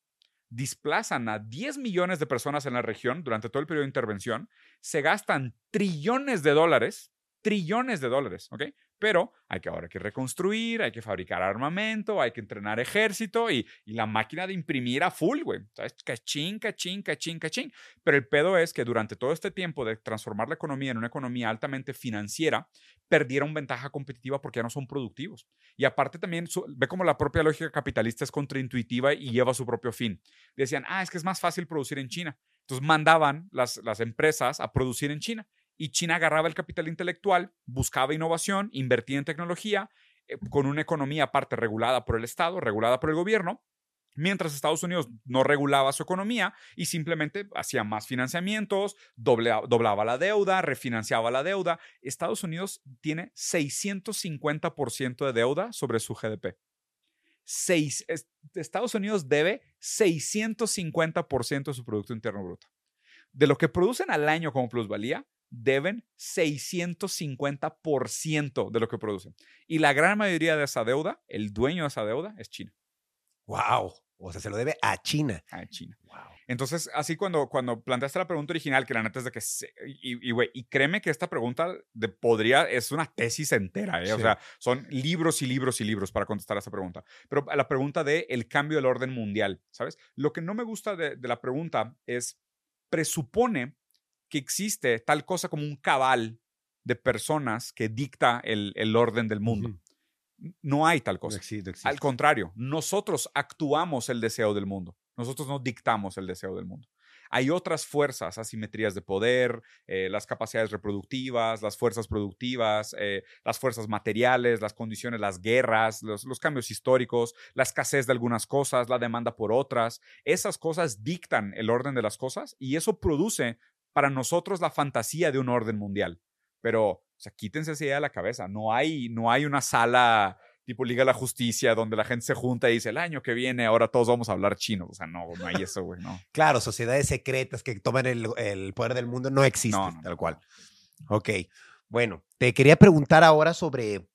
desplazan a 10 millones de personas en la región durante todo el periodo de intervención, se gastan trillones de dólares, trillones de dólares, ¿ok? Pero hay que ahora que reconstruir, hay que fabricar armamento, hay que entrenar ejército y, la máquina de imprimir a full, güey. ¿Sabes? Cachín, cachín, cachín, cachín. Pero el pedo es que durante todo este tiempo de transformar la economía en una economía altamente financiera, perdieron ventaja competitiva porque ya no son productivos. Y aparte también, su, ve como la propia lógica capitalista es contraintuitiva y lleva a su propio fin. Decían, ah, es que es más fácil producir en China. Entonces mandaban las, las empresas a producir en China y China agarraba el capital intelectual, buscaba innovación, invertía en tecnología, eh, con una economía aparte regulada por el Estado, regulada por el gobierno, mientras Estados Unidos no regulaba su economía y simplemente hacía más financiamientos, doblaba, doblaba la deuda, refinanciaba la deuda. Estados Unidos tiene 650% de deuda sobre su GDP. seis, Estados Unidos debe 650% de su Producto Interno Bruto. De lo que producen al año como plusvalía, deben 650% de lo que producen. Y la gran mayoría de esa deuda, el dueño de esa deuda, es China. ¡Wow! O sea, se lo debe a China. A China. Entonces, así cuando, cuando planteaste la pregunta original, que la neta es de que, y, y, y créeme que esta pregunta de podría, es una tesis entera, ¿eh? o sea, son libros y libros y libros para contestar a esa pregunta. Pero la pregunta de el cambio del orden mundial, ¿sabes? Lo que no me gusta de, de la pregunta es, presupone que existe tal cosa como un cabal de personas que dicta el, el orden del mundo. No hay tal cosa. Al contrario, nosotros actuamos el deseo del mundo. Nosotros no dictamos el deseo del mundo. Hay otras fuerzas, asimetrías de poder, eh, las capacidades reproductivas, las fuerzas productivas, eh, las fuerzas materiales, las condiciones, las guerras, los, los, cambios históricos, la escasez de algunas cosas, la demanda por otras. Esas cosas dictan el orden de las cosas y eso produce para nosotros la fantasía de un orden mundial. Pero, o sea, quítense esa idea de la cabeza. No hay, no hay una sala tipo Liga de la Justicia, donde la gente se junta y dice, el año que viene ahora todos vamos a hablar chino. O sea, no, no hay eso, güey, no. claro, sociedades secretas que toman el, el poder del mundo no existen, tal cual. Ok, bueno, te quería preguntar ahora sobre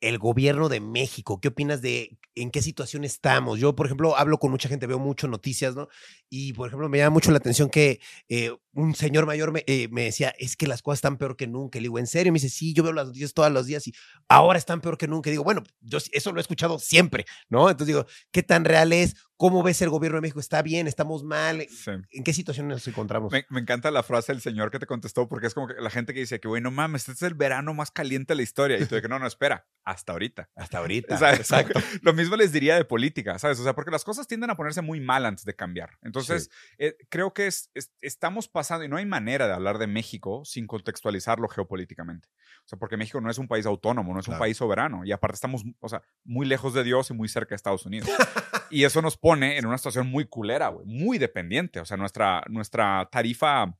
el gobierno de México. ¿Qué opinas de en qué situación estamos? Yo, por ejemplo, hablo con mucha gente, veo mucho noticias, ¿no? Y, por ejemplo, me llama mucho la atención que eh, un señor mayor me, eh, me, decía, es que las cosas están peor que nunca. Le digo, ¿en serio? Me dice, sí, yo veo las noticias todos los días y ahora están peor que nunca. Y digo, bueno, yo eso lo he escuchado siempre, ¿no? Entonces digo, ¿qué tan real es? ¿Cómo ves el gobierno de México? ¿Está bien? ¿Estamos mal? ¿En qué situación nos encontramos? Me, me, encanta la frase del señor que te contestó, porque es como que la gente que dice que, güey, no mames, este es el verano más caliente de la historia. Y tú que no, no, espera, hasta ahorita. Hasta ahorita. Exacto. Lo mismo les diría de política, ¿sabes? O sea, porque las cosas tienden a ponerse muy mal antes de cambiar. Entonces, sí. eh, creo que es, es, estamos pasando, y no hay manera de hablar de México sin contextualizarlo geopolíticamente. O sea, porque México no es un país autónomo, no es claro. un país soberano. Y aparte estamos, o sea, muy lejos de Dios y muy cerca de Estados Unidos. y eso nos pone en una situación muy culera, güey, muy dependiente. O sea, nuestra, nuestra tarifa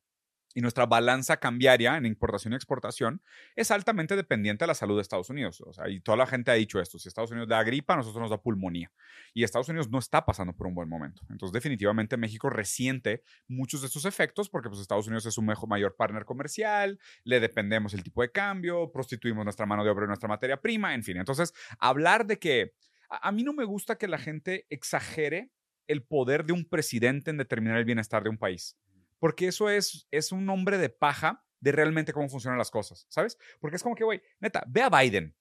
y nuestra balanza cambiaria en importación y exportación es altamente dependiente de la salud de Estados Unidos. O sea, y toda la gente ha dicho esto, si Estados Unidos da gripa, a nosotros nos da pulmonía. Y Estados Unidos no está pasando por un buen momento. Entonces, definitivamente México resiente muchos de estos efectos porque pues, Estados Unidos es un mejor, mayor partner comercial, le dependemos el tipo de cambio, prostituimos nuestra mano de obra y nuestra materia prima, en fin. Entonces, hablar de que... A mí no me gusta que la gente exagere el poder de un presidente en determinar el bienestar de un país porque eso es, es un nombre de paja de realmente cómo funcionan las cosas, ¿sabes? Porque es como que, güey, neta, ve a Biden.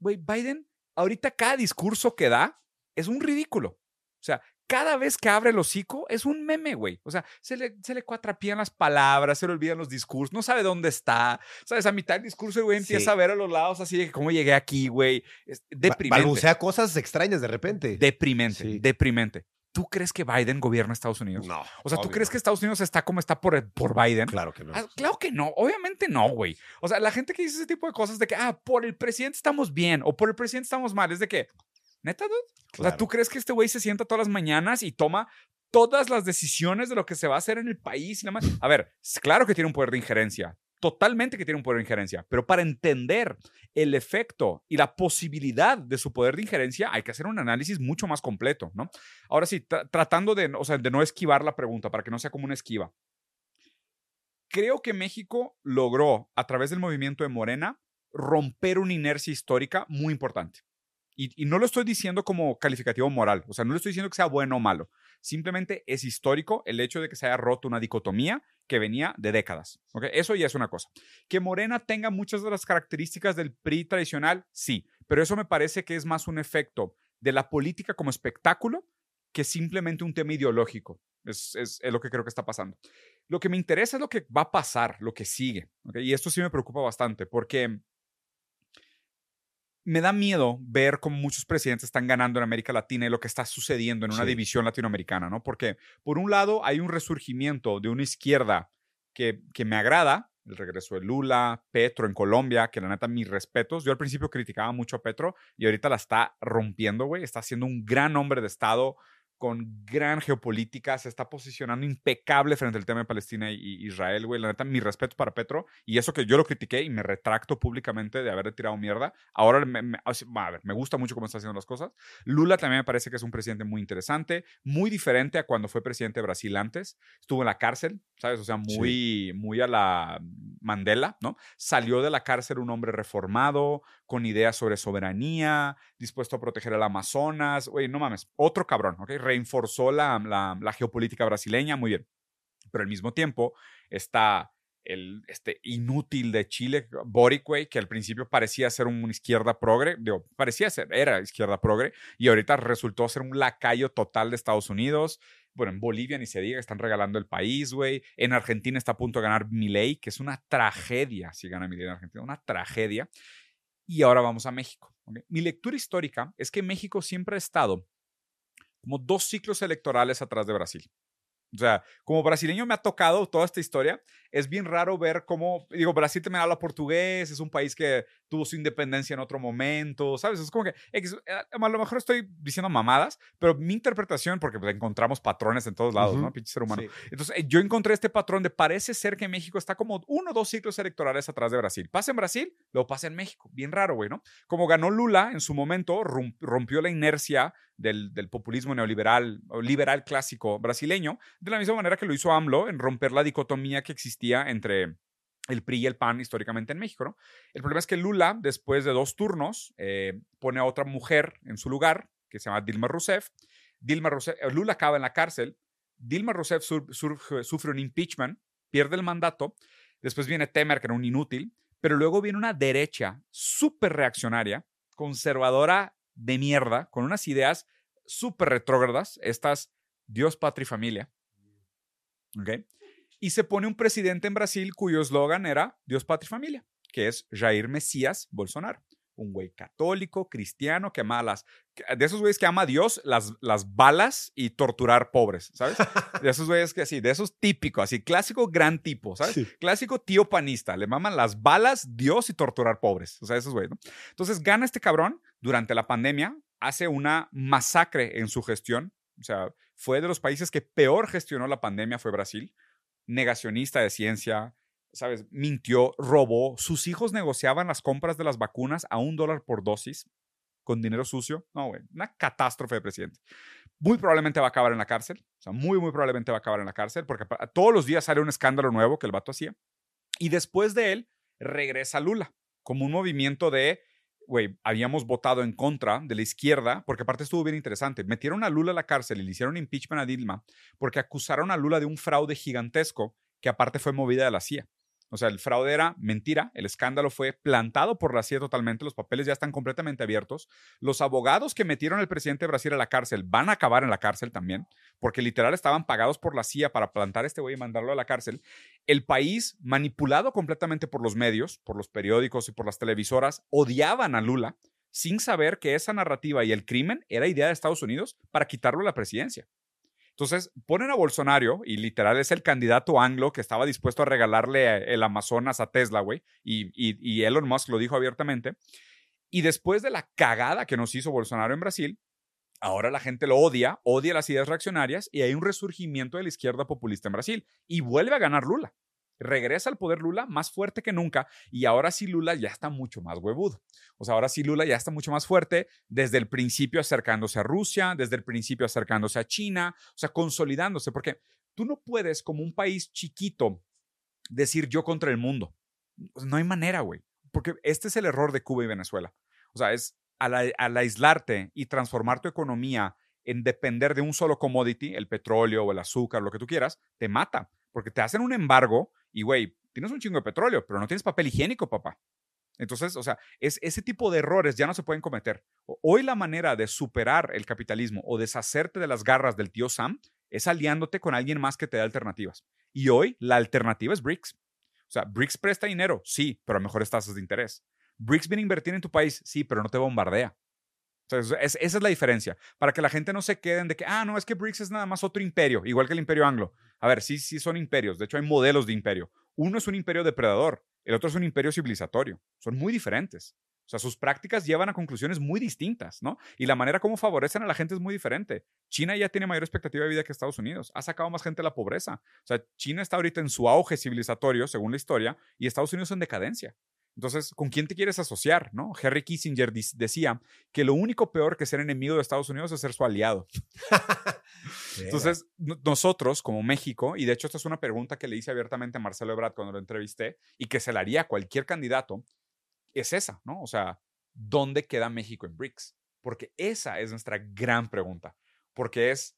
Güey, Biden, ahorita cada discurso que da es un ridículo. O sea, cada vez que abre el hocico es un meme, güey. O sea, se le, se le cuatrapían las palabras, se le olvidan los discursos, no sabe dónde está. ¿Sabes? A mitad del discurso el güey empieza sí. a ver a los lados así de cómo llegué aquí, güey. Es deprimente. Balbucea cosas extrañas de repente. Deprimente, sí. deprimente. ¿Tú crees que Biden gobierna Estados Unidos? No. O sea, ¿tú crees no. que Estados Unidos está como está por, por Biden? Claro que no. Ah, claro que no. Obviamente no, güey. O sea, la gente que dice ese tipo de cosas de que, ah, por el presidente estamos bien o por el presidente estamos mal, es de que, neta, dude. Claro. O sea, ¿tú crees que este güey se sienta todas las mañanas y toma todas las decisiones de lo que se va a hacer en el país y demás? A ver, claro que tiene un poder de injerencia totalmente que tiene un poder de injerencia, pero para entender el efecto y la posibilidad de su poder de injerencia hay que hacer un análisis mucho más completo, ¿no? Ahora sí, tra tratando de, o sea, de no esquivar la pregunta para que no sea como una esquiva. Creo que México logró, a través del movimiento de Morena, romper una inercia histórica muy importante. Y, no lo estoy diciendo como calificativo moral, o sea, no le estoy diciendo que sea bueno o malo. Simplemente es histórico el hecho de que se haya roto una dicotomía que venía de décadas. ¿okay? Eso ya es una cosa. Que Morena tenga muchas de las características del PRI tradicional, sí, pero eso me parece que es más un efecto de la política como espectáculo que simplemente un tema ideológico. Es, es, es, lo que creo que está pasando. Lo que me interesa es lo que va a pasar, lo que sigue. ¿okay? Y esto sí me preocupa bastante porque me da miedo ver cómo muchos presidentes están ganando en América Latina y lo que está sucediendo en una sí. división latinoamericana, ¿no? Porque por un lado hay un resurgimiento de una izquierda que, que me agrada, el regreso de Lula, Petro en Colombia, que la neta, mis respetos. Yo al principio criticaba mucho a Petro y ahorita la está rompiendo, güey. Está siendo un gran hombre de Estado con gran geopolítica, se está posicionando impecable frente al tema de Palestina y Israel, güey. La neta, mi respeto para Petro y eso que yo lo critiqué y me retracto públicamente de haberle tirado mierda. Ahora, me, a ver, me gusta mucho cómo está haciendo las cosas. Lula también me parece que es un presidente muy interesante, muy diferente a cuando fue presidente de Brasil antes. Estuvo en la cárcel, ¿sabes? O sea, muy, muy a la Mandela, ¿no? Salió de la cárcel un hombre reformado, con ideas sobre soberanía, dispuesto a proteger el Amazonas. Oye, no mames, otro cabrón, ¿ok? Reinforzó la, geopolítica brasileña, muy bien. Pero al mismo tiempo está el este, inútil de Chile, Boric, que al principio parecía ser una izquierda progre, digo, parecía ser, era izquierda progre, y ahorita resultó ser un lacayo total de Estados Unidos. Bueno, en Bolivia ni se diga, están regalando el país, güey. En Argentina está a punto de ganar Milei, que es una tragedia si gana Milei en Argentina, una tragedia. Y ahora vamos a México. Mi lectura histórica es que México siempre ha estado como dos ciclos electorales atrás de Brasil. O sea, como brasileño me ha tocado toda esta historia. Es bien raro ver cómo, digo, Brasil también habla portugués, es un país que tuvo su independencia en otro momento, ¿sabes? Es como que, eh, a lo mejor estoy diciendo mamadas, pero mi interpretación, porque pues, encontramos patrones en todos lados, ¿no? Pinche ser humano. Entonces, eh, yo encontré este patrón de parece ser que México está como uno o dos ciclos electorales atrás de Brasil. Pasa en Brasil, luego pasa en México. Bien raro, güey, ¿no? Como ganó Lula en su momento, rompió la inercia del, del, populismo neoliberal o liberal clásico brasileño, de la misma manera que lo hizo AMLO en romper la dicotomía que existía entre el PRI y el PAN históricamente en México. ¿no? El problema es que Lula, después de dos turnos, eh, pone a otra mujer en su lugar, que se llama Dilma Rousseff. Dilma Rousseff, eh, Lula acaba en la cárcel. Dilma Rousseff sufre un impeachment, pierde el mandato. Después viene Temer, que era un inútil. Pero luego viene una derecha súper reaccionaria, conservadora de mierda, con unas ideas súper retrógradas, estas Dios, patria y familia. ¿Okay? Y se pone un presidente en Brasil cuyo eslogan era Dios, patria y familia, que es Jair Mesías Bolsonaro. Un güey católico, cristiano, que ama las. De esos güeyes que ama a Dios, las, las balas y torturar pobres, ¿sabes? De esos güeyes que así, de esos típicos, así, clásico gran tipo, ¿sabes? Clásico tío panista. Le maman las balas, Dios y torturar pobres. O sea, esos güeyes, ¿no? Entonces gana este cabrón durante la pandemia, hace una masacre en su gestión. O sea, fue de los países que peor gestionó la pandemia, fue Brasil. Negacionista de ciencia, ¿sabes? Mintió, robó. Sus hijos negociaban las compras de las vacunas a un dólar por dosis con dinero sucio. No, güey, una catástrofe de presidente. Muy probablemente va a acabar en la cárcel. O sea, muy, muy probablemente va a acabar en la cárcel porque todos los días sale un escándalo nuevo que el vato hacía. Y después de él, regresa Lula como un movimiento de habíamos votado en contra de la izquierda, porque aparte estuvo bien interesante. Metieron a Lula a la cárcel y le hicieron impeachment a Dilma porque acusaron a Lula de un fraude gigantesco que aparte fue movida de la CIA. O sea, el fraude era mentira, el escándalo fue plantado por la CIA totalmente, los papeles ya están completamente abiertos. Los abogados que metieron al presidente de Brasil a la cárcel van a acabar en la cárcel también, porque literal estaban pagados por la CIA para plantar a este güey y mandarlo a la cárcel. El país, manipulado completamente por los medios, por los periódicos y por las televisoras, odiaban a Lula sin saber que esa narrativa y el crimen era idea de Estados Unidos para quitarlo a la presidencia. Entonces ponen a Bolsonaro y literal es el candidato anglo que estaba dispuesto a regalarle el Amazonas a Tesla, güey. Y, Elon Musk lo dijo abiertamente. Y después de la cagada que nos hizo Bolsonaro en Brasil, ahora la gente lo odia, odia las ideas reaccionarias y hay un resurgimiento de la izquierda populista en Brasil. Y vuelve a ganar Lula regresa al poder Lula más fuerte que nunca y ahora sí Lula ya está mucho más huevudo. O sea, ahora sí Lula ya está mucho más fuerte desde el principio acercándose a Rusia, desde el principio acercándose a China, o sea, consolidándose, porque tú no puedes como un país chiquito decir yo contra el mundo. No hay manera, güey, porque este es el error de Cuba y Venezuela. O sea, es al, al aislarte y transformar tu economía en depender de un solo commodity, el petróleo o el azúcar, lo que tú quieras, te mata, porque te hacen un embargo y, güey, tienes un chingo de petróleo, pero no tienes papel higiénico, papá. Entonces, o sea, es, ese tipo de errores ya no se pueden cometer. Hoy la manera de superar el capitalismo o deshacerte de las garras del tío Sam es aliándote con alguien más que te dé alternativas. Y hoy la alternativa es BRICS. O sea, BRICS presta dinero, sí, pero a mejores tasas de interés. BRICS viene a invertir en tu país, sí, pero no te bombardea. Sea, esa es la diferencia. Para que la gente no se queden de que, ah, no, es que BRICS es nada más otro imperio, igual que el imperio anglo. A ver, sí, sí son imperios. De hecho, hay modelos de imperio. Uno es un imperio depredador, el otro es un imperio civilizatorio. Son muy diferentes. O sea, sus prácticas llevan a conclusiones muy distintas, ¿no? Y la manera como favorecen a la gente es muy diferente. China ya tiene mayor expectativa de vida que Estados Unidos. Ha sacado más gente de la pobreza. O sea, China está ahorita en su auge civilizatorio, según la historia, y Estados Unidos en decadencia. Entonces, ¿con quién te quieres asociar? ¿no? Henry Kissinger decía que lo único peor que ser enemigo de Estados Unidos es ser su aliado. Entonces, nosotros como México, y de hecho esta es una pregunta que le hice abiertamente a Marcelo Ebrard cuando lo entrevisté y que se la haría a cualquier candidato, es esa, ¿no? O sea, ¿dónde queda México en BRICS? Porque esa es nuestra gran pregunta, porque es,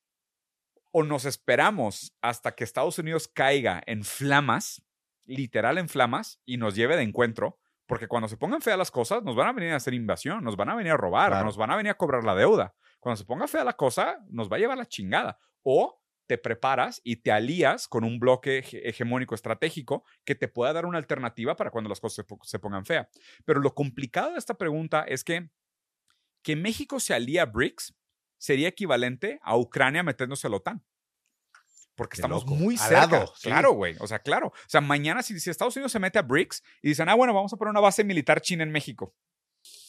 o nos esperamos hasta que Estados Unidos caiga en flamas, literal en flamas, y nos lleve de encuentro, porque cuando se pongan feas las cosas, nos van a venir a hacer invasión, nos van a venir a robar, nos van a venir a cobrar la deuda. Cuando se ponga fea la cosa, nos va a llevar la chingada. O te preparas y te alías con un bloque hegemónico estratégico que te pueda dar una alternativa para cuando las cosas se, pongan feas. Pero lo complicado de esta pregunta es que que México se alía a BRICS sería equivalente a Ucrania metiéndose a la OTAN. Porque estamos muy cerca. Claro, güey. O sea, claro. O sea, mañana si, si, Estados Unidos se mete a BRICS y dicen, ah, bueno, vamos a poner una base militar china en México.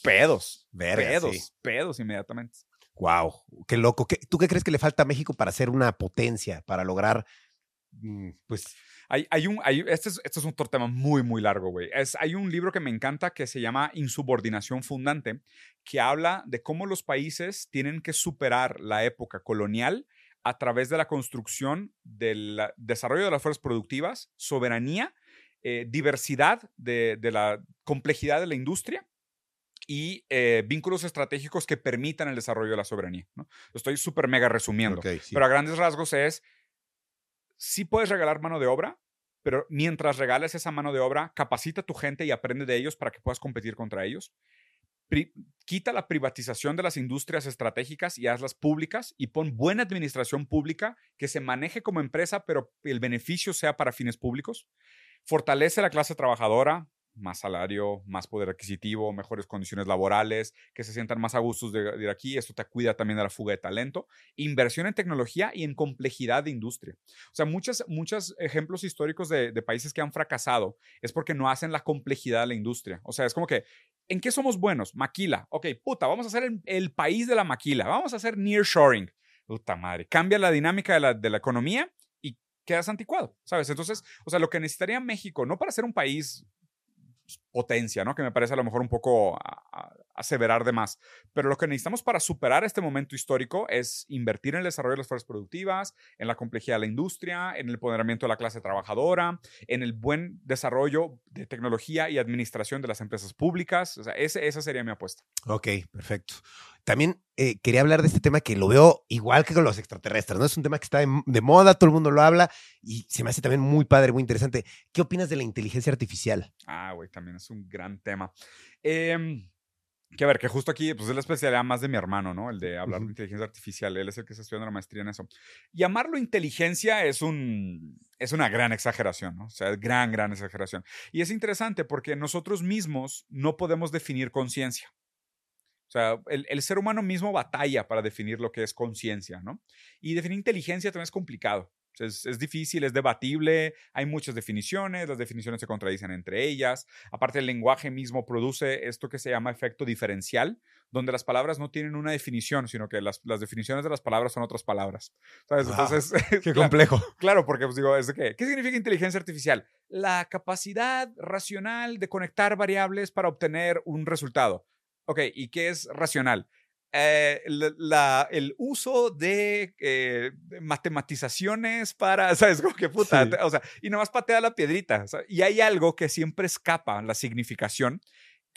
Pedos. pedos. Pedos inmediatamente. Wow, qué loco. ¿Tú qué crees que le falta a México para ser una potencia, para lograr, mm, pues... Hay, hay un, hay, este, es, este es un tema muy, muy largo, güey. hay un libro que me encanta que se llama Insubordinación Fundante, que habla de cómo los países tienen que superar la época colonial a través de la construcción del desarrollo de las fuerzas productivas, soberanía, eh, diversidad de, de la complejidad de la industria y eh, vínculos estratégicos que permitan el desarrollo de la soberanía. ¿no? estoy súper mega resumiendo, pero a grandes rasgos es, sí puedes regalar mano de obra, pero mientras regales esa mano de obra, capacita a tu gente y aprende de ellos para que puedas competir contra ellos. Quita la privatización de las industrias estratégicas y hazlas públicas y pon buena administración pública que se maneje como empresa, pero el beneficio sea para fines públicos. Fortalece la clase trabajadora, más salario, más poder adquisitivo, mejores condiciones laborales, que se sientan más a gustos de, de, aquí. Esto te cuida también de la fuga de talento. Inversión en tecnología y en complejidad de industria. O sea, muchos, muchos ejemplos históricos de, de, países que han fracasado es porque no hacen la complejidad de la industria. O sea, es como que, ¿en qué somos buenos? Maquila. Ok, puta, vamos a hacer el, el país de la maquila. Vamos a hacer nearshoring. Puta madre. Cambia la dinámica de la, de la economía y quedas anticuado, ¿sabes? Entonces, o sea, lo que necesitaría México, no para ser un país potencia, ¿no? Que me parece a lo mejor un poco aseverar de más. Pero lo que necesitamos para superar este momento histórico es invertir en el desarrollo de las fuerzas productivas, en la complejidad de la industria, en el empoderamiento de la clase trabajadora, en el buen desarrollo de tecnología y administración de las empresas públicas. O sea, ese, esa sería mi apuesta. Ok, perfecto. También eh, quería hablar de este tema que lo veo igual que con los extraterrestres, ¿no? Es un tema que está de, moda, todo el mundo lo habla y se me hace también muy padre, muy interesante. ¿Qué opinas de la inteligencia artificial? Ah, güey, también es un gran tema. Eh, que a ver, que justo aquí, pues es la especialidad más de mi hermano, ¿no? El de hablar de inteligencia artificial. Él es el que está estudiando la maestría en eso. Llamarlo inteligencia es un, es una gran exageración, ¿no? O sea, es gran, gran exageración. Y es interesante porque nosotros mismos no podemos definir conciencia. O sea, el, el, ser humano mismo batalla para definir lo que es conciencia, ¿no? Y definir inteligencia también es complicado. Es, difícil, es debatible, hay muchas definiciones, las definiciones se contradicen entre ellas. Aparte, el lenguaje mismo produce esto que se llama efecto diferencial, donde las palabras no tienen una definición, sino que las, las definiciones de las palabras son otras palabras. ¿Sabes? Entonces, qué complejo. Claro, porque pues, digo, es de qué. ¿Qué significa inteligencia artificial? La capacidad racional de conectar variables para obtener un resultado. Ok, ¿y qué es racional? Eh, la, el uso de eh, matematizaciones para, ¿sabes? Como que puta, o sea, y nomás patea la piedrita. y hay algo que siempre escapa la significación,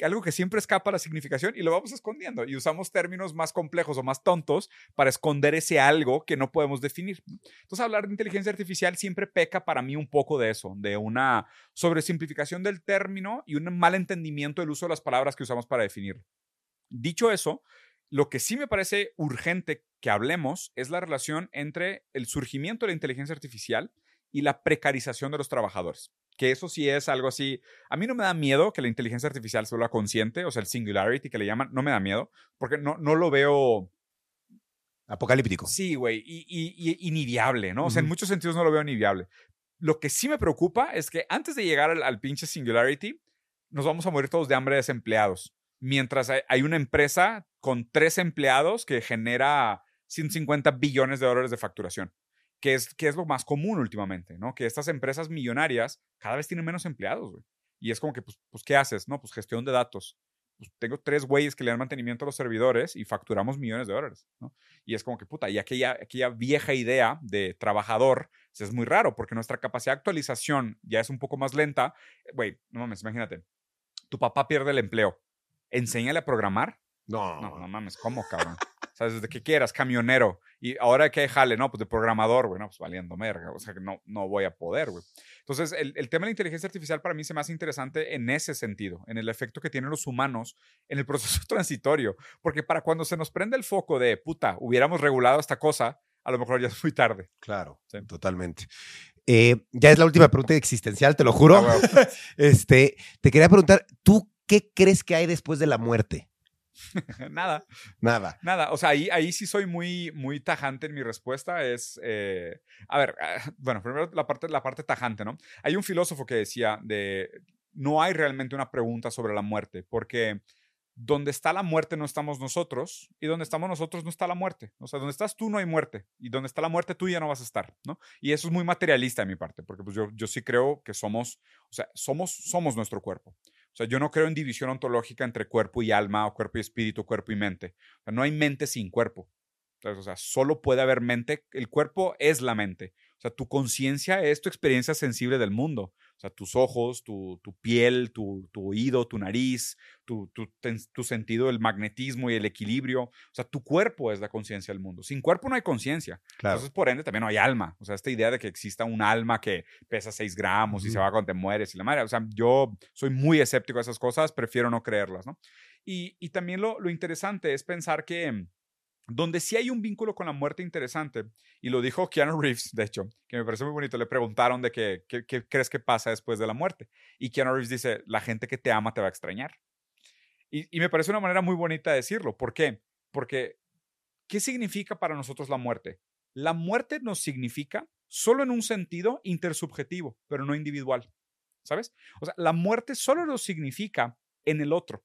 algo que siempre escapa la significación y lo vamos escondiendo y usamos términos más complejos o más tontos para esconder ese algo que no podemos definir. Entonces, hablar de inteligencia artificial siempre peca para mí un poco de eso, de una sobresimplificación del término y un mal entendimiento del uso de las palabras que usamos para definirlo. Dicho eso, lo que sí me parece urgente que hablemos es la relación entre el surgimiento de la inteligencia artificial y la precarización de los trabajadores. Que eso sí es algo así. A mí no me da miedo que la inteligencia artificial se vuelva consciente, o sea, el singularity que le llaman, no me da miedo, porque no, no lo veo. Apocalíptico. Sí, güey, y, y, ¿no? O sea, en muchos sentidos no lo veo ni viable. Lo que sí me preocupa es que antes de llegar al, al pinche singularity, nos vamos a morir todos de hambre desempleados mientras hay una empresa con tres empleados que genera 150 billones de dólares de facturación, que es, que es lo más común últimamente, ¿no? Que estas empresas millonarias cada vez tienen menos empleados, güey. Y es como que, pues, pues, ¿qué haces? No, pues gestión de datos. Pues tengo tres güeyes que le dan mantenimiento a los servidores y facturamos millones de dólares, ¿no? Y es como que, puta, y aquella, aquella vieja idea de trabajador pues, es muy raro porque nuestra capacidad de actualización ya es un poco más lenta. Güey, no mames, imagínate. Tu papá pierde el empleo. Enséñale a programar. No, No, no mames, ¿cómo, cabrón? ¿Sabes? Desde que quieras, camionero. Y ahora que jale, no, pues de programador, güey, no, pues valiendo merga. O sea, que no, no voy a poder, güey. Entonces, el, el tema de la inteligencia artificial para mí se me hace interesante en ese sentido, en el efecto que tienen los humanos en el proceso transitorio. Porque para cuando se nos prende el foco de, puta, hubiéramos regulado esta cosa, a lo mejor ya es muy tarde. claro, Sí. totalmente. Eh, ya es la última pregunta existencial, te lo juro. Ah, huevo. Este, te quería preguntar, ¿tú qué crees que hay después de la muerte? Nada. Nada. Nada, o sea, ahí, ahí sí soy muy, muy tajante en mi respuesta. Es, eh, a ver, bueno, primero la parte, la parte tajante, ¿no? Hay un filósofo que decía de, no hay realmente una pregunta sobre la muerte, porque donde está la muerte no estamos nosotros y donde estamos nosotros no está la muerte. O sea, donde estás tú no hay muerte y donde está la muerte tú ya no vas a estar, ¿no? Y eso es muy materialista de mi parte, porque pues yo, yo sí creo que somos, o sea, somos, somos nuestro cuerpo. O sea, yo no creo en división ontológica entre cuerpo y alma o cuerpo y espíritu, cuerpo y mente. O sea, no hay mente sin cuerpo. O sea, solo puede haber mente. El cuerpo es la mente. O sea, tu conciencia es tu experiencia sensible del mundo. O sea, tus ojos, tu, tu piel, tu, tu oído, tu nariz, tu, tu, sentido del magnetismo y el equilibrio. O sea, tu cuerpo es la conciencia del mundo. Sin cuerpo no hay conciencia. Claro. Entonces, por ende, también no hay alma. O sea, esta idea de que exista un alma que pesa 6 gramos y se va cuando te mueres y la madre. O sea, yo soy muy escéptico a esas cosas, prefiero no creerlas, ¿no? Y, y también lo, lo interesante es pensar que donde sí hay un vínculo con la muerte interesante, y lo dijo Keanu Reeves, de hecho, que me parece muy bonito, le preguntaron de qué, qué crees que pasa después de la muerte. Y Keanu Reeves dice, la gente que te ama te va a extrañar. Y, y me parece una manera muy bonita de decirlo. ¿Por qué? Porque, ¿qué significa para nosotros la muerte? La muerte nos significa solo en un sentido intersubjetivo, pero no individual. ¿Sabes? O sea, la muerte solo nos significa en el otro,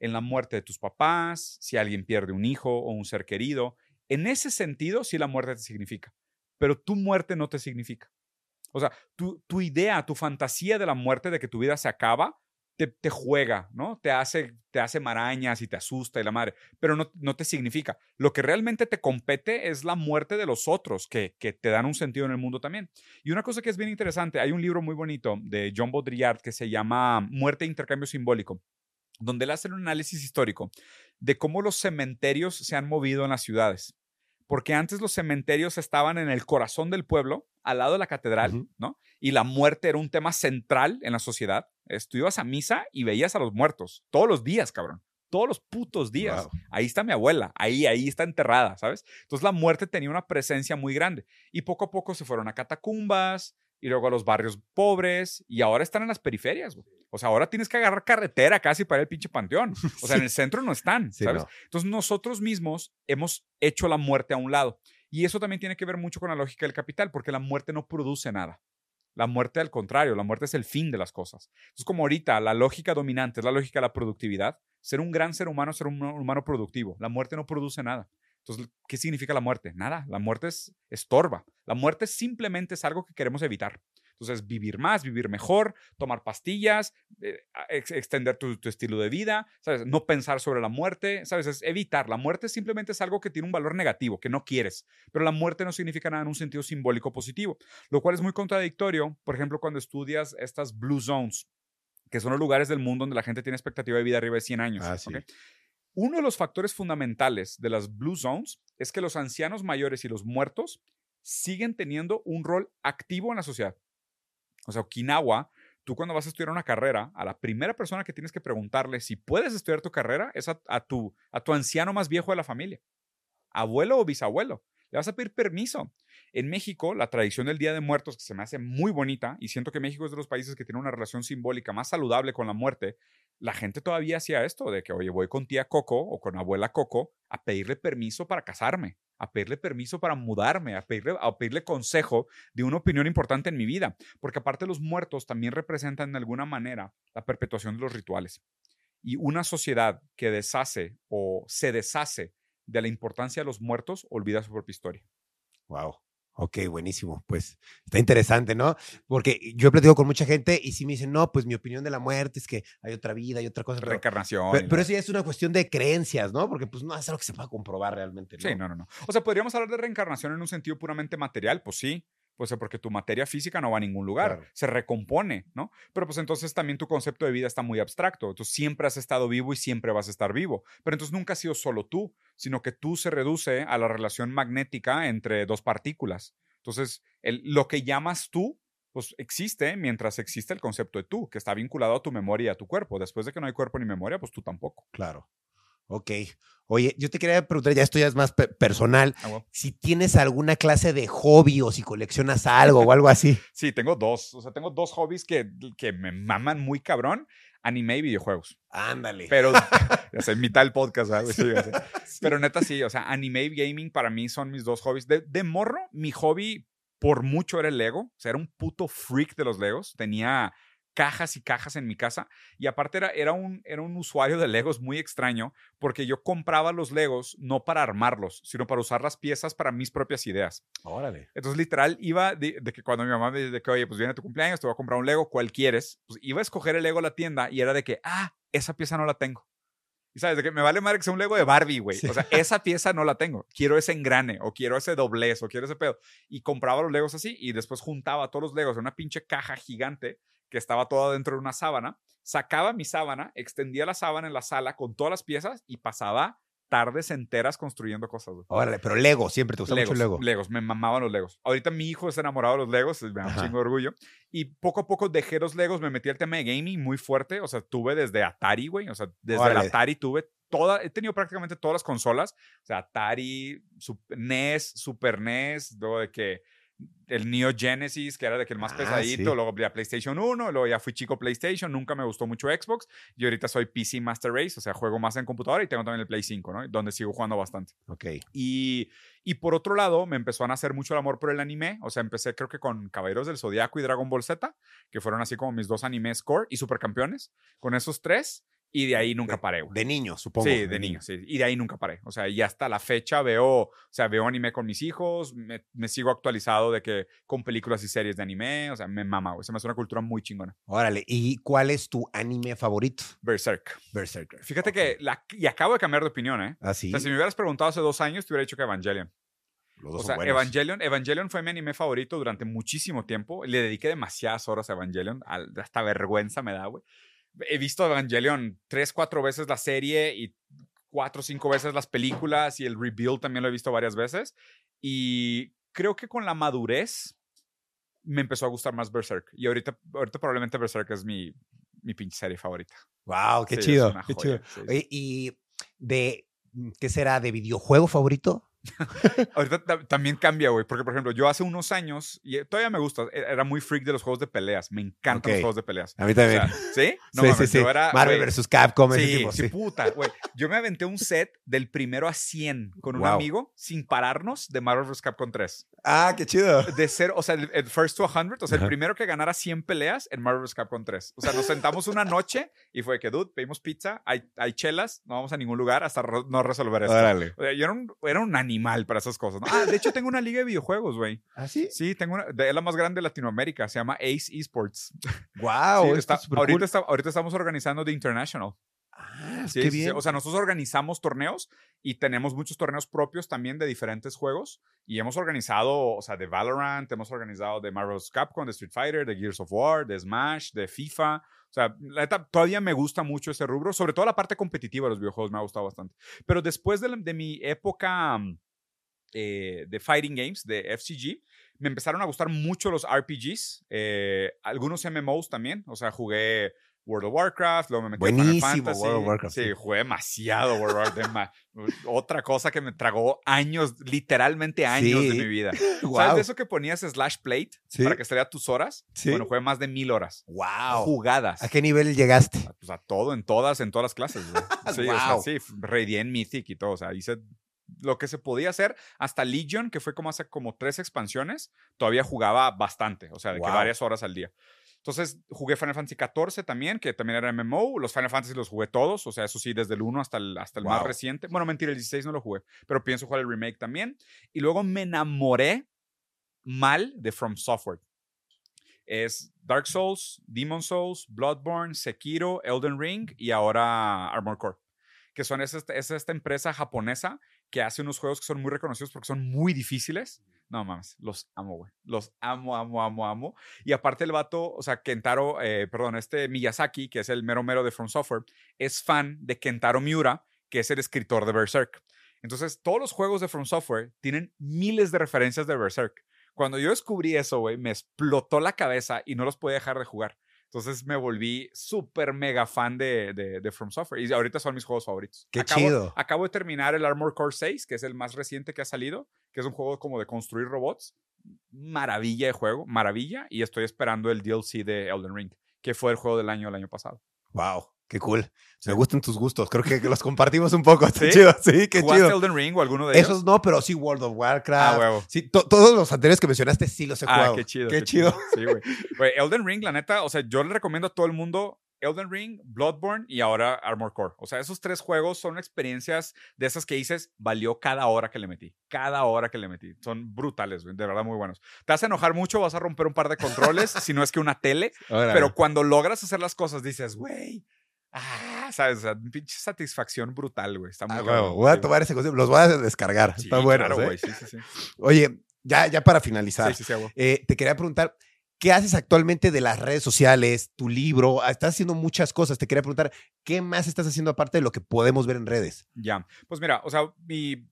en la muerte de tus papás, si alguien pierde un hijo o un ser querido. En ese sentido, sí la muerte te significa, pero tu muerte no te significa. O sea, tu, idea, tu fantasía de la muerte, de que tu vida se acaba, te, te juega, ¿no? Te hace, te hace marañas y te asusta y la madre, pero no, no te significa. Lo que realmente te compete es la muerte de los otros, que, que te dan un sentido en el mundo también. Y una cosa que es bien interesante, hay un libro muy bonito de John Baudrillard que se llama Muerte e Intercambio Simbólico, donde él hace un análisis histórico de cómo los cementerios se han movido en las ciudades. Porque antes los cementerios estaban en el corazón del pueblo, al lado de la catedral. ¿no? Y la muerte era un tema central en la sociedad. Tú ibas a misa y veías a los muertos todos los días, cabrón. Todos los putos días. Wow. Ahí está mi abuela, ahí, ahí está enterrada, ¿sabes? Entonces la muerte tenía una presencia muy grande. Y poco a poco se fueron a catacumbas y luego a los barrios pobres y ahora están en las periferias, güey. O sea, ahora tienes que agarrar carretera casi para el pinche panteón. O sea, en el centro no están, Sí, ¿sabes? no. Entonces nosotros mismos hemos hecho la muerte a un lado. Y eso también tiene que ver mucho con la lógica del capital, porque la muerte no produce nada. La muerte, al contrario, la muerte es el fin de las cosas. Entonces, como ahorita la lógica dominante es la lógica de la productividad, ser un gran ser humano es ser un humano productivo. La muerte no produce nada. Entonces, ¿qué significa la muerte? Nada. La muerte es estorba. La muerte simplemente es algo que queremos evitar. Entonces, vivir más, vivir mejor, tomar pastillas, eh, ex- extender tu, tu estilo de vida, ¿sabes? No pensar sobre la muerte, ¿sabes? Es evitar. La muerte simplemente es algo que tiene un valor negativo, que no quieres. Pero la muerte no significa nada en un sentido simbólico positivo, lo cual es muy contradictorio, por ejemplo, cuando estudias estas blue zones, que son los lugares del mundo donde la gente tiene expectativa de vida arriba de 100 años. Ah, sí. ¿ok? Uno de los factores fundamentales de las blue zones es que los ancianos mayores y los muertos siguen teniendo un rol activo en la sociedad. O sea, Okinawa, tú cuando vas a estudiar una carrera, a la primera persona que tienes que preguntarle si puedes estudiar tu carrera es a, tu, a tu anciano más viejo de la familia, abuelo o bisabuelo. Le vas a pedir permiso. En México, la tradición del Día de Muertos, que se me hace muy bonita, y siento que México es de los países que tiene una relación simbólica más saludable con la muerte, la gente todavía hacía esto de que, oye, voy con tía Coco o con abuela Coco a pedirle permiso para casarme, a pedirle permiso para mudarme, a pedirle, a pedirle consejo de una opinión importante en mi vida, porque aparte los muertos también representan de alguna manera la perpetuación de los rituales. Y una sociedad que deshace o se deshace de la importancia de los muertos olvida su propia historia. Wow. Ok, buenísimo. Pues está interesante, ¿no? Porque yo he platicado con mucha gente y sí me dicen, no, pues mi opinión de la muerte es que hay otra vida, hay otra cosa. Reencarnación. pero, pero eso ya es una cuestión de creencias, ¿no? Porque pues no es algo que se pueda comprobar realmente. ¿no? Sí, no, no, no. O sea, podríamos hablar de reencarnación en un sentido puramente material, pues sí. Pues porque tu materia física no va a ningún lugar, Claro. se recompone, ¿no? Pero pues entonces también tu concepto de vida está muy abstracto. Entonces siempre has estado vivo y siempre vas a estar vivo. Pero entonces nunca has sido solo tú, sino que tú se reduce a la relación magnética entre dos partículas. Entonces, el- lo que llamas tú, pues existe mientras existe el concepto de tú, que está vinculado a tu memoria y a tu cuerpo. Después de que no hay cuerpo ni memoria, pues tú tampoco. Claro. Ok. Oye, yo te quería preguntar, ya esto ya es más pe- personal, Ah, bueno. si tienes alguna clase de hobby o si coleccionas algo o algo así. Sí, tengo dos. O sea, tengo dos hobbies que, que me maman muy cabrón. Anime y videojuegos. Ándale. Pero, ya sé, mitad del podcast. Pero neta sí, o sea, anime y gaming para mí son mis dos hobbies. De, de morro, mi hobby por mucho era el Lego. O sea, era un puto freak de los Legos. Tenía cajas y cajas en mi casa. Y aparte era, era, un, era un usuario de Legos muy extraño porque yo compraba los Legos no para armarlos, sino para usar las piezas para mis propias ideas. Órale. Entonces, literal, iba de, de que cuando mi mamá me dice que, oye, pues viene tu cumpleaños, te voy a comprar un Lego, ¿cuál quieres? Pues iba a escoger el Lego a la tienda y era de que, ah, esa pieza no la tengo. Y sabes, de que me vale madre que sea un Lego de Barbie, güey. Sí. O sea, esa pieza no la tengo. Quiero ese engrane o quiero ese doblez o quiero ese pedo. Y compraba los Legos así y después juntaba todos los Legos en una pinche caja gigante que estaba toda dentro de una sábana. Sacaba mi sábana, extendía la sábana en la sala con todas las piezas y pasaba tardes enteras construyendo cosas, güey. Órale, pero Lego, siempre te gusta Legos, mucho Lego. Legos, me mamaban los Legos. Ahorita mi hijo está enamorado de los Legos, me da un chingo de orgullo. Y poco a poco dejé los Legos, me metí al tema de gaming muy fuerte. O sea, tuve desde Atari, güey. O sea, desde el Órale. Atari tuve toda, he tenido prácticamente todas las consolas. O sea, Atari, NES, Super NES, luego de que el Neo Genesis, que era de que el más Ah, pesadito, sí. luego la PlayStation 1, luego ya fui chico PlayStation, nunca me gustó mucho Xbox, y ahorita soy PC Master Race, o sea, juego más en computadora y tengo también el Play 5, ¿no? Donde sigo jugando bastante. Ok. Y, y por otro lado, me empezó a nacer mucho el amor por el anime. O sea, empecé creo que con Caballeros del Zodiaco y Dragon Ball Z, que fueron así como mis dos animes core y supercampeones. Con esos tres, y de ahí nunca paré, güey. De niño, supongo. Sí, de niño, sí. Y de ahí nunca paré. O sea, y hasta la fecha veo, o sea, veo anime con mis hijos, me, me sigo actualizado de que con películas y series de anime, o sea, me mama, güey. Se me hace una cultura muy chingona. Órale. ¿Y cuál es tu anime favorito? Berserk. Berserker. Fíjate que, la, y acabo de cambiar de opinión, ¿eh? ¿Ah, sí? O sea, si me hubieras preguntado hace dos años, te hubiera dicho que Evangelion. Los dos O sea. Evangelion, Evangelion fue mi anime favorito durante muchísimo tiempo. Le dediqué demasiadas horas a Evangelion. Hasta vergüenza me da, güey. He visto Evangelion tres, cuatro veces la serie y cuatro, cinco veces las películas y el rebuild también lo he visto varias veces. Y creo que con la madurez me empezó a gustar más Berserk. Y ahorita, ahorita probablemente Berserk es mi, mi pinche serie favorita. Wow, qué Sí, chido. Qué joya, chido. sí, sí. Oye, y de, ¿qué será? ¿De videojuego favorito? Ahorita ta- también cambia, güey, porque por ejemplo, yo hace unos años, y eh, todavía me gusta, e- era muy freak de los juegos de peleas, me encantan Ok. los juegos de peleas. A mí O también. sea, ¿Sí? No sí, mames, sí, sí. yo era, Marvel vs. Capcom, ese Sí, tipo, sí, sí. puta, güey. Yo me aventé un set del primero a 100 con un Wow. amigo sin pararnos de Marvel vs. Capcom 3. Ah, qué chido. De ser, o sea, el, el first to 100, o sea, Ajá. el primero que ganara 100 peleas en Marvel vs. Capcom 3. O sea, nos sentamos una noche y fue que, dude, pedimos pizza, hay, hay chelas, no vamos a ningún lugar hasta no resolver esto. Órale. O sea, yo era un, era un animal para esas cosas. ¿no? Ah, de hecho, tengo una liga de videojuegos, güey. ¿Ah, sí? Sí, tengo una. Es la más grande de Latinoamérica. Se llama Ace Esports. Wow, Sí, está- es ahorita, cool. está- ahorita estamos organizando The International. Ah, Sí, qué sí, sí. bien. O sea, nosotros organizamos torneos y tenemos muchos torneos propios también de diferentes juegos. Y hemos organizado, o sea, de Valorant, hemos organizado de Marvel's Capcom, de Street Fighter, de Gears of War, de Smash, de FIFA. O sea, la todavía me gusta mucho ese rubro. Sobre todo la parte competitiva de los videojuegos me ha gustado bastante. Pero después de, la- de mi época mm, eh, de Fighting Games, de FCG, me empezaron a gustar mucho los RPGs. eh, algunos MMOs también. O sea, jugué World of Warcraft, luego me metí Buenísimo Fantasy. World of Warcraft, Sí, jugué demasiado World of Warcraft. Otra cosa que me tragó años, literalmente años de Sí. mi vida. ¿Sabes Wow. de eso que ponías slash plate Sí. para que estaría tus horas? Sí. Bueno, jugué más de mil horas. Wow. Jugadas. ¿A qué nivel llegaste? A- Pues a todo, en todas, en todas las clases. Sí, o sea, Guau. sí, radié en Mythic y todo. O sea, hice lo que se podía hacer. Hasta Legion, que fue como hace como tres expansiones, todavía jugaba bastante. O sea, de que Guau. varias horas al día. Entonces jugué Final Fantasy XIV también, que también era MMO. Los Final Fantasy los jugué todos, o sea, eso sí, desde el 1 hasta el, hasta el más Wow. reciente. Bueno, mentira, el 16 no lo jugué, pero pienso jugar el remake también. Y luego me enamoré mal de From Software. Es Dark Souls, Demon Souls, Bloodborne, Sekiro, Elden Ring y ahora Armored Core. Que son es esta, es esta empresa japonesa que hace unos juegos que son muy reconocidos porque son muy difíciles. No mames, los amo, güey. Los amo, amo, amo, amo. Y aparte el vato, o sea, Kentaro, eh, perdón, este Miyazaki, que es el mero mero de From Software, es fan de Kentaro Miura, que es el escritor de Berserk. Entonces, todos los juegos de From Software tienen miles de referencias de Berserk. Cuando yo descubrí eso, güey, me explotó la cabeza y no los podía dejar de jugar. Entonces me volví súper mega fan de, de, de From Software. Y ahorita son mis juegos favoritos. Qué acabo, chido. Acabo de terminar el Armor Core 6, que es el más reciente que ha salido, que es un juego como de construir robots. Maravilla de juego, maravilla. Y estoy esperando el DLC de Elden Ring, que fue el juego del año el año pasado. Wow, qué cool. Sí. Me gustan tus gustos. Creo que los compartimos un poco. Está ¿Sí? chido. Sí, qué ¿Jugaste chido. Elden Ring o alguno de ellos? Esos no, pero sí World of Warcraft. Ah, huevo. Sí, to- todos los anteriores que mencionaste sí los he Ah, jugado. qué chido. Qué chido. Sí, güey. Güey, Elden Ring, la neta, o sea, yo le recomiendo a todo el mundo Elden Ring, Bloodborne y ahora Armor Core. O sea, esos tres juegos son experiencias de esas que dices, valió cada hora que le metí. Cada hora que le metí. Son brutales, de verdad muy buenos. Te vas a enojar mucho, vas a romper un par de controles, si no es que una tele, Órale. pero cuando logras hacer las cosas dices, güey, ah, sabes, o sea, pinche satisfacción brutal, güey. Está muy Ah, huevo, voy a tomar ese consejo. Los voy a descargar. Sí, Están buenos. claro, ¿eh? güey, sí, sí, sí. Oye, ya, ya para finalizar, eh, te quería preguntar, ¿qué haces actualmente de las redes sociales, tu libro? Ah, Estás haciendo muchas cosas. Te quería preguntar, ¿qué más estás haciendo aparte de lo que podemos ver en redes? Ya, pues mira, o sea, mi,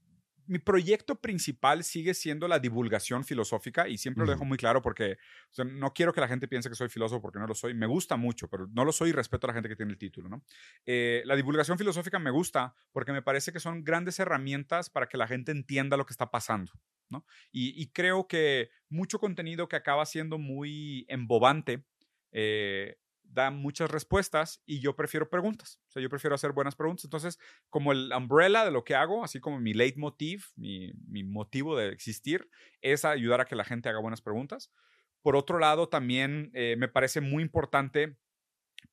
mi proyecto principal sigue siendo la divulgación filosófica y siempre lo dejo muy claro porque o sea, no quiero que la gente piense que soy filósofo porque no lo soy. Me gusta mucho, pero no lo soy y respeto a la gente que tiene el título, ¿no? Eh, la divulgación filosófica me gusta porque me parece que son grandes herramientas para que la gente entienda lo que está pasando, ¿no? Y, y creo que mucho contenido que acaba siendo muy embobante, eh, da muchas respuestas y yo prefiero preguntas. O sea, yo prefiero hacer buenas preguntas. Entonces, como el umbrella de lo que hago, así como mi leitmotiv, mi, mi motivo de existir, es ayudar a que la gente haga buenas preguntas. Por otro lado, también eh, me parece muy importante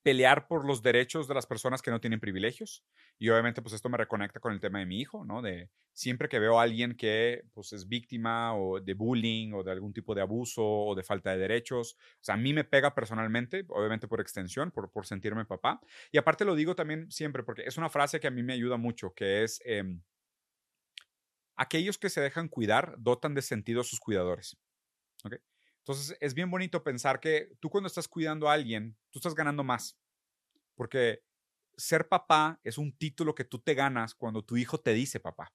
pelear por los derechos de las personas que no tienen privilegios. Y obviamente, pues esto me reconecta con el tema de mi hijo, ¿no? De siempre que veo a alguien que pues, es víctima o de bullying o de algún tipo de abuso o de falta de derechos, o sea, a mí me pega personalmente, obviamente por extensión, por, por sentirme papá. Y aparte lo digo también siempre porque es una frase que a mí me ayuda mucho, que es, em, aquellos que se dejan cuidar dotan de sentido a sus cuidadores. ¿ok? Entonces es bien bonito pensar que tú cuando estás cuidando a alguien, tú estás ganando más. Porque ser papá es un título que tú te ganas cuando tu hijo te dice papá.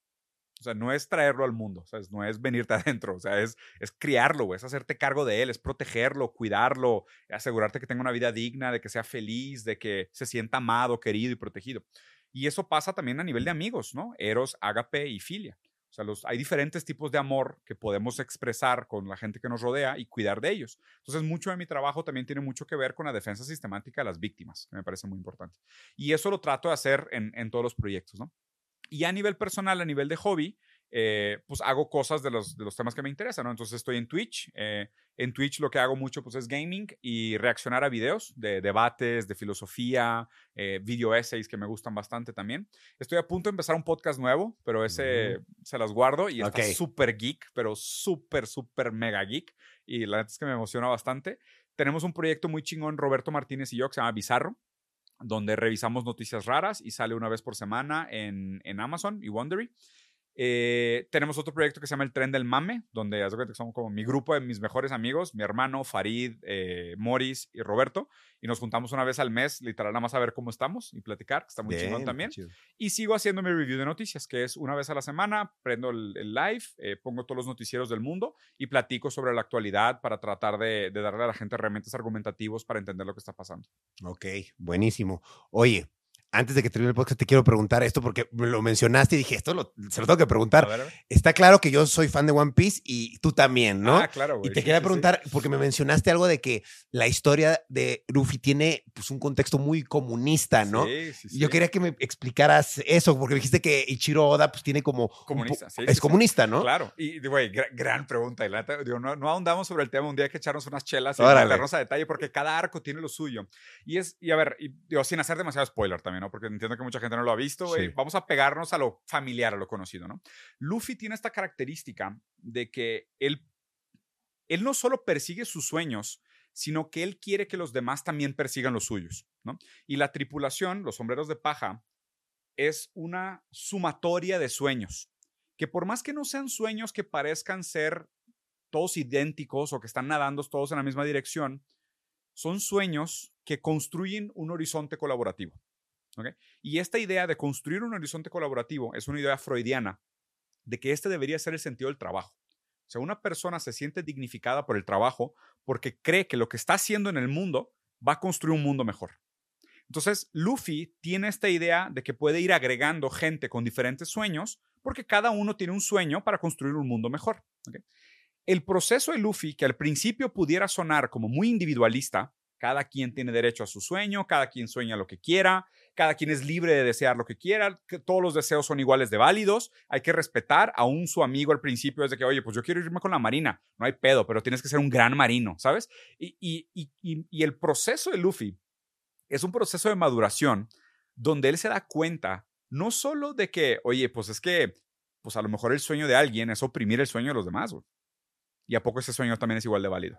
O sea, no es traerlo al mundo, ¿sabes? no es venirte adentro, o sea, es, es criarlo, es hacerte cargo de él, es protegerlo, cuidarlo, asegurarte que tenga una vida digna, de que sea feliz, de que se sienta amado, querido y protegido. Y eso pasa también a nivel de amigos, ¿no? Eros, ágape y filia. O sea, hay diferentes tipos de amor que podemos expresar con la gente que nos rodea y cuidar de ellos. Entonces, mucho de mi trabajo también tiene mucho que ver con la defensa sistemática de las víctimas, que me parece muy importante. Y eso lo trato de hacer en, en todos los proyectos, ¿no? Y a nivel personal, a nivel de hobby, eh, pues hago cosas de los, de los temas que me interesan, ¿no? Entonces estoy en Twitch. eh, en Twitch lo que hago mucho pues es gaming y reaccionar a videos de debates, de filosofía, eh, video essays que me gustan bastante también. Estoy a punto de empezar un podcast nuevo, pero ese se las guardo y está Ok. súper geek, pero súper, súper mega geek. Y la neta es que me emociona bastante. Tenemos un proyecto muy chingón, Roberto Martínez y yo, que se llama Bizarro donde revisamos noticias raras y sale una vez por semana en, en Amazon y Wondery. Eh, tenemos otro proyecto que se llama El Tren del Mame, donde somos como mi grupo de mis mejores amigos, mi hermano, Farid, eh, Morris y Roberto, y nos juntamos una vez al mes, literal, nada más a ver cómo estamos y platicar, que está muy chingón también. chido. Y sigo haciendo mi review de noticias, que es una vez a la semana, prendo el, el live, eh, pongo todos los noticieros del mundo y platico sobre la actualidad para tratar de, de darle a la gente herramientas argumentativos para entender lo que está pasando. Ok, buenísimo. Oye, antes de que termine el podcast, te quiero preguntar esto porque lo mencionaste y dije, esto lo- se lo tengo que preguntar. A ver, a ver. Está claro que yo soy fan de One Piece y tú también, ¿no? Ah, claro, güey. y te sí, quería sí, sí. preguntar, porque me mencionaste algo de que la historia de Luffy tiene pues, un contexto muy comunista, ¿no? Sí, sí, Y Yo sí. quería que me explicaras eso, porque dijiste que Ichiro Oda pues tiene como... Comunista, sí, es sí, sí. comunista, ¿no? Claro, y güey, gra- gran pregunta. Y la digo, no, no ahondamos sobre el tema, un día hay que echarnos unas chelas y meternos a detalle, porque cada arco tiene lo suyo. Y es, y a ver, y, digo, sin hacer demasiado spoiler también, ¿no? Porque entiendo que mucha gente no lo ha visto, güey. Sí. Vamos a pegarnos a lo familiar, a lo conocido, ¿no? Luffy tiene esta característica de que él, él no solo persigue sus sueños, sino que él quiere que los demás también persigan los suyos, ¿no? Y la tripulación, los sombreros de paja, es una sumatoria de sueños, que por más que no sean sueños que parezcan ser todos idénticos o que están nadando todos en la misma dirección, son sueños que construyen un horizonte colaborativo. Y esta idea de construir un horizonte colaborativo es una idea freudiana de que este debería ser el sentido del trabajo. O sea, una persona se siente dignificada por el trabajo porque cree que lo que está haciendo en el mundo va a construir un mundo mejor. Entonces, Luffy tiene esta idea de que puede ir agregando gente con diferentes sueños porque cada uno tiene un sueño para construir un mundo mejor. El proceso de Luffy, que al principio pudiera sonar como muy individualista, cada quien tiene derecho a su sueño, cada quien sueña lo que quiera, cada quien es libre de desear lo que quiera, todos los deseos son iguales de válidos, hay que respetar, aún su amigo al principio es de que, oye, pues yo quiero irme con la marina, no hay pedo, pero tienes que ser un gran marino, ¿sabes? Y, el proceso de Luffy es un proceso de maduración donde él se da cuenta no solo de que, oye, pues es que, pues a lo mejor el sueño de alguien es oprimir el sueño de los demás. Y a poco ese sueño también es igual de válido.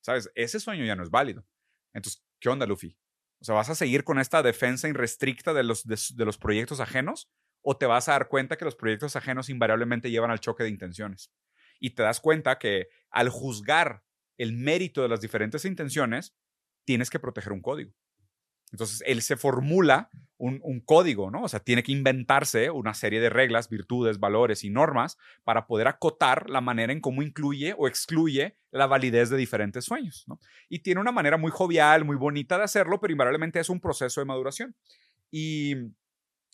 ¿Sabes? Ese sueño ya no es válido. Entonces, ¿qué onda, Luffy? O sea, ¿vas a seguir con esta defensa irrestricta de los, de, de los proyectos ajenos? ¿O te vas a dar cuenta que los proyectos ajenos invariablemente llevan al choque de intenciones? Y te das cuenta que al juzgar el mérito de las diferentes intenciones, tienes que proteger un código. Entonces, él se formula un, código, ¿no? O sea, tiene que inventarse una serie de reglas, virtudes, valores y normas para poder acotar la manera en cómo incluye o excluye la validez de diferentes sueños, ¿no? Y tiene una manera muy jovial, muy bonita de hacerlo, pero invariablemente es un proceso de maduración. Y,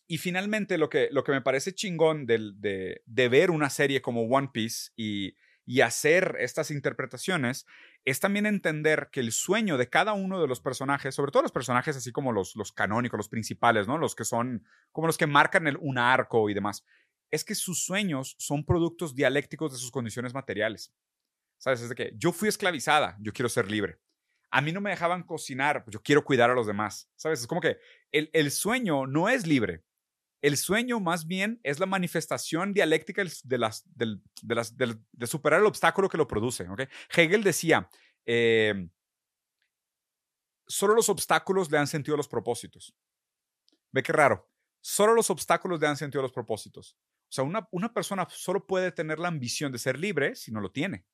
y finalmente, lo que, lo que me parece chingón de, de, de ver una serie como One Piece y, y hacer estas interpretaciones es también entender que el sueño de cada uno de los personajes, sobre todo los personajes así como los, los canónicos, los principales, ¿no? Los que son como los que marcan el, un arco y demás, es que sus sueños son productos dialécticos de sus condiciones materiales. ¿Sabes? Es de que yo fui esclavizada, yo quiero ser libre. A mí no me dejaban cocinar, pues yo quiero cuidar a los demás. ¿Sabes? Es como que el, el sueño no es libre, el sueño más bien es la manifestación dialéctica de, las, de, superar el obstáculo que lo produce. Hegel decía, eh, solo los obstáculos le han sentido a los propósitos. Ve qué raro. Solo los obstáculos le han sentido a los propósitos. O sea, una, una persona solo puede tener la ambición de ser libre si no lo tiene.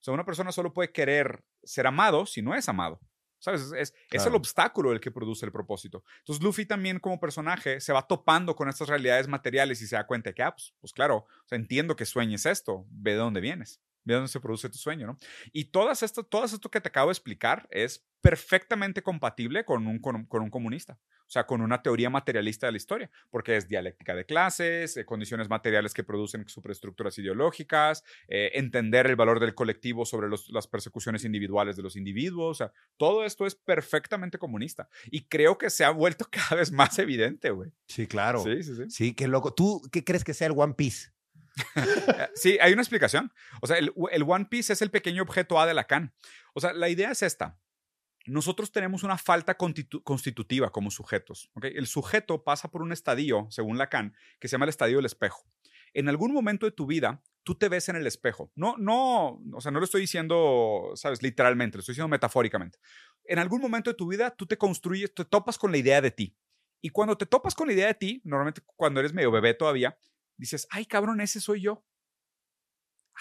O sea, una persona solo puede querer ser amado si no es amado. ¿Sabes? Es, es, claro. es, el obstáculo el que produce el propósito. Entonces, Luffy también como personaje se va topando con estas realidades materiales y se da cuenta que, ah, pues, pues claro, o sea, entiendo que sueñes esto, ve de dónde vienes, de dónde se produce tu sueño, ¿no? Y todas esto, todo esto que te acabo de explicar es perfectamente compatible con un, con, con un comunista, o sea, con una teoría materialista de la historia, porque es dialéctica de clases, eh, condiciones materiales que producen superestructuras ideológicas, eh, entender el valor del colectivo sobre los, las persecuciones individuales de los individuos, o sea, todo esto es perfectamente comunista y creo que se ha vuelto cada vez más evidente, güey. Sí, claro. Sí, sí, sí. Sí, qué loco. ¿Tú qué crees que sea el One Piece? Sí, hay una explicación. O sea, el, el One Piece es el pequeño objeto A de Lacan. O sea, la idea es esta nosotros tenemos una falta constitu constitutiva como sujetos. ¿okay? El sujeto pasa por un estadio, según Lacan, que se llama el estadio del espejo. En algún momento de tu vida, tú te ves en el espejo. No, no, o sea, no lo estoy diciendo, sabes, literalmente, lo estoy diciendo metafóricamente. En algún momento de tu vida, tú te construyes, te topas con la idea de ti. Y cuando te topas con la idea de ti, normalmente cuando eres medio bebé todavía, dices, ay, cabrón, ese soy yo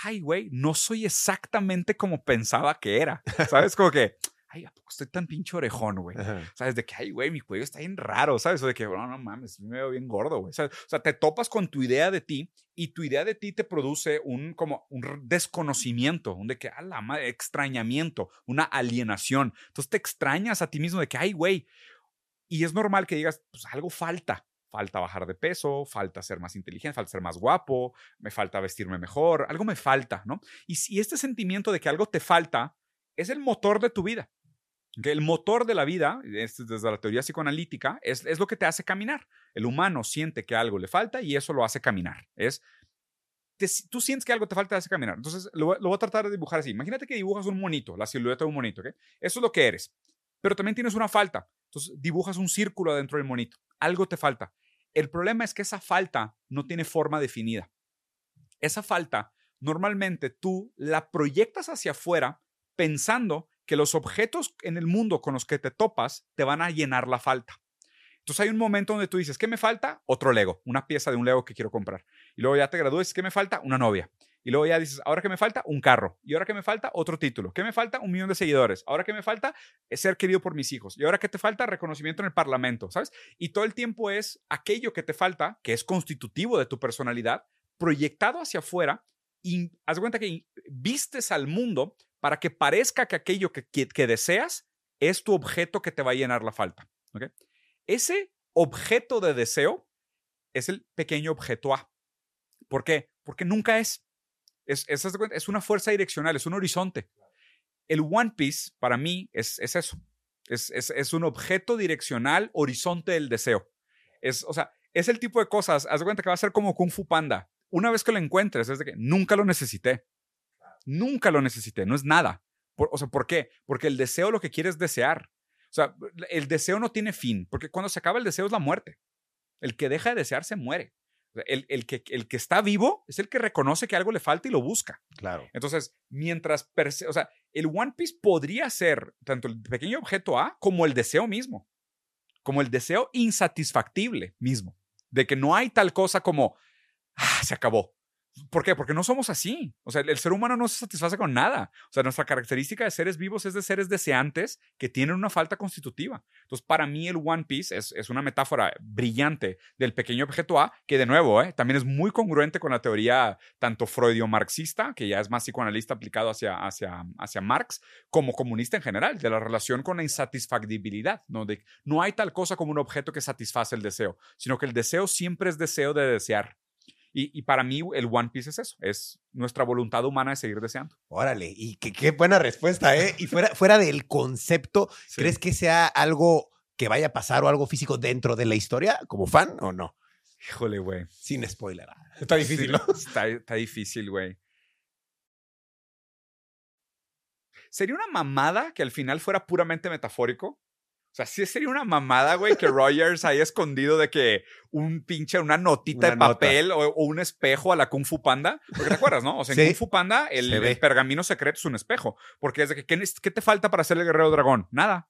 ay, güey, no soy exactamente como pensaba que era. ¿Sabes? Como que, ay, ¿a poco estoy tan pinche orejón, güey? ¿Sabes? De que, ay, güey, mi cuello está bien raro, ¿sabes? O de que, no, no mames, me veo bien gordo, güey. O sea, te topas con tu idea de ti y tu idea de ti te produce un, como, un desconocimiento, un de que, a la madre, extrañamiento, una alienación. Entonces te extrañas a ti mismo de que, ay, güey, Y es normal que digas, pues algo falta. Falta bajar de peso, falta ser más inteligente, falta ser más guapo, me falta vestirme mejor, algo me falta, ¿no? Y si este sentimiento de que algo te falta es el motor de tu vida. Que el motor de la vida, desde la teoría psicoanalítica, es, es, lo que te hace caminar. El humano siente que algo le falta y eso lo hace caminar. Es, tú sientes que algo te falta, te hace caminar. Entonces, lo, voy a tratar de dibujar así. Imagínate que dibujas un monito, la silueta de un monito. ¿okay? Eso es lo que eres. Pero también tienes una falta. Entonces, dibujas un círculo dentro del monito. Algo te falta. El problema es que esa falta no tiene forma definida. Esa falta, normalmente tú la proyectas hacia afuera pensando que los objetos en el mundo con los que te topas te van a llenar la falta. Entonces hay un momento donde tú dices, ¿qué me falta? Otro Lego, una pieza de un Lego que quiero comprar. Y luego ya te gradúes, ¿qué me falta? Una novia. Y luego ya dices, ahora que me falta, un carro. Y ahora que me falta, otro título. ¿Qué me falta? Un millón de seguidores. Ahora que me falta, es ser querido por mis hijos. Y ahora que te falta, reconocimiento en el parlamento, ¿sabes? Y todo el tiempo es aquello que te falta, que es constitutivo de tu personalidad, proyectado hacia afuera y haz cuenta que vistes al mundo para que parezca que aquello que, que, deseas es tu objeto que te va a llenar la falta. ¿okay? Ese objeto de deseo es el pequeño objeto A. ¿Por qué? Porque nunca es. Es, es, una fuerza direccional, es un horizonte. El One Piece, para mí, es, es eso. Es, un objeto direccional, horizonte del deseo. Es, o sea, es el tipo de cosas, haz de cuenta que va a ser como Kung Fu Panda una vez que lo encuentres, es de que nunca lo necesité. Nunca lo necesité, no es nada. o sea, ¿por qué? Porque el deseo lo que quiere es desear. O sea, el deseo no tiene fin, porque cuando se acaba el deseo es la muerte. El que deja de desear se muere. el, el, que, el que está vivo es el que reconoce que algo le falta y lo busca. Claro. Entonces, mientras, o sea, el One Piece podría ser tanto el pequeño objeto A como el deseo mismo, como el deseo insatisfactible mismo, de que no hay tal cosa como, ah, se acabó. ¿Por qué? Porque no somos así. O sea, el ser humano no se satisface con nada. O sea, nuestra característica de seres vivos es de seres deseantes que tienen una falta constitutiva. Entonces, para mí el One Piece es, es una metáfora brillante del pequeño objeto A, que de nuevo, ¿eh? también es muy congruente con la teoría tanto freudio-marxista, que ya es más psicoanalista aplicado hacia, hacia, hacia Marx, como comunista en general, de la relación con la insatisfactibilidad. ¿no? De, no hay tal cosa como un objeto que satisface el deseo, sino que el deseo siempre es deseo de desear. Y, para mí el One Piece es eso, es nuestra voluntad humana de seguir deseando. Órale, y qué, buena respuesta, ¿eh? Y fuera, fuera del concepto, ¿crees que sea algo que vaya a pasar o algo físico dentro de la historia como fan o no? Híjole, güey. Sin spoiler. Está difícil, ¿no? Está, está difícil, güey. Sería una mamada que al final fuera puramente metafórico. O sea, sí sería una mamada, güey, que Rogers haya escondido de que un pinche, una notita de papel o, un espejo a la Kung Fu Panda. Porque te acuerdas, ¿no? O sea, en Kung Fu Panda el, pergamino secreto es un espejo. Porque es de que, ¿qué, ¿qué, te falta para ser el guerrero dragón? Nada.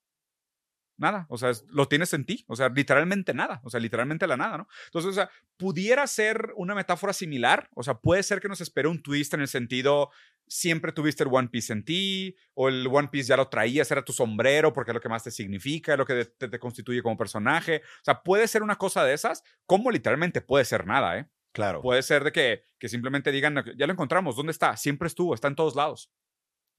Nada. O sea, lo tienes en ti. O sea, literalmente nada. O sea, literalmente la nada, ¿no? Entonces, o sea, pudiera ser una metáfora similar. O sea, puede ser que nos espere un twist en el sentido siempre tuviste el One Piece en ti, o el One Piece ya lo traías, era tu sombrero porque es lo que más te significa, lo que te, constituye como personaje. O sea, puede ser una cosa de esas, como literalmente puede ser nada, ¿eh? Claro. Puede ser de que, que simplemente digan, ya lo encontramos, ¿dónde está? Siempre estuvo, está en todos lados.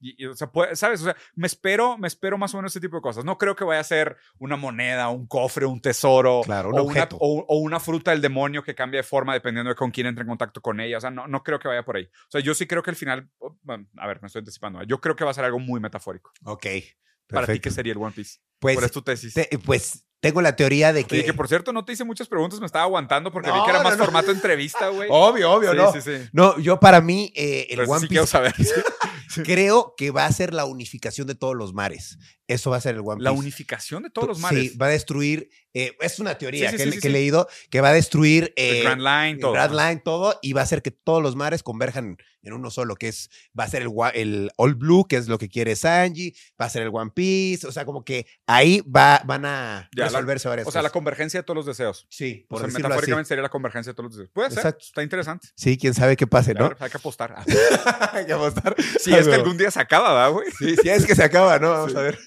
Y, o sea, ¿sabes? O sea, me espero, me espero más o menos ese tipo de cosas. No creo que vaya a ser una moneda, un cofre, un tesoro. Claro, un o, Una, o, una fruta del demonio que cambia de forma dependiendo de con quién entre en contacto con ella. O sea, no, no creo que vaya por ahí. O sea, yo sí creo que al final, oh, a ver, me estoy anticipando. Yo creo que va a ser algo muy metafórico. Ok. Para ti, ¿qué sería el One Piece? Pues, ¿Cuál es tu tesis? pues tengo la teoría de que. Y que por cierto, no te hice muchas preguntas, me estaba aguantando porque vi que era más formato entrevista, güey. Obvio, obvio, no. Sí, sí. No, yo para mí, eh, el One Piece. Quiero saber. Creo que va a ser la unificación de todos los mares. Eso va a ser el One Piece. La unificación de todos los mares. Sí, va a destruir. Eh, es una teoría que, he leído que va a destruir. el Grand Line, todo. Grand Line, todo. Y va a hacer que todos los mares converjan en uno solo, que es. Va a ser el, el All Blue, que es lo que quiere Sanji. Va a ser el One Piece. O sea, como que ahí va, van a resolverse varias cosas. O sea, la convergencia de todos los deseos. Sí, por o sea, metafóricamente sería la convergencia de todos los deseos. Puede ser. Está interesante. Sí, quién sabe qué pase, ¿no? hay que apostar. hay que apostar. Sí, es que algún día se acaba, ¿verdad, güey? Sí, sí, es que se acaba, ¿no? Vamos a ver.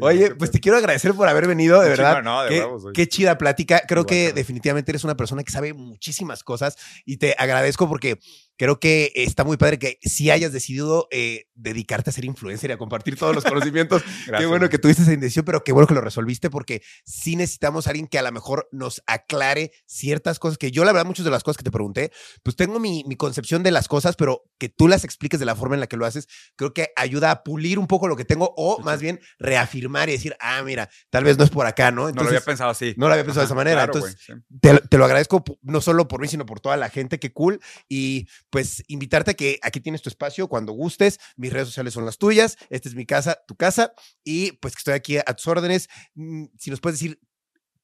Oye, pues te quiero agradecer por haber venido, de verdad. No, de qué, qué chida plática. Creo que definitivamente eres una persona que sabe muchísimas cosas y te agradezco porque creo que está muy padre que si hayas decidido eh, dedicarte a ser influencer y a compartir todos los conocimientos. qué bueno que tuviste esa indecisión, pero qué bueno que lo resolviste porque sí necesitamos a alguien que a lo mejor nos aclare ciertas cosas que yo, la verdad, muchas de las cosas que te pregunté, pues tengo mi, mi concepción de las cosas, pero que tú las expliques de la forma en la que lo haces, creo que ayuda a pulir un poco lo que tengo o más bien reafirmar y decir, ah, mira, tal vez no es por acá, ¿no? no lo había pensado así. No lo había pensado de esa manera. Entonces, te, te, lo agradezco no solo por mí, sino por toda la gente, qué cool. Y pues invitarte a que aquí tienes tu espacio cuando gustes. Mis redes sociales son las tuyas. Esta es mi casa, tu casa. Y pues que estoy aquí a tus órdenes. Mm, si nos puedes decir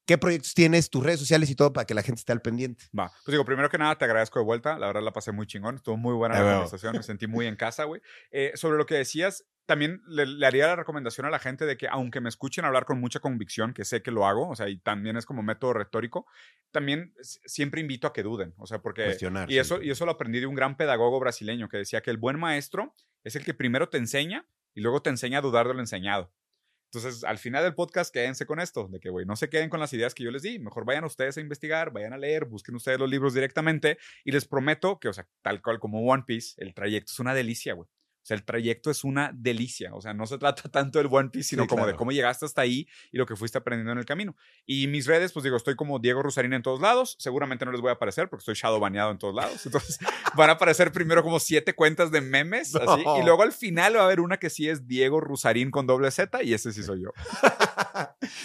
¿Qué proyectos tienes, tus redes sociales y todo para que la gente esté al pendiente? Va. Pues digo, primero que nada, te agradezco de vuelta. La verdad la pasé muy chingón. Estuvo muy buena la conversación. Me sentí muy en casa, güey. Eh, sobre lo que decías, también le, haría la recomendación a la gente de que, aunque me escuchen hablar con mucha convicción, que sé que lo hago, o sea, y también es como método retórico, también siempre invito a que duden. O sea, porque. y, eso, y eso lo aprendí de un gran pedagogo brasileño que decía que el buen maestro es el que primero te enseña y luego te enseña a dudar de lo enseñado. Entonces, al final del podcast, quédense con esto, de que, güey, no se queden con las ideas que yo les di, mejor vayan ustedes a investigar, vayan a leer, busquen ustedes los libros directamente y les prometo que, o sea, tal cual como One Piece, el trayecto es una delicia, güey. O sea, el trayecto es una delicia. O sea, no se trata tanto del One Piece, sino como de cómo llegaste hasta ahí y lo que fuiste aprendiendo en el camino. Y mis redes, pues digo, estoy como Diego Rosarín en todos lados. Seguramente no les voy a aparecer porque estoy shadow baneado en todos lados. Entonces, van a aparecer primero como siete cuentas de memes. Así, y luego al final va a haber una que sí es Diego Rosarín con doble Z y ese sí soy yo.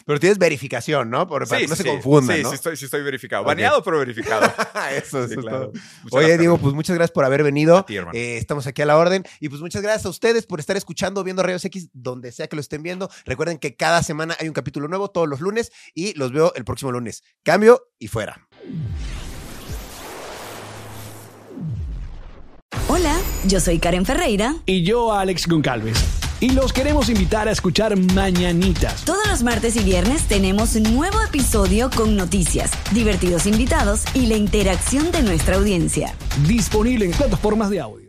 pero tienes verificación, ¿no? Por, para que no se confundan. Sí, ¿no? sí, estoy, sí estoy verificado. Baneado, pero verificado. eso, eso es todo. Oye, Diego, pues muchas gracias por haber venido. eh, estamos aquí a la orden. Y pues muchas gracias a ustedes por estar escuchando, viendo Rayos X, donde sea que lo estén viendo. Recuerden que cada semana hay un capítulo nuevo, todos los lunes, y los veo el próximo lunes. Cambio y fuera. Hola, yo soy Karen Ferreira. Y yo, Alex Goncalves. Y los queremos invitar a escuchar Mañanitas. Todos los martes y viernes tenemos un nuevo episodio con noticias, divertidos invitados y la interacción de nuestra audiencia. Disponible en plataformas de audio.